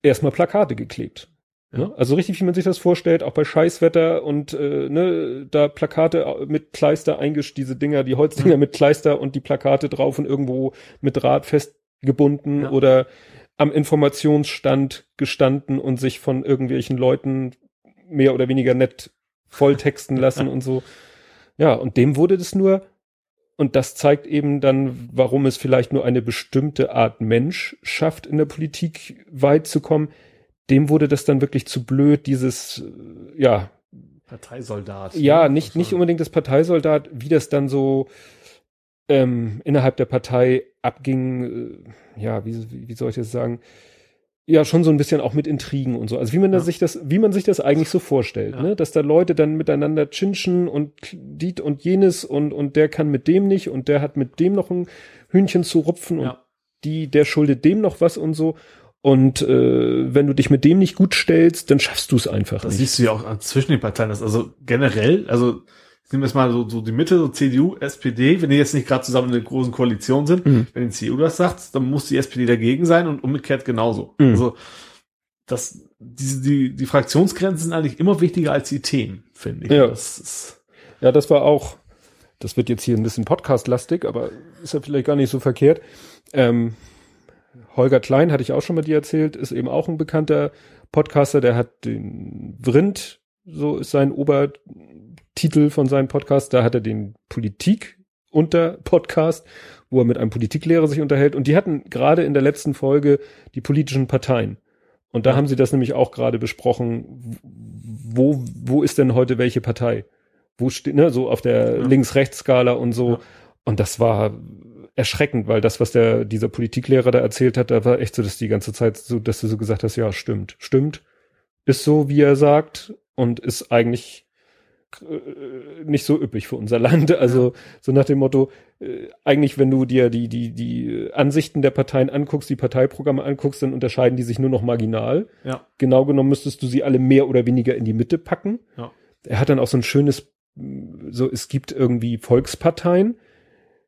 erstmal Plakate geklebt. Ne? Also richtig, wie man sich das vorstellt, auch bei Scheißwetter und äh, ne, da Plakate mit Kleister eingesch, diese Dinger, die Holzdinger mit Kleister und die Plakate drauf und irgendwo mit Draht festgebunden ja. oder am Informationsstand gestanden und sich von irgendwelchen Leuten mehr oder weniger nett volltexten lassen und so. Ja, und dem wurde das nur, und das zeigt eben dann, warum es vielleicht nur eine bestimmte Art Mensch schafft, in der Politik weit zu kommen. Dem wurde das dann wirklich zu blöd, dieses, ja. Parteisoldat. Ja, ne? nicht, nicht unbedingt das Parteisoldat, wie das dann so, ähm, innerhalb der Partei abging, äh, ja, wie, wie soll ich das sagen? ja schon so ein bisschen auch mit Intrigen und so. Also wie man ja. sich das, wie man sich das eigentlich so vorstellt, ja. ne? Dass da Leute dann miteinander chinschen und diet und jenes und und der kann mit dem nicht und der hat mit dem noch ein Hühnchen zu rupfen und ja. die, der schuldet dem noch was und so. Und äh, wenn du dich mit dem nicht gut stellst, dann schaffst du es einfach das nicht. Das siehst du ja auch zwischen den Parteien. Das also generell, also nehmen wir jetzt mal so, so die Mitte, so CDU, SPD, wenn die jetzt nicht gerade zusammen in einer großen Koalition sind, mhm. wenn die CDU das sagt, dann muss die SPD dagegen sein und umgekehrt genauso. Mhm. Also das, diese, die, die Fraktionsgrenzen sind eigentlich immer wichtiger als die Themen, finde ich. Ja. Das ist, ja, das war auch, das wird jetzt hier ein bisschen Podcast-lastig, aber ist ja vielleicht gar nicht so verkehrt. Ähm, Holger Klein, hatte ich auch schon mal dir erzählt, ist eben auch ein bekannter Podcaster, der hat den Vrind, so ist sein Ober, Titel von seinem Podcast. Da hat er den Politik unter Podcast, wo er mit einem Politiklehrer sich unterhält. Und die hatten gerade in der letzten Folge die politischen Parteien. Und da ja. haben sie das nämlich auch gerade besprochen. Wo, wo ist denn heute welche Partei? Wo steht, ne, so auf der ja. Links-Rechts-Skala und so. Ja. Und das war erschreckend, weil das, was der, dieser Politiklehrer da erzählt hat, da war echt so, dass die ganze Zeit so, dass du so gesagt hast, ja, stimmt, stimmt, ist so, wie er sagt und ist eigentlich äh, nicht so üppig für unser Land. Also so nach dem Motto, äh, eigentlich, wenn du dir die, die, die Ansichten der Parteien anguckst, die Parteiprogramme anguckst, dann unterscheiden die sich nur noch marginal. Ja. Genau genommen müsstest du sie alle mehr oder weniger in die Mitte packen. Ja. Er hat dann auch so ein schönes, so es gibt irgendwie Volksparteien,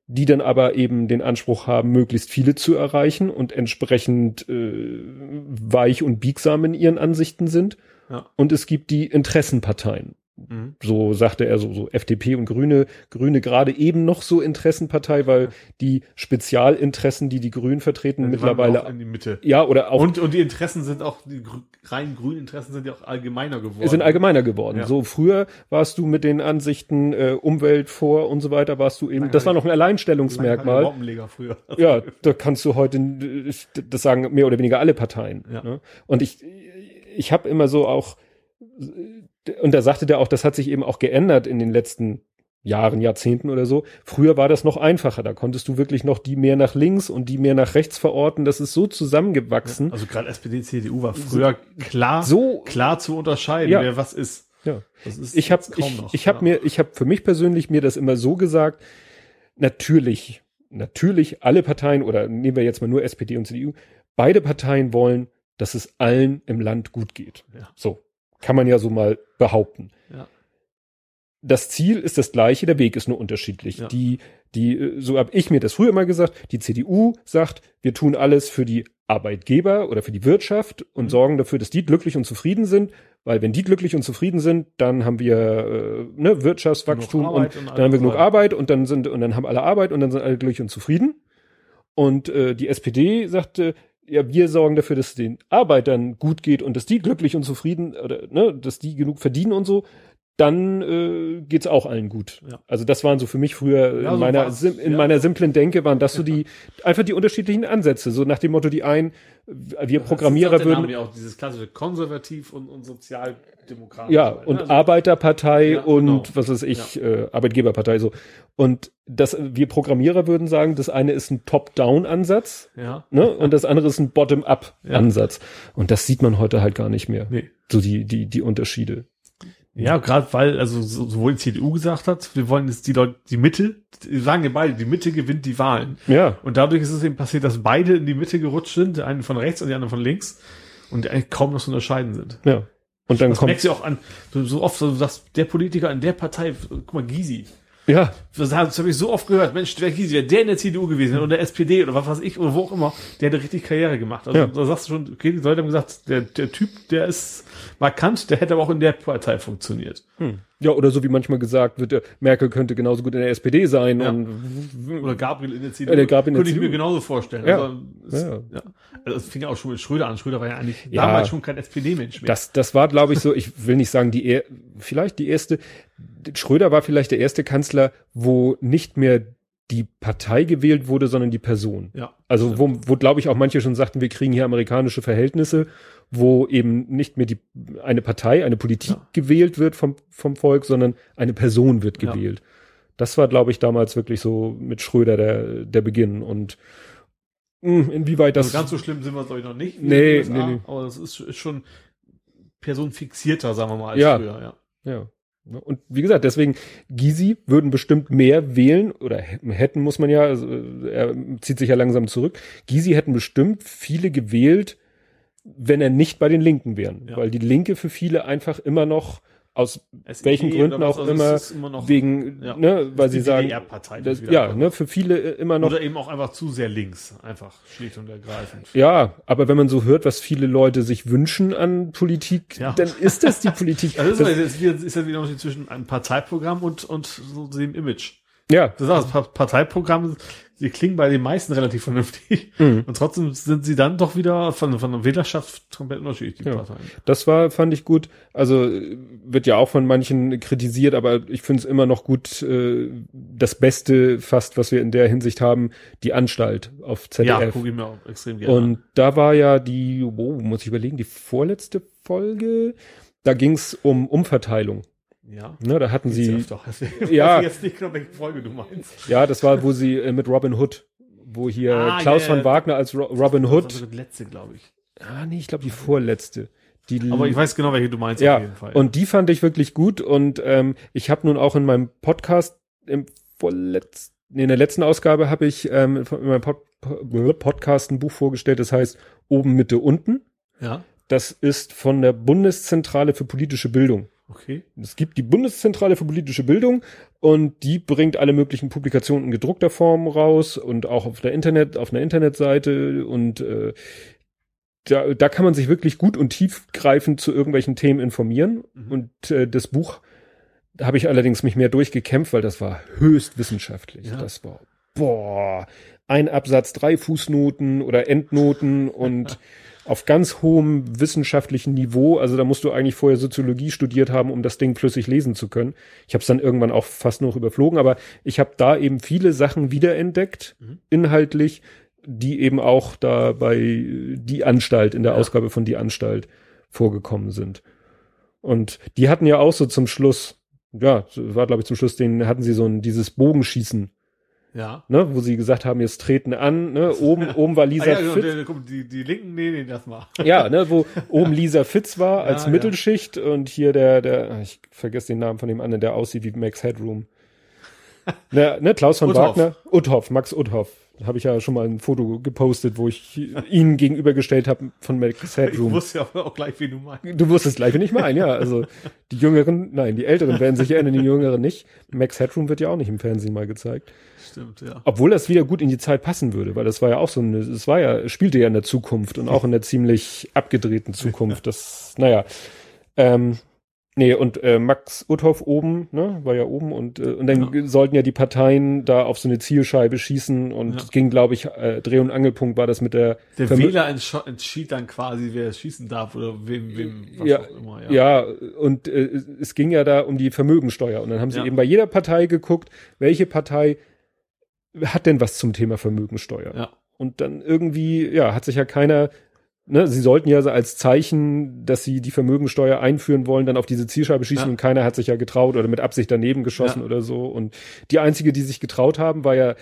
die dann aber eben den Anspruch haben, möglichst viele zu erreichen und entsprechend äh, weich und biegsam in ihren Ansichten sind. Ja. Und es gibt die Interessenparteien. Mhm. So sagte er so, so FDP und Grüne, Grüne gerade eben noch so Interessenpartei, weil die Spezialinteressen, die die Grünen vertreten, ja, die mittlerweile in die Mitte. Ja, oder auch und und die Interessen sind auch die rein grünen Interessen sind ja auch allgemeiner geworden. Sind allgemeiner geworden. Ja. So früher warst du mit den Ansichten äh, Umwelt vor und so weiter, warst du eben, das war noch ein Alleinstellungsmerkmal. Früher. Ja, da kannst du heute das sagen mehr oder weniger alle Parteien. Ja. Ne? Und ich ich habe immer so auch und da sagte der auch, das hat sich eben auch geändert in den letzten Jahren, Jahrzehnten oder so. Früher war das noch einfacher. Da konntest du wirklich noch die mehr nach links und die mehr nach rechts verorten. Das ist so zusammengewachsen. Ja, also gerade SPD, CDU war früher klar, so klar zu unterscheiden, ja. wer was ist. Ja. Ist ich habe ich, noch, ich habe mir ich habe für mich persönlich mir das immer so gesagt, natürlich, natürlich alle Parteien oder nehmen wir jetzt mal nur SPD und CDU, beide Parteien wollen, dass es allen im Land gut geht. Ja. So, kann man ja so mal behaupten. Ja. Das Ziel ist das gleiche, der Weg ist nur unterschiedlich. Ja. Die, die, so habe ich mir das früher immer gesagt, die CDU sagt, wir tun alles für die Arbeitgeber oder für die Wirtschaft und mhm. sorgen dafür, dass die glücklich und zufrieden sind, weil wenn die glücklich und zufrieden sind, dann haben wir äh, ne, Wirtschaftswachstum und, und dann haben wir genug Arbeit und dann sind und dann haben alle Arbeit und dann sind alle glücklich und zufrieden. Und äh, die SPD sagte, ja, wir sorgen dafür, dass es den Arbeitern gut geht und dass die glücklich und zufrieden oder ne, dass die genug verdienen und so, dann äh, geht's auch allen gut. Ja. Also das waren so für mich früher ja, in so meiner sim, in ja. meiner simplen Denke waren das so die einfach die unterschiedlichen Ansätze, so nach dem Motto die einen wir Programmierer würden ja auch dieses klassische konservativ und, und sozialdemokratisch. Ja, und ne? also, Arbeiterpartei und genau. was weiß ich, äh, Arbeitgeberpartei so. Und das wir Programmierer würden sagen, das eine ist ein Top-Down-Ansatz, ja. ne? Und das andere ist ein Bottom-up-Ansatz. Und das sieht man heute halt gar nicht mehr. Nee. So die die die Unterschiede. Ja, gerade weil, also sowohl die CDU gesagt hat, wir wollen jetzt die Leute, die Mitte, die sagen ja beide, die Mitte gewinnt die Wahlen. Ja. Und dadurch ist es eben passiert, dass beide in die Mitte gerutscht sind, der eine von rechts und der andere von links, und die eigentlich kaum noch zu unterscheiden sind. Ja. Und dann das kommt. merkst du auch an, so, so oft, so, sagst, der Politiker in der Partei, guck mal, Gysi. Ja. Das, das habe ich so oft gehört. Mensch, der Gysi, wäre der in der CDU gewesen oder der SPD oder was weiß ich oder wo auch immer, der hätte richtig Karriere gemacht. Also ja. da sagst du schon, okay, die Leute haben gesagt, der, der Typ, der ist markant, der hätte aber auch in der Partei funktioniert. Hm. Ja, oder so wie manchmal gesagt wird, äh, Merkel könnte genauso gut in der SPD sein Ja. und Oder Gabriel in der CDU. Der Gabriel Könnte ich mir genauso vorstellen. Ja. Also, es, Ja. ja. Also, es fing ja auch schon mit Schröder an. Schröder war ja eigentlich Ja. damals schon kein SPD-Mensch mehr. Das, das war, glaube ich, so, ich will nicht sagen, die er, vielleicht die erste, Schröder war vielleicht der erste Kanzler, wo nicht mehr die Partei gewählt wurde, sondern die Person. ja. Also wo, wo glaube ich auch manche schon sagten, wir kriegen hier amerikanische Verhältnisse, wo eben nicht mehr die eine Partei, eine Politik Ja. gewählt wird vom, vom Volk, sondern eine Person wird Ja. gewählt. Das war, glaube ich, damals wirklich so mit Schröder der, der Beginn. Und mh, inwieweit das also ganz so schlimm sind wir glaube ich noch nicht. Nee, USA, nee, nee. Aber das ist, ist schon personenfixierter, sagen wir mal, als Ja. früher. Ja. Ja. Und wie gesagt, deswegen, Gysi würden bestimmt mehr wählen, oder hä- hätten muss man ja, also er zieht sich ja langsam zurück. Gysi hätten bestimmt viele gewählt, wenn er nicht bei den Linken wären. Ja. Weil die Linke für viele einfach immer noch, aus SED welchen Gründen was, auch also immer, immer noch wegen, ja. ne, weil sie sagen, das, ja, ne, für viele äh, immer noch Oder eben auch einfach zu sehr links. Einfach schlicht und ergreifend. Ja, aber wenn man so hört, was viele Leute sich wünschen an Politik, Ja. dann ist das die Politik. Also das, Das- ist ja wieder noch zwischen einem Parteiprogramm und, und so dem Image. Ja, Du sagst, Pa- Parteiprogramme, sie klingen bei den meisten relativ vernünftig. Mhm. Und trotzdem sind sie dann doch wieder von, von der Wählerschaft komplett unterschiedlich, die Ja. Parteien. Das war, fand ich gut. Also wird ja auch von manchen kritisiert, aber ich finde es immer noch gut, äh, das Beste fast, was wir in der Hinsicht haben, die Anstalt auf Ja, ZDF. gucke ich mir auch extrem gerne an. Und da war ja die, oh, muss ich überlegen, die vorletzte Folge, da ging es um Umverteilung. Ja. Ne, da hatten sie, deswegen Ja. jetzt nicht genau, welche Folge du meinst. ja, das war, wo sie äh, mit Robin Hood, wo hier Ah, Klaus ja, von ja. Wagner als Ro Robin Das Hood, war die letzte, glaube ich. ah nee, ich glaube die vorletzte. Die Aber ich weiß genau, welche du meinst ja, auf jeden Fall. und die fand ich wirklich gut und ähm, ich habe nun auch in meinem Podcast im vorletzten, nee, in der letzten Ausgabe habe ich ähm, in meinem Pod Podcast ein Buch vorgestellt, das heißt Oben, Mitte, Unten. ja, Das ist von der Bundeszentrale für politische Bildung. Okay. Es gibt die Bundeszentrale für politische Bildung und die bringt alle möglichen Publikationen in gedruckter Form raus und auch auf der Internet, auf einer Internetseite und äh, da, da kann man sich wirklich gut und tiefgreifend zu irgendwelchen Themen informieren. Mhm. Und äh, das Buch, da habe ich allerdings mich mehr durchgekämpft, weil das war höchst wissenschaftlich. Ja. Das war, boah, ein Absatz, drei Fußnoten oder Endnoten und auf ganz hohem wissenschaftlichen Niveau. Also da musst du eigentlich vorher Soziologie studiert haben, um das Ding flüssig lesen zu können. Ich habe es dann irgendwann auch fast noch überflogen, aber ich habe da eben viele Sachen wiederentdeckt, Mhm. inhaltlich, die eben auch da bei die Anstalt, in der Ja. Ausgabe von die Anstalt vorgekommen sind. Und die hatten ja auch so zum Schluss, ja, war glaube ich zum Schluss, den hatten sie so ein dieses Bogenschießen, Ja. ne, wo sie gesagt haben, jetzt treten an, ne, oben oben war Lisa Ah, ja, genau, Fitz, die, die Linken, nee, nee, das mal. ja, ne, wo oben Lisa Fitz war als Ja, ja. Mittelschicht und hier der der ich vergesse den Namen von dem anderen, der aussieht wie Max Headroom. ne, ne, Klaus von Uthoff. Wagner, Uthoff, Max Uthoff. Habe ich ja schon mal ein Foto gepostet, wo ich ihn gegenübergestellt habe von Max Ich Headroom. wusste ja auch gleich, wen du meinst. Du wusstest gleich, wenn ich meine, ja. Also die Jüngeren, nein, die Älteren werden sich erinnern, die Jüngeren nicht. Max Headroom wird ja auch nicht im Fernsehen mal gezeigt. Stimmt, ja. Obwohl das wieder gut in die Zeit passen würde, weil das war ja auch so eine, es war ja, spielte ja in der Zukunft und auch in der ziemlich abgedrehten Zukunft. Das, naja. Ähm, nee, und äh, Max Uthoff oben, ne, war ja oben und, äh, und dann Ja. sollten ja die Parteien da auf so eine Zielscheibe schießen und Ja. es ging, glaube ich, äh, Dreh- und Angelpunkt war das mit der Der Vermö- Wähler entschied dann quasi, wer schießen darf oder wem, wem, was Ja, auch immer. Ja, und äh, es ging ja da um die Vermögensteuer. Und dann haben sie Ja. eben bei jeder Partei geguckt, welche Partei hat denn was zum Thema Vermögensteuer. Ja. Und dann irgendwie, ja, hat sich ja keiner, ne, sie sollten ja als Zeichen, dass sie die Vermögensteuer einführen wollen, dann auf diese Zielscheibe schießen Ja. und keiner hat sich ja getraut oder mit Absicht daneben geschossen Ja. oder so. Und die einzige, die sich getraut haben, war ja, äh,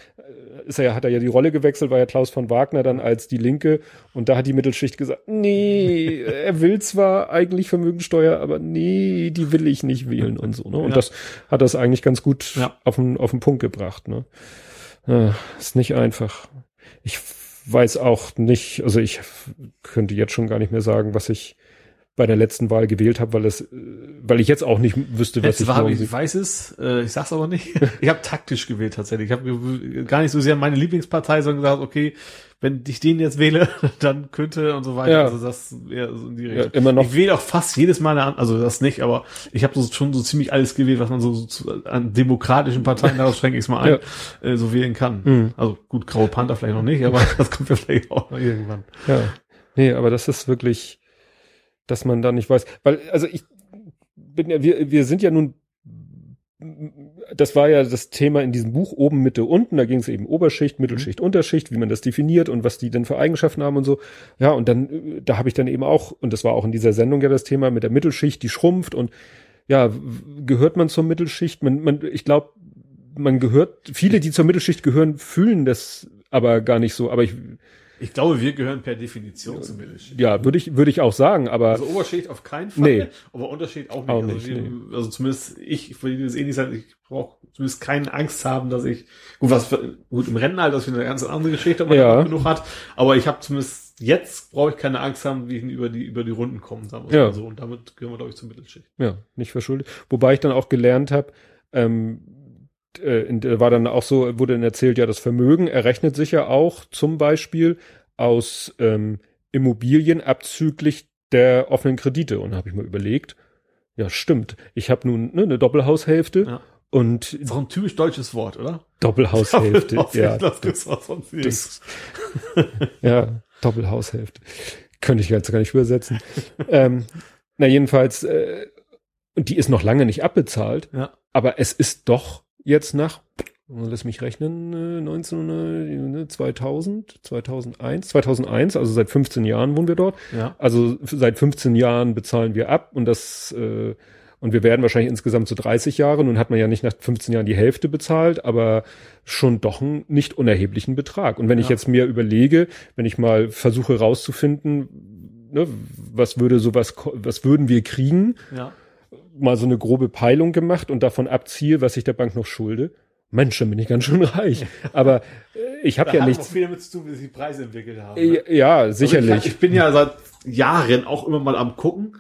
ist er ja, hat er ja die Rolle gewechselt, war ja Klaus von Wagner dann als die Linke. Und da hat die Mittelschicht gesagt, nee, er will zwar eigentlich Vermögensteuer, aber nee, die will ich nicht wählen und so. Ne? Und das hat das eigentlich ganz gut auf den, auf den Punkt gebracht. Ne? Ja, ist nicht einfach. Ich weiß auch nicht, also ich könnte jetzt schon gar nicht mehr sagen, was ich bei der letzten Wahl gewählt habe, weil es, äh, weil ich jetzt auch nicht wüsste, was Letzte ich ich, ich weiß es, äh, ich sag's aber nicht. ich habe taktisch gewählt tatsächlich. Ich habe gar nicht so sehr meine Lieblingspartei, sondern gesagt, okay, wenn ich den jetzt wähle, dann könnte und so weiter. Ja. Also das eher so in die ja, Richtung. immer noch. Ich wähle auch fast jedes Mal eine, an- also das nicht, aber ich habe so, schon so ziemlich alles gewählt, was man so, so an demokratischen Parteien, daraus schränke ich es mal ein, äh, so wählen kann. Mhm. Also gut, Graue Panther vielleicht noch nicht, aber das kommt ja vielleicht auch noch irgendwann. Ja. Nee, aber das ist wirklich, dass man da nicht weiß. Weil, also ich bin ja, wir, wir sind ja nun, das war ja das Thema in diesem Buch oben, Mitte, unten. Da ging es eben Oberschicht, Mittelschicht, Unterschicht, wie man das definiert und was die denn für Eigenschaften haben und so. Ja, und dann, äh, da habe ich dann eben auch, und das war auch in dieser Sendung ja das Thema mit der Mittelschicht, die schrumpft und ja, gehört man zur Mittelschicht? Man, man, ich glaube, man gehört, viele, die zur Mittelschicht gehören, fühlen das aber gar nicht so. Aber ich, Ich glaube, wir gehören per Definition zum Mittelschicht. ja, würde ich, würde ich auch sagen, aber Also Oberschicht auf keinen Fall, Nee. aber Unterschicht auch nicht. Auch also, nicht, wir, also zumindest ich, ich will das eh nicht sagen, ich brauche zumindest keine Angst haben, dass ich, gut, was für, gut, im Rentenalter ist wieder eine ganz andere Geschichte, ob man Ja. genug hat, aber ich habe zumindest jetzt brauche ich keine Angst haben, wie ich über die, über die Runden komme, sagen wir Ja. so. Und damit gehören wir, glaube ich, zur Mittelschicht. Ja, nicht verschuldet. Wobei ich dann auch gelernt habe, ähm, äh, da war dann auch so, wurde dann erzählt, ja, das Vermögen errechnet sich ja auch zum Beispiel aus ähm, Immobilien abzüglich der offenen Kredite. Und da habe ich mal überlegt, ja, stimmt. Ich habe nun ne, eine Doppelhaushälfte Ja. und Ist auch ein typisch deutsches Wort, oder? Doppelhaushälfte. ja, das gibt's auch sonst nicht. das, ja, Doppelhaushälfte. Könnte ich jetzt gar nicht übersetzen. ähm, na, jedenfalls, äh, und die ist noch lange nicht abbezahlt, Ja. aber es ist doch jetzt nach, lass mich rechnen, äh, 19, äh, 2000, 2001, 2001, also seit 15 Jahren wohnen wir dort. Ja. Also seit 15 Jahren bezahlen wir ab und das, äh, und wir werden wahrscheinlich insgesamt so 30 Jahre. Nun hat man ja nicht nach 15 Jahren die Hälfte bezahlt, aber schon doch einen nicht unerheblichen Betrag. Und wenn ich Ja. jetzt mir überlege, wenn ich mal versuche rauszufinden, ne, was würde sowas, was würden wir kriegen, Ja. Mal so eine grobe Peilung gemacht und davon abziehe, was ich der Bank noch schulde. Mensch, dann bin ich ganz schön reich. Aber äh, ich habe ja hat nichts. auch viel damit zu tun, wie sich die Preise entwickelt haben. ne? Ja, Also sicherlich. Ich, ich bin ja seit Jahren auch immer mal am gucken.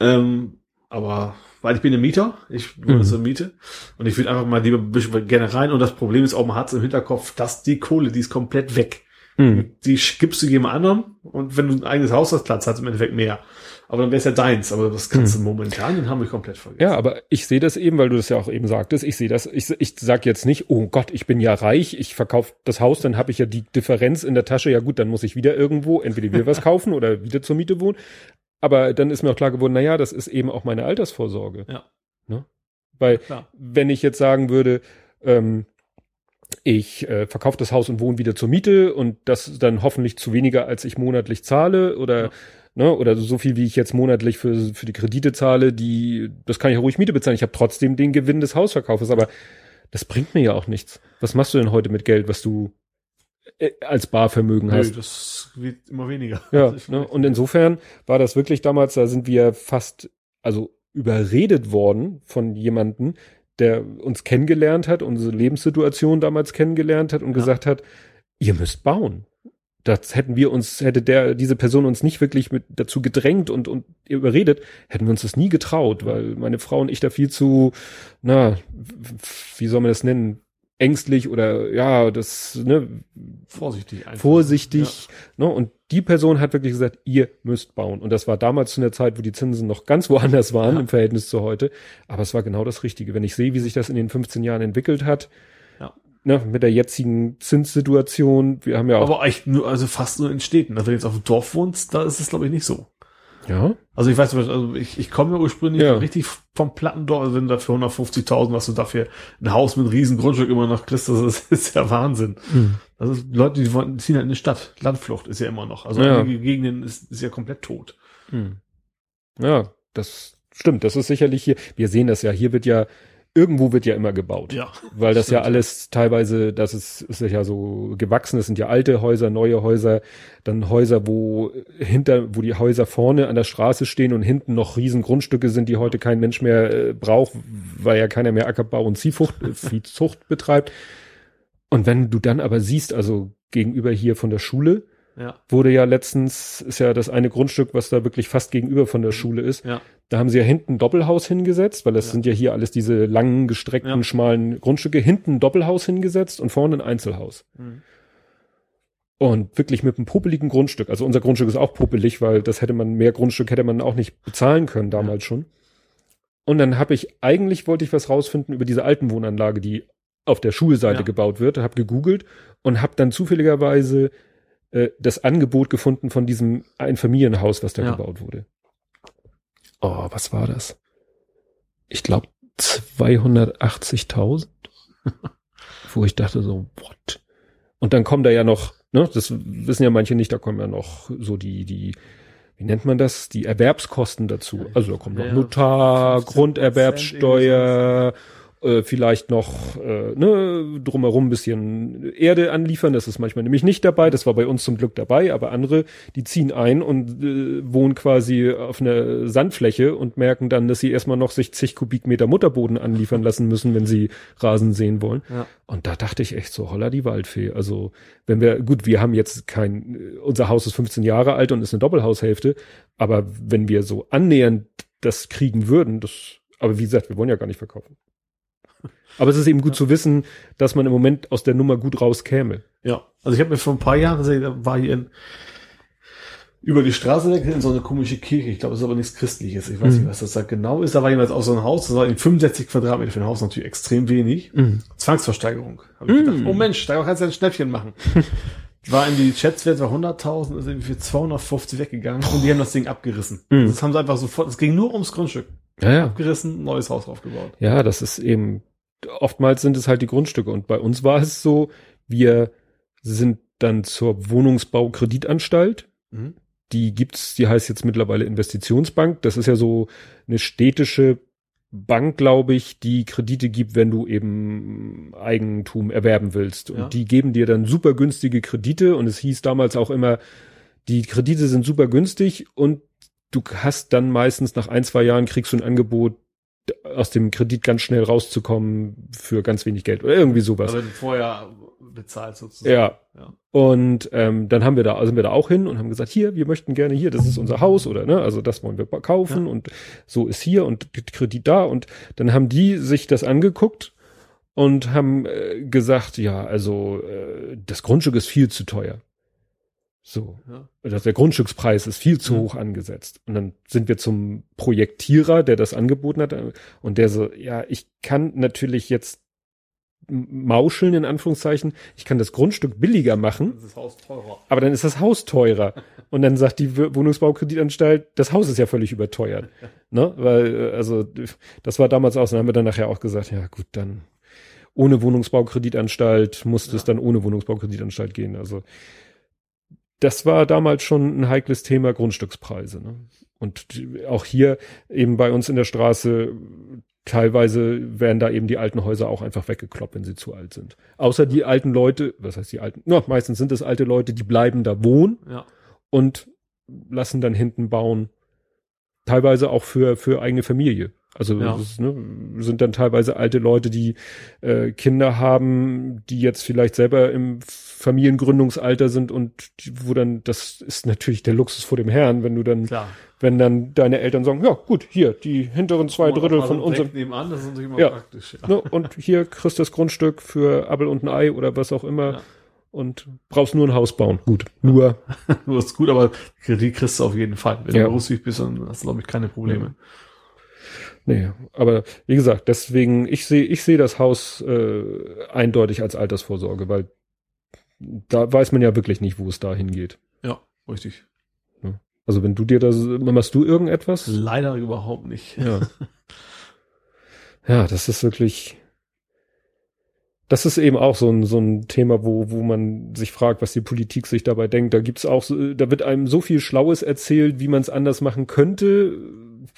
Ähm, aber weil ich bin ein Mieter, ich wohne Mhm. zur Miete und ich will einfach mal lieber ein bisschen gerne rein und das Problem ist auch, man hat es im Hinterkopf, dass die Kohle, die ist komplett weg. Hm. Die gibst du jemand anderem und wenn du ein eigenes Haus hast, Platz hast im Endeffekt mehr. Aber dann wäre es ja deins, aber das kannst du momentan in Hamburg komplett vergessen. Ja, aber ich sehe das eben, weil du das ja auch eben sagtest. Ich sehe das, ich, ich sag jetzt nicht, oh Gott, ich bin ja reich, ich verkaufe das Haus, dann habe ich ja die Differenz in der Tasche. Ja gut, dann muss ich wieder irgendwo entweder wieder was kaufen oder wieder zur Miete wohnen. Aber dann ist mir auch klar geworden, na ja, das ist eben auch meine Altersvorsorge. Ja. Ne? Weil Klar. wenn ich jetzt sagen würde, ähm, ich äh, verkaufe das Haus und wohne wieder zur Miete und das dann hoffentlich zu weniger, als ich monatlich zahle oder Ja. ne, oder so viel, wie ich jetzt monatlich für, für die Kredite zahle, die, das kann ich ja ruhig Miete bezahlen. Ich habe trotzdem den Gewinn des Hausverkaufes, aber das bringt mir ja auch nichts. Was machst du denn heute mit Geld, was du äh, als Barvermögen Nö, hast? das wird immer weniger. Ja, ne? und insofern war das wirklich damals, da sind wir fast, also überredet worden von jemanden, der uns kennengelernt hat, unsere Lebenssituation damals kennengelernt hat und Ja. gesagt hat, ihr müsst bauen. Das hätten wir uns, hätte der, diese Person uns nicht wirklich mit dazu gedrängt und, und überredet, hätten wir uns das nie getraut, weil meine Frau und ich da viel zu, na, wie soll man das nennen? Ängstlich oder ja, das, ne, vorsichtig einfach. vorsichtig. Ne? Und die Person hat wirklich gesagt, ihr müsst bauen. Und das war damals zu einer Zeit, wo die Zinsen noch ganz woanders waren Ja. im Verhältnis zu heute. Aber es war genau das Richtige. Wenn ich sehe, wie sich das in den 15 Jahren entwickelt hat, Ja. ne, mit der jetzigen Zinssituation, wir haben ja auch, Aber echt nur, also fast nur in Städten. Also wenn du jetzt auf dem Dorf wohnst, da ist es glaube ich nicht so. Ja, Also ich weiß, also ich, ich komme ja ursprünglich Ja. richtig vom Plattendorf, also wenn du dafür 150.000, was du dafür ein Haus mit einem riesen Grundstück immer noch kriegst, das ist, ist ja Wahnsinn. Das ist Leute, die wollen, ziehen halt in die Stadt. Landflucht ist ja immer noch. Also Ja. einige Gegenden ist, ist ja komplett tot. Hm. ja, das stimmt. Das ist sicherlich hier, wir sehen das ja, hier wird ja, irgendwo wird ja immer gebaut. Ja. Weil das ja Stimmt. alles teilweise, das ist, ist ja so gewachsen, das sind ja alte Häuser, neue Häuser, dann Häuser, wo hinter, wo die Häuser vorne an der Straße stehen und hinten noch riesen Grundstücke sind, die heute kein Mensch mehr äh, braucht, weil ja keiner mehr Ackerbau und Viehzucht, äh, Viehzucht betreibt. Und wenn du dann aber siehst, also gegenüber hier von der Schule, Ja. wurde ja letztens, ist ja das eine Grundstück, was da wirklich fast gegenüber von der Schule ist. Ja. Da haben sie ja hinten ein Doppelhaus hingesetzt, weil das Ja. sind ja hier alles diese langen, gestreckten, schmalen Grundstücke. Hinten ein Doppelhaus hingesetzt und vorne ein Einzelhaus. Mhm. Und wirklich mit einem popeligen Grundstück. Also unser Grundstück ist auch popelig, weil das hätte man, mehr Grundstück hätte man auch nicht bezahlen können damals schon. Und dann habe ich, eigentlich wollte ich was rausfinden über diese alten Wohnanlage, die auf der Schulseite gebaut wird, habe gegoogelt und habe dann zufälligerweise äh, das Angebot gefunden von diesem Einfamilienhaus, was da Ja. gebaut wurde. Oh, was war das? Ich glaube 280.000. Wo ich dachte so, what? Und dann kommen da ja noch, ne, das wissen ja manche nicht, da kommen ja noch so die, die, wie nennt man das? Die Erwerbskosten dazu. Also da kommt noch Notar, 15% Grunderwerbsteuer, äh, vielleicht noch äh, ne, drumherum ein bisschen Erde anliefern. Das ist manchmal nämlich nicht dabei. Das war bei uns zum Glück dabei, aber andere, die ziehen ein und äh, wohnen quasi auf einer Sandfläche und merken dann, dass sie erstmal noch sich zig Kubikmeter Mutterboden anliefern lassen müssen, wenn sie Rasen sehen wollen. Ja. Und da dachte ich echt so, holla die Waldfee. Also, wenn wir, gut, wir haben jetzt kein, unser Haus ist 15 Jahre alt und ist eine Doppelhaushälfte, aber wenn wir so annähernd das kriegen würden, das, aber wie gesagt, wir wollen ja gar nicht verkaufen. Aber es ist eben gut zu wissen, dass man im Moment aus der Nummer gut rauskäme. Ja, also ich habe mir vor ein paar Jahren, also da war hier in, über die Straße weg in so eine komische Kirche. Ich glaube, es ist aber nichts Christliches. Ich weiß Mhm. nicht, was das da genau ist. Da war jemals auch so ein Haus. Das war in 65 Quadratmeter für ein Haus natürlich extrem wenig. Zwangsversteigerung. Hab ich Mhm. gedacht, oh Mensch, da kannst du ein Schnäppchen machen. war in die Schätzwert war 100.000, ist irgendwie für 250 weggegangen und die haben das Ding abgerissen. Mhm. Das haben sie einfach sofort, es ging nur ums Grundstück. Ja, ja. Abgerissen, neues Haus aufgebaut. Ja, das ist eben, oftmals sind es halt die Grundstücke. Und bei uns war es so, wir sind dann zur Wohnungsbaukreditanstalt. Mhm. Die gibt's, die heißt jetzt mittlerweile Investitionsbank. Das ist ja so eine städtische Bank, glaube ich, die Kredite gibt, wenn du eben Eigentum erwerben willst. Und Ja. die geben dir dann super günstige Kredite. Und es hieß damals auch immer, die Kredite sind super günstig und du hast dann meistens nach ein, zwei Jahren kriegst du ein Angebot, aus dem Kredit ganz schnell rauszukommen für ganz wenig Geld oder irgendwie sowas. Aber vorher bezahlt sozusagen. Ja. Ja. Und ähm, dann haben wir da, sind wir da auch hin und haben gesagt, hier, wir möchten gerne hier, das ist unser Haus oder ne, also das wollen wir kaufen Ja. und so ist hier und Kredit da und dann haben die sich das angeguckt und haben äh, gesagt, ja, also äh, das Grundstück ist viel zu teuer. So, Ja. dass der Grundstückspreis ist viel zu Mhm. hoch angesetzt. Und dann sind wir zum Projektierer, der das angeboten hat, äh, und der so, ja, ich kann natürlich jetzt mauscheln, in Anführungszeichen, ich kann das Grundstück billiger machen, Das ist Haus teurer. aber dann ist das Haus teurer. Und dann sagt die Wohnungsbaukreditanstalt, das Haus ist ja völlig überteuert. Ne? Weil, äh, also, das war damals auch, dann haben wir dann nachher auch gesagt, ja gut, dann ohne Wohnungsbaukreditanstalt musste es Ja. dann ohne Wohnungsbaukreditanstalt gehen. Also, das war damals schon ein heikles Thema Grundstückspreise. Ne? Und die- auch hier eben bei uns in der Straße, teilweise werden da eben die alten Häuser auch einfach weggekloppt, wenn sie zu alt sind. Außer die alten Leute, was heißt die alten? Na, meistens sind es alte Leute, die bleiben da wohnen Ja. und lassen dann hinten bauen. Teilweise auch für, für eigene Familie. Also Ja. ist, ne, sind dann teilweise alte Leute, die äh, Kinder haben, die jetzt vielleicht selber im Familiengründungsalter sind und die, wo dann, das ist natürlich der Luxus vor dem Herrn, wenn du dann, Klar. wenn dann deine Eltern sagen, ja gut, hier, die hinteren zwei Drittel von unserem, nebenan, das ist natürlich immer Ja. praktisch. Ja. ne, und hier kriegst du das Grundstück für Appel und ein Ei oder was auch immer Ja. und brauchst nur ein Haus bauen. Gut, nur Du ist gut, aber Kredit kriegst du auf jeden Fall. Wenn Ja. du berufsfähig bist, dann hast du, glaube ich, keine Probleme. Nee, aber wie gesagt, deswegen, ich sehe ich sehe das Haus äh, eindeutig als Altersvorsorge, weil da weiß man ja wirklich nicht, wo es da hingeht. Ja, richtig. Also wenn du dir das, machst du irgendetwas? Leider überhaupt nicht. Ja. Ja, das ist wirklich, das ist eben auch so ein, so ein Thema, wo, wo man sich fragt, was die Politik sich dabei denkt. Da gibt's auch, da wird einem so viel Schlaues erzählt, wie man es anders machen könnte.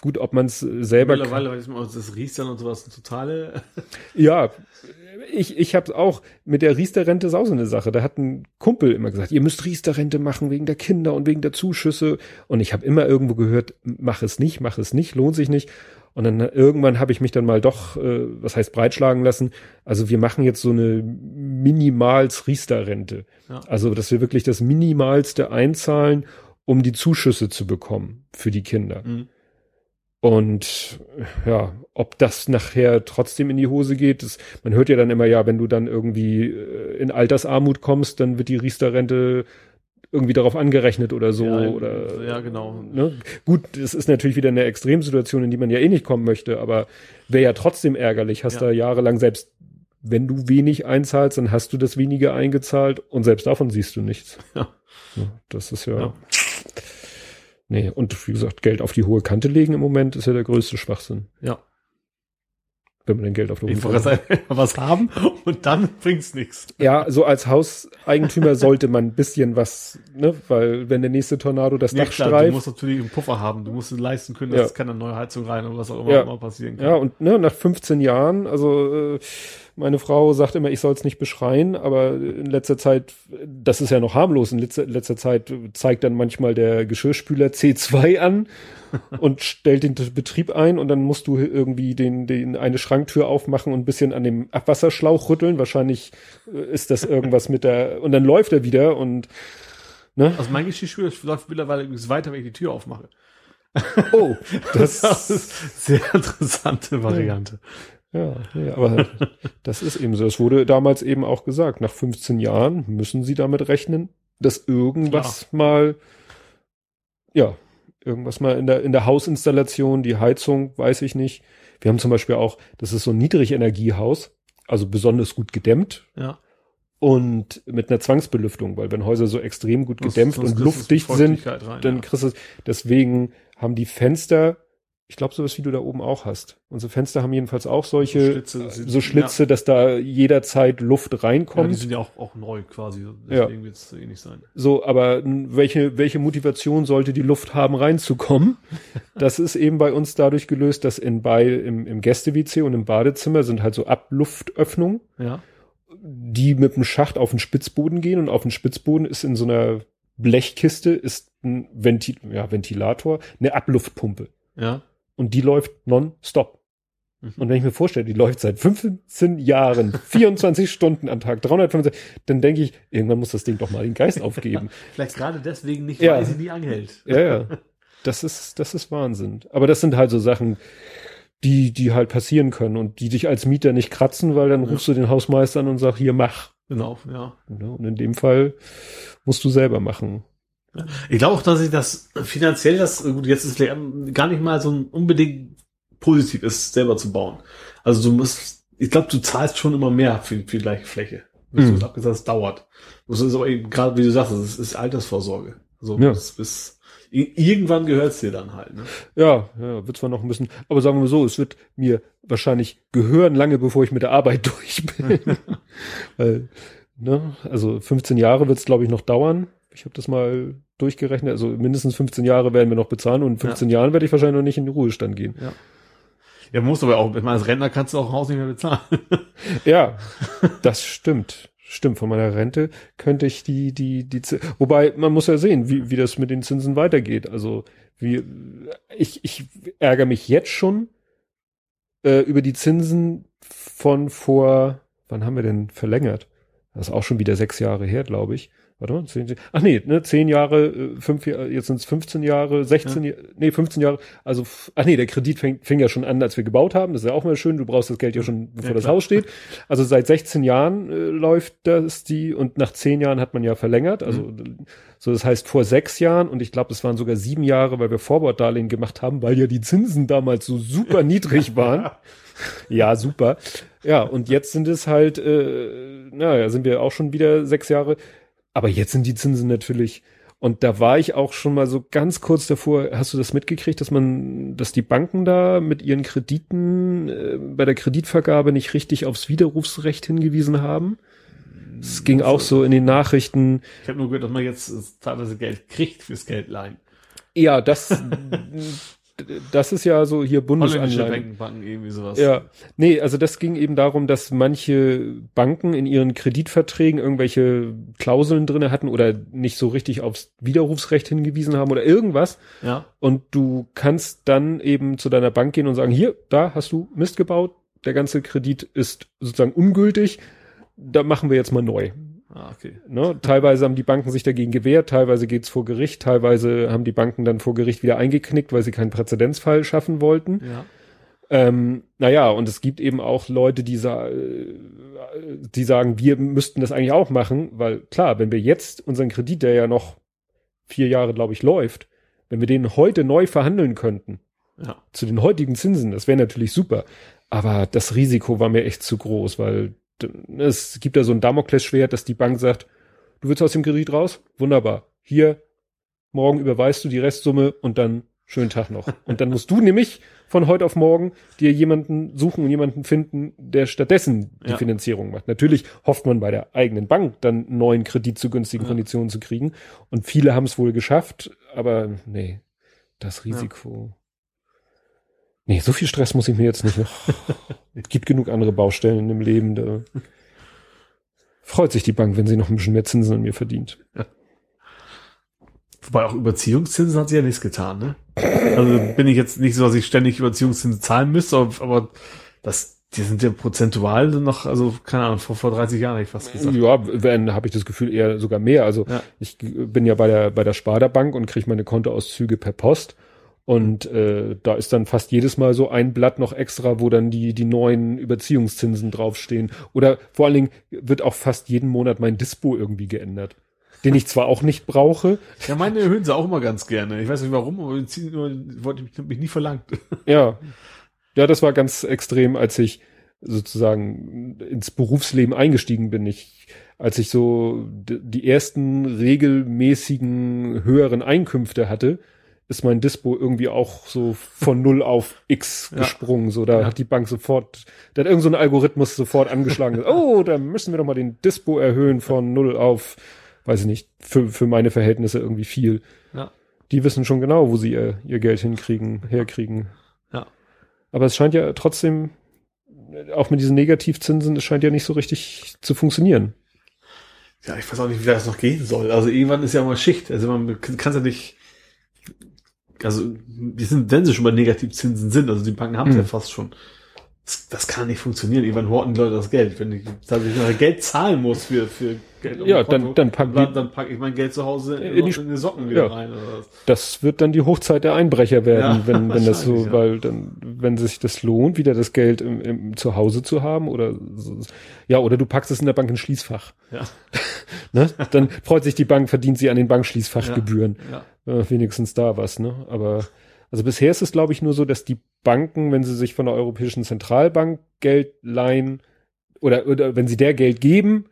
Gut, ob man es selber. Mittlerweile weiß man, das Riestern und sowas eine totale. ja, ich, ich habe auch mit der Riester-Rente ist auch so eine Sache. Da hat ein Kumpel immer gesagt, ihr müsst Riester-Rente machen wegen der Kinder und wegen der Zuschüsse. Und ich habe immer irgendwo gehört, mach es nicht, mach es nicht, lohnt sich nicht. Und dann irgendwann habe ich mich dann mal doch, äh, was heißt breitschlagen lassen. Also wir machen jetzt so eine minimals Riester-Rente. Ja. Also dass wir wirklich das Minimalste einzahlen, um die Zuschüsse zu bekommen für die Kinder. Mhm. Und ja, ob das nachher trotzdem in die Hose geht, das, man hört ja dann immer, ja, wenn du dann irgendwie äh, in Altersarmut kommst, dann wird die Riester-Rente irgendwie darauf angerechnet oder so. Ja, oder, ja genau. Ne? Gut, es ist natürlich wieder eine Extremsituation, in die man ja eh nicht kommen möchte, aber wäre ja trotzdem ärgerlich. Hast ja. da jahrelang selbst, wenn du wenig einzahlst, dann hast du das wenige eingezahlt und selbst davon siehst du nichts. Ja. Das ist ja. ja. Nee, und wie gesagt, Geld auf die hohe Kante legen im Moment ist ja der größte Schwachsinn. Ja wenn man den Geld auf der Hosentasche was haben und dann bringt's nichts. Ja, so als Hauseigentümer sollte man ein bisschen was, ne, weil wenn der nächste Tornado das nee, Dach klar, streift. Du musst natürlich einen Puffer haben, du musst leisten können, dass ja. keine neue Heizung rein und was auch immer, ja. immer passieren kann. Ja, und ne, nach 15 Jahren, also äh, meine Frau sagt immer, ich soll es nicht beschreien, aber in letzter Zeit, das ist ja noch harmlos, in letzter, letzter Zeit zeigt dann manchmal der Geschirrspüler C2 an und stellt den Betrieb ein und dann musst du irgendwie den, den eine Schranktür aufmachen und ein bisschen an dem Abwasserschlauch rütteln. Wahrscheinlich äh, ist das irgendwas mit der und dann läuft er wieder und ne? Also mein Geschirrspüler läuft mittlerweile übrigens weiter, wenn ich die Tür aufmache. Oh, das, das ist sehr interessante Variante. Ja, ja, aber das ist eben so. Es wurde damals eben auch gesagt, nach 15 Jahren müssen sie damit rechnen, dass irgendwas Klar. mal, ja, irgendwas mal in der, in der Hausinstallation, die Heizung, weiß ich nicht. Wir haben zum Beispiel auch, das ist so ein Niedrigenergiehaus, also besonders gut gedämmt. Ja. Und mit einer Zwangsbelüftung, weil wenn Häuser so extrem gut gedämpft das, das und luftdicht sind, rein, dann ja. kriegst du, deswegen haben die Fenster ich glaube, sowas wie du da oben auch hast. Unsere Fenster haben jedenfalls auch solche, so Schlitze, äh, so Schlitze ja. dass da jederzeit Luft reinkommt. Ja, die sind ja auch, auch neu quasi, deswegen ja. wird es eh nicht sein. So, aber welche, welche Motivation sollte die Luft haben, reinzukommen? das ist eben bei uns dadurch gelöst, dass in bei, im, im Gäste-WC und im Badezimmer sind halt so Abluftöffnungen, ja. die mit dem Schacht auf den Spitzboden gehen und auf dem Spitzboden ist in so einer Blechkiste ist ein Ventil, ja, Ventilator, eine Abluftpumpe. Ja. Und die läuft non-stop. Mhm. Und wenn ich mir vorstelle, die läuft seit 15 Jahren, 24 Stunden am Tag, 365, dann denke ich, irgendwann muss das Ding doch mal den Geist aufgeben. Vielleicht gerade deswegen nicht, ja. weil sie nie anhält. Ja, ja. Das ist, das ist Wahnsinn. Aber das sind halt so Sachen, die, die halt passieren können und die dich als Mieter nicht kratzen, weil dann ja. rufst du den Hausmeister an und sagst, hier mach. Genau, ja. Und in dem Fall musst du selber machen. Ich glaube auch, dass ich das finanziell das, gut, jetzt ist gar nicht mal so ein unbedingt positiv ist, selber zu bauen. Also du musst, ich glaube, du zahlst schon immer mehr für, für die gleiche Fläche. Mhm. Gesagt, es dauert. Das ist aber eben, gerade wie du sagst, es ist Altersvorsorge. Also ja. bis, bis irgendwann gehört es dir dann halt. Ne? Ja, ja, wird zwar noch ein bisschen, aber sagen wir mal so, es wird mir wahrscheinlich gehören, lange bevor ich mit der Arbeit durch bin. Weil, ne, also 15 Jahre wird es, glaube ich, noch dauern. Ich habe das mal durchgerechnet. Also mindestens 15 Jahre werden wir noch bezahlen und in 15 ja. Jahren werde ich wahrscheinlich noch nicht in den Ruhestand gehen. Ja. Ja, musst aber auch, ich meine, als Rentner kannst du auch ein Haus nicht mehr bezahlen. ja, das stimmt. Stimmt, von meiner Rente könnte ich die, die, die, wobei man muss ja sehen, wie, wie das mit den Zinsen weitergeht. Also, wie, ich, ich ärgere mich jetzt schon äh, über die Zinsen von vor, wann haben wir denn verlängert? Das ist auch schon wieder sechs Jahre her, glaube ich. Warte mal, zehn, ach nee, ne, zehn Jahre, äh, fünf Jahre, jetzt sind es 15 Jahre, 16, ja. nee, 15 Jahre, also, ach nee, der Kredit fing, fing ja schon an, als wir gebaut haben, das ist ja auch mal schön, du brauchst das Geld ja schon, bevor ja, das Haus steht. Also seit 16 Jahren äh, läuft das die, und nach zehn Jahren hat man ja verlängert, also, mhm. so das heißt vor sechs Jahren, und ich glaube, es waren sogar sieben Jahre, weil wir Vorborddarlehen gemacht haben, weil ja die Zinsen damals so super niedrig waren. Ja, super. Ja, und jetzt sind es halt, äh, naja, sind wir auch schon wieder sechs Jahre. Aber jetzt sind die Zinsen natürlich, und da war ich auch schon mal so ganz kurz davor, hast du das mitgekriegt, dass man, dass die Banken da mit ihren Krediten äh, bei der Kreditvergabe nicht richtig aufs Widerrufsrecht hingewiesen haben? Es ging auch so in den Nachrichten. Ich habe nur gehört, dass man jetzt teilweise Geld kriegt fürs Geldleihen. Ja, das das ist ja so hier Bundesanleihen. Banken, irgendwie sowas. Ja, nee, also das ging eben darum, dass manche Banken in ihren Kreditverträgen irgendwelche Klauseln drinne hatten oder nicht so richtig aufs Widerrufsrecht hingewiesen haben oder irgendwas. Ja. Und du kannst dann eben zu deiner Bank gehen und sagen, hier, da hast du Mist gebaut, der ganze Kredit ist sozusagen ungültig, da machen wir jetzt mal neu. Ah, okay. Ne? Teilweise haben die Banken sich dagegen gewehrt, teilweise geht's vor Gericht, teilweise haben die Banken dann vor Gericht wieder eingeknickt, weil sie keinen Präzedenzfall schaffen wollten. Ja. Ähm, naja, und es gibt eben auch Leute, die, sa die sagen, wir müssten das eigentlich auch machen, weil klar, wenn wir jetzt unseren Kredit, der ja noch vier Jahre, glaube ich, läuft, wenn wir den heute neu verhandeln könnten, Ja. zu den heutigen Zinsen, das wäre natürlich super. Aber das Risiko war mir echt zu groß, weil es gibt da so ein Damoklesschwert, dass die Bank sagt, du willst aus dem Kredit raus? Wunderbar. Hier, morgen überweist du die Restsumme und dann schönen Tag noch. Und dann musst du nämlich von heute auf morgen dir jemanden suchen und jemanden finden, der stattdessen die Ja. Finanzierung macht. Natürlich hofft man bei der eigenen Bank dann einen neuen Kredit zu günstigen Ja. Konditionen zu kriegen. Und viele haben es wohl geschafft, aber nee, das Risiko. Nee, so viel Stress muss ich mir jetzt nicht noch. es gibt genug andere Baustellen im Leben. Da freut sich die Bank, wenn sie noch ein bisschen mehr Zinsen an mir verdient. Wobei auch Überziehungszinsen hat sie ja nichts getan, ne? Also bin ich jetzt nicht so, dass ich ständig Überziehungszinsen zahlen müsste, aber, das, die sind ja prozentual noch, also keine Ahnung, vor, vor 30 Jahren hätte ich fast gesagt. Ja, wenn habe ich das Gefühl eher sogar mehr. Also Ja. ich bin ja bei der bei der Sparda Bank und kriege meine Kontoauszüge per Post und äh, da ist dann fast jedes Mal so ein Blatt noch extra, wo dann die die neuen Überziehungszinsen draufstehen. Oder vor allen Dingen wird auch fast jeden Monat mein Dispo irgendwie geändert, den ich zwar auch nicht brauche. Ja, meine erhöhen sie auch immer ganz gerne. Ich weiß nicht warum, aber die nur, wollte ich mich nie verlangt. Ja, ja, das war ganz extrem, als ich sozusagen ins Berufsleben eingestiegen bin. Ich, als ich so die ersten regelmäßigen höheren Einkünfte hatte, ist mein Dispo irgendwie auch so von null auf X Ja. gesprungen. So, da Ja. hat die Bank sofort, da hat irgend so ein Algorithmus sofort angeschlagen. oh, da müssen wir doch mal den Dispo erhöhen von null auf, weiß ich nicht, für, für meine Verhältnisse irgendwie viel. Ja. Die wissen schon genau, wo sie ihr, ihr Geld hinkriegen, herkriegen. Ja. Aber es scheint ja trotzdem, auch mit diesen Negativzinsen, es scheint ja nicht so richtig zu funktionieren. Ja, ich weiß auch nicht, wie das noch gehen soll. Also irgendwann ist ja mal Schicht. Also man kann ja nicht, also die sind, wenn sie schon bei Negativzinsen sind, also die Banken haben es Hm. ja fast schon. Das, das kann nicht funktionieren. Irgendwann horten die Leute das Geld. Wenn ich, dass ich noch Geld zahlen muss für, für Geld. Ja, Konto, dann- dann packen dann, dann packe ich mein Geld zu Hause in, In die- in die Socken wieder Ja. rein. Oder was. Das wird dann die Hochzeit der Einbrecher werden, Ja, wenn, wenn das so, ja. weil dann, wenn sich das lohnt, wieder das Geld im, im Zuhause zu haben oder so, ja, oder du packst es in der Bank ins Schließfach. Ja. Ne? Dann freut sich die Bank, verdient sie an den Bankschließfachgebühren. Ja. äh, wenigstens da was, ne? Aber also bisher ist es, glaube ich, nur so, dass die Banken, wenn sie sich von der Europäischen Zentralbank Geld leihen oder, oder wenn sie der Geld geben,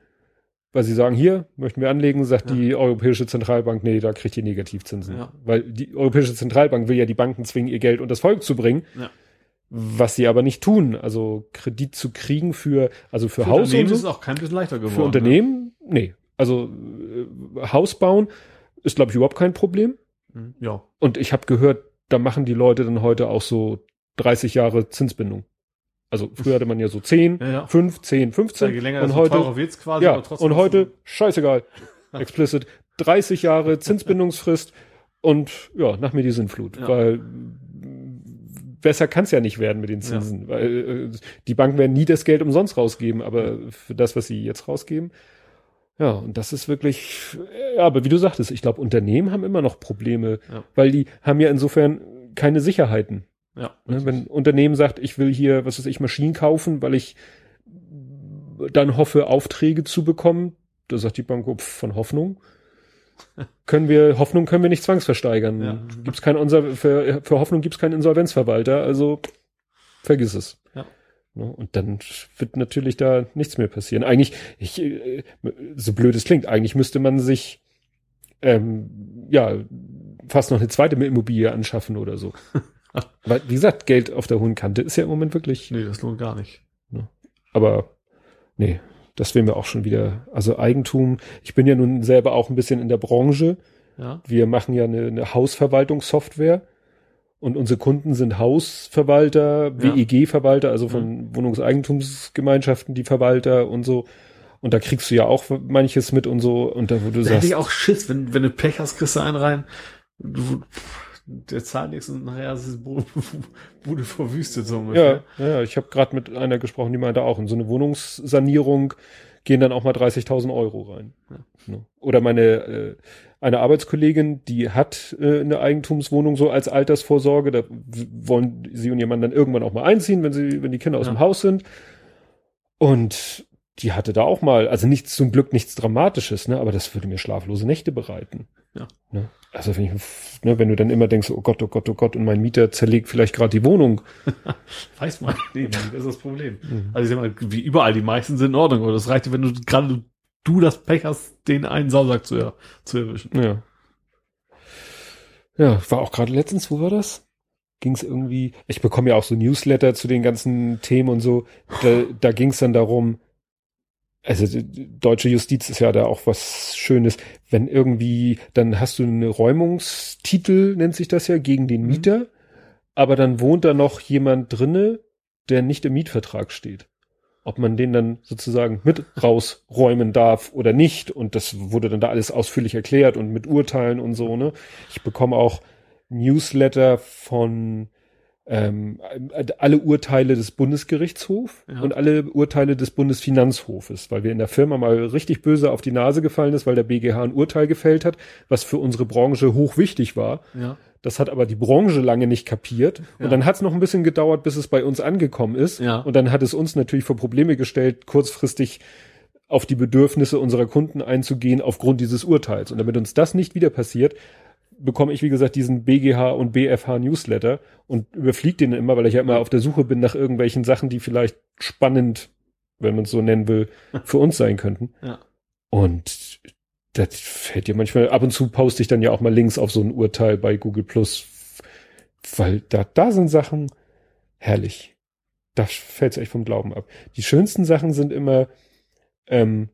weil sie sagen, hier möchten wir anlegen, sagt Ja. die Europäische Zentralbank, nee, da kriegt ihr Negativzinsen. Ja. Weil die Europäische Zentralbank will ja die Banken zwingen, ihr Geld unter das Volk zu bringen, Ja. was sie aber nicht tun. Also Kredit zu kriegen für, also für, Für Haus Unternehmen und ist so, es auch kein bisschen leichter geworden. für Unternehmen, nee. Also äh, Haus bauen ist, glaube ich, überhaupt kein Problem. Ne? Ja. Und ich habe gehört, da machen die Leute dann heute auch so 30 Jahre Zinsbindung. Also früher hatte man ja so 10, Ja, ja. 5, 10, 15 Je länger und heute wird's quasi, ja und heute scheißegal. Explicit 30 Jahre Zinsbindungsfrist und ja, nach mir die Sinnflut, Ja. weil besser kann es ja nicht werden mit den Zinsen, weil äh, die Banken werden nie das Geld umsonst rausgeben, aber für das, was sie jetzt rausgeben, ja, und das ist wirklich, ja, aber wie du sagtest, ich glaube, Unternehmen haben immer noch Probleme, Ja. weil die haben ja insofern keine Sicherheiten. Ja. Ne, wenn ein Unternehmen sagt, ich will hier, was weiß ich, Maschinen kaufen, weil ich dann hoffe, Aufträge zu bekommen, da sagt die Bank, oh, von Hoffnung. Können wir, Hoffnung können wir nicht zwangsversteigern. Ja. Gibt's kein, unser, für, für Hoffnung gibt's keinen Insolvenzverwalter, also vergiss es. Ne, Und dann wird natürlich da nichts mehr passieren. Eigentlich, ich, äh, so blöd es klingt, eigentlich müsste man sich ähm, ja fast noch eine zweite Immobilie anschaffen oder so. Weil, wie gesagt, Geld auf der hohen Kante ist ja im Moment wirklich. Nee, das lohnt gar nicht. Aber nee, das wäre mir auch schon wieder. Also Eigentum. Ich bin ja nun selber auch ein bisschen in der Branche. Ja. Wir machen ja eine, eine Hausverwaltungssoftware. Und unsere Kunden sind Hausverwalter, Ja. WEG-Verwalter, also von Wohnungseigentumsgemeinschaften, die Verwalter und so. Und da kriegst du ja auch manches mit und so. Und da, wo du Da hätte sagst, ich auch Schiss, wenn, wenn du Pech hast, kriegst du einen rein. Du, der zahlt nichts und nachher ist es Bu- Bude verwüstet so ja, ungefähr. ja, ich habe gerade mit einer gesprochen, die meinte auch, in so eine Wohnungssanierung gehen dann auch mal 30.000 Euro rein. Ja. Ne? Oder meine äh, eine Arbeitskollegin, die hat äh, eine Eigentumswohnung so als Altersvorsorge. Da wollen sie und ihr Mann dann irgendwann auch mal einziehen, wenn sie, wenn die Kinder aus Ja. dem Haus sind. Und die hatte da auch mal, also nichts zum Glück nichts Dramatisches, ne, aber das würde mir schlaflose Nächte bereiten. Ja. Ne? Also wenn, ich, ne, wenn du dann immer denkst, oh Gott, oh Gott, oh Gott, und mein Mieter zerlegt vielleicht gerade die Wohnung. Weiß man nicht, das ist das Problem. Mhm. Also ich sag mal, wie überall, die meisten sind in Ordnung, aber das reicht, wenn du gerade du das Pech hast, den einen Sausack zu, zu erwischen. Ja. Ja, war auch gerade letztens, wo war das? Ging es irgendwie, ich bekomme ja auch so Newsletter zu den ganzen Themen und so. Da, da ging es dann darum, also die deutsche Justiz ist ja da auch was Schönes, wenn irgendwie, dann hast du eine Räumungstitel, nennt sich das ja, gegen den Mhm. Mieter, aber dann wohnt da noch jemand drinne, der nicht im Mietvertrag steht. Ob man den dann sozusagen mit rausräumen darf oder nicht. Und das wurde dann da alles ausführlich erklärt und mit Urteilen und so, ne? Ich bekomme auch Newsletter von ähm, alle Urteile des Bundesgerichtshofs Ja. und alle Urteile des Bundesfinanzhofes, weil wir in der Firma mal richtig böse auf die Nase gefallen ist, weil der BGH ein Urteil gefällt hat, was für unsere Branche hochwichtig war. Ja. Das hat aber die Branche lange nicht kapiert. Ja. Und dann hat es noch ein bisschen gedauert, bis es bei uns angekommen ist. Ja. Und dann hat es uns natürlich vor Probleme gestellt, kurzfristig auf die Bedürfnisse unserer Kunden einzugehen aufgrund dieses Urteils. Und damit uns das nicht wieder passiert, bekomme ich, wie gesagt, diesen BGH und BFH Newsletter und überfliege den immer, weil ich ja immer auf der Suche bin nach irgendwelchen Sachen, die vielleicht spannend, wenn man es so nennen will, für uns sein könnten. Ja. Und das fällt dir manchmal, ab und zu poste ich dann ja auch mal Links auf so ein Urteil bei Google Plus, weil da, da sind Sachen herrlich. Da fällt es echt vom Glauben ab. Die schönsten Sachen sind immer ähm,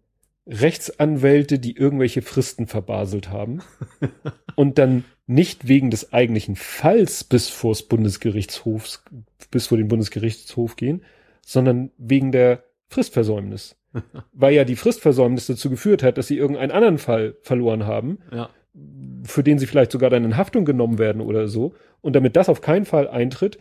Rechtsanwälte, die irgendwelche Fristen verbaselt haben und dann nicht wegen des eigentlichen Falls bis vors Bundesgerichtshofs, bis vor den Bundesgerichtshof gehen, sondern wegen der Fristversäumnis. Weil ja die Fristversäumnis dazu geführt hat, dass sie irgendeinen anderen Fall verloren haben, Ja. für den sie vielleicht sogar dann in Haftung genommen werden oder so. Und damit das auf keinen Fall eintritt,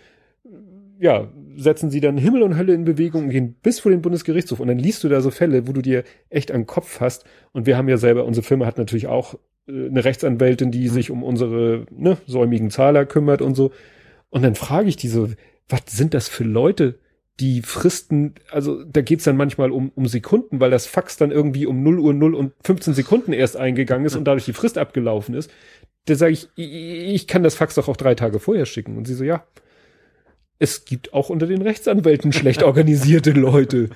ja, setzen sie dann Himmel und Hölle in Bewegung und gehen bis vor den Bundesgerichtshof. Und dann liest du da so Fälle, wo du dir echt an den Kopf hast. Und wir haben ja selber, unsere Firma hat natürlich auch äh, eine Rechtsanwältin, die sich um unsere ne, säumigen Zahler kümmert und so. Und dann frage ich die so, was sind das für Leute, die Fristen, also da geht's dann manchmal um, um Sekunden, weil das Fax dann irgendwie um 0 Uhr 0 und 15 Sekunden erst eingegangen ist und dadurch die Frist abgelaufen ist. Da sage ich, ich, ich kann das Fax doch auch drei Tage vorher schicken. Und sie so, ja, es gibt auch unter den Rechtsanwälten schlecht organisierte Leute.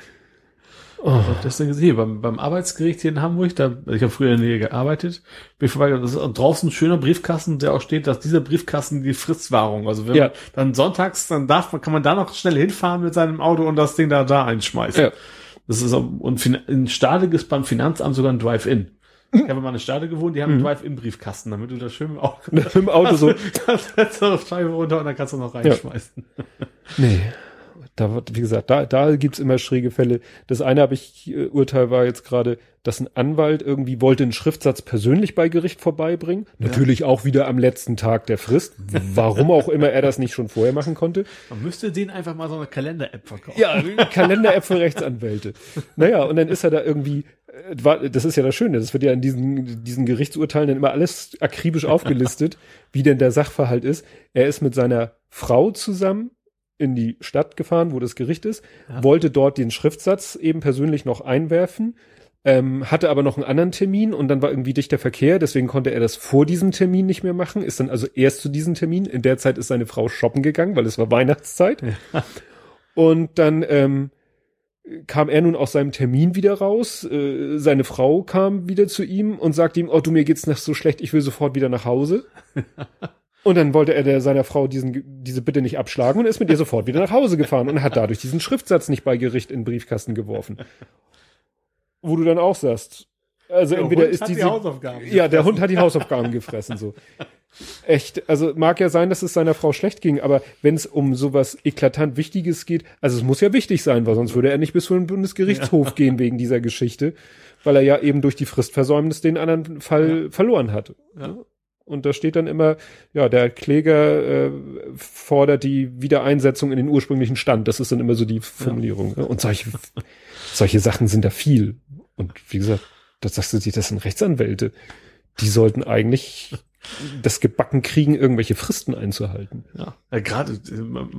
Oh, das dann gesehen, beim, beim Arbeitsgericht hier in Hamburg, da, ich habe früher in der Nähe gearbeitet, bin vorbeigegangen, das ist draußen ein schöner Briefkasten, der auch steht, dass dieser Briefkasten die Fristwahrung, also wenn Ja. man dann sonntags, dann darf man, kann man da noch schnell hinfahren mit seinem Auto und das Ding da, da einschmeißen. Ja. Das ist, und fin- in Stade ist beim Finanzamt sogar ein Drive-In. Ich habe mal in Stade gewohnt, die haben einen Drive-In-Briefkasten, damit du das schön im Auto, Im Auto so. kannst du auf Scheibe runter und dann kannst du noch reinschmeißen. Nee. Da wird, wie gesagt, da, da gibt's immer schräge Fälle. Das eine habe ich, äh, Urteil war jetzt gerade, dass ein Anwalt irgendwie wollte einen Schriftsatz persönlich bei Gericht vorbeibringen. Natürlich auch wieder am letzten Tag der Frist. Warum auch immer er das nicht schon vorher machen konnte. Man müsste denen einfach mal so eine Kalender-App verkaufen. Ja, Kalender-App für Rechtsanwälte. Naja, und dann ist er da irgendwie, das ist ja das Schöne, das wird ja in diesen, diesen Gerichtsurteilen dann immer alles akribisch aufgelistet, wie denn der Sachverhalt ist. Er ist mit seiner Frau zusammen in die Stadt gefahren, wo das Gericht ist, Ja. wollte dort den Schriftsatz eben persönlich noch einwerfen, ähm, hatte aber noch einen anderen Termin und dann war irgendwie dichter Verkehr, deswegen konnte er das vor diesem Termin nicht mehr machen, ist dann also erst zu diesem Termin. In der Zeit ist seine Frau shoppen gegangen, weil es war Weihnachtszeit. Und dann ähm, kam er nun aus seinem Termin wieder raus. Äh, seine Frau kam wieder zu ihm und sagte ihm, oh du, mir geht's noch so schlecht, ich will sofort wieder nach Hause. Und dann wollte er der, seiner Frau diesen, diese Bitte nicht abschlagen und ist mit ihr sofort wieder nach Hause gefahren und hat dadurch diesen Schriftsatz nicht bei Gericht in den Briefkasten geworfen. Wo du dann auch sagst, Also Der entweder Hund ist hat diese, die Hausaufgaben ja, der Hund hat die Hausaufgaben gefressen, so. Echt, also mag ja sein, dass es seiner Frau schlecht ging, aber wenn es um sowas eklatant Wichtiges geht, also es muss ja wichtig sein, weil sonst würde er nicht bis vor den Bundesgerichtshof gehen wegen dieser Geschichte, weil er ja eben durch die Fristversäumnis den anderen Fall verloren hat. Ja. Und da steht dann immer, ja, der Kläger äh, fordert die Wiedereinsetzung in den ursprünglichen Stand. Das ist dann immer so die Formulierung. ne? Und solche, solche Sachen sind da viel. Und wie gesagt, das sagst du sich, das sind Rechtsanwälte. Die sollten eigentlich das gebacken kriegen, irgendwelche Fristen einzuhalten. Ja, ja gerade,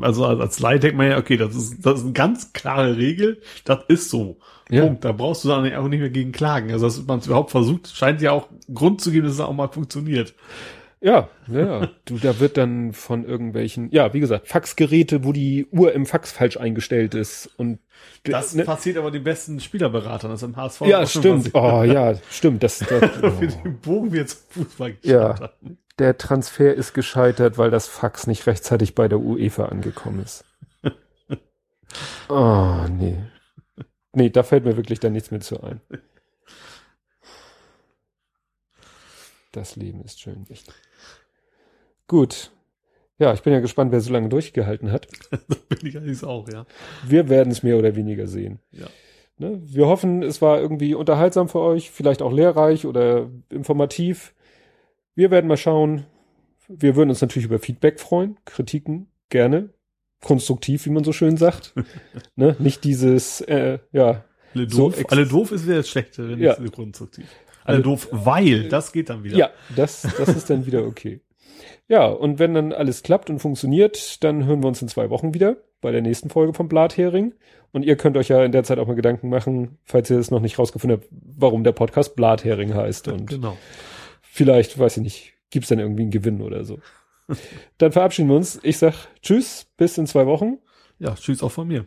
also als Laie denkt man ja, okay, das ist, das ist eine ganz klare Regel, das ist so. Ja. Punkt. Da brauchst du dann auch nicht mehr gegen klagen. Also, dass man es überhaupt versucht, scheint ja auch Grund zu geben, dass es auch mal funktioniert. Ja, ja. Du, da wird dann von irgendwelchen, ja, wie gesagt, Faxgeräte, wo die Uhr im Fax falsch eingestellt ist und Das ne? passiert aber den besten Spielerberatern, das ist im HSV. ja, stimmt. Oh ja, stimmt. Das, das Für den Bogen wir zum Fußball Ja. haben. der Transfer ist gescheitert, weil das Fax nicht rechtzeitig bei der UEFA angekommen ist. Oh, nee. Nee, da fällt mir wirklich dann nichts mehr zu ein. Das Leben ist schön, echt. Gut. Ja, ich bin ja gespannt, wer so lange durchgehalten hat. Bin ich allerdings auch, ja. Wir werden es mehr oder weniger sehen. Ja. Ne? Wir hoffen, es war irgendwie unterhaltsam für euch, vielleicht auch lehrreich oder informativ. Wir werden mal schauen. Wir würden uns natürlich über Feedback freuen, Kritiken gerne, konstruktiv, wie man so schön sagt. ne? Nicht dieses, äh, ja, Alle So doof, ex- alle doof ist wieder das Schlechte, wenn Ja. es konstruktiv. Alle doof, weil, das geht dann wieder. ja, das, das ist dann wieder okay. Ja, und wenn dann alles klappt und funktioniert, dann hören wir uns in zwei Wochen wieder bei der nächsten Folge vom Blathering. Und ihr könnt euch ja in der Zeit auch mal Gedanken machen, falls ihr es noch nicht rausgefunden habt, warum der Podcast Blathering heißt. Und Genau. vielleicht, weiß ich nicht, gibt's dann irgendwie einen Gewinn oder so. Dann verabschieden wir uns. Ich sag Tschüss, bis in zwei Wochen. Ja, tschüss auch von mir.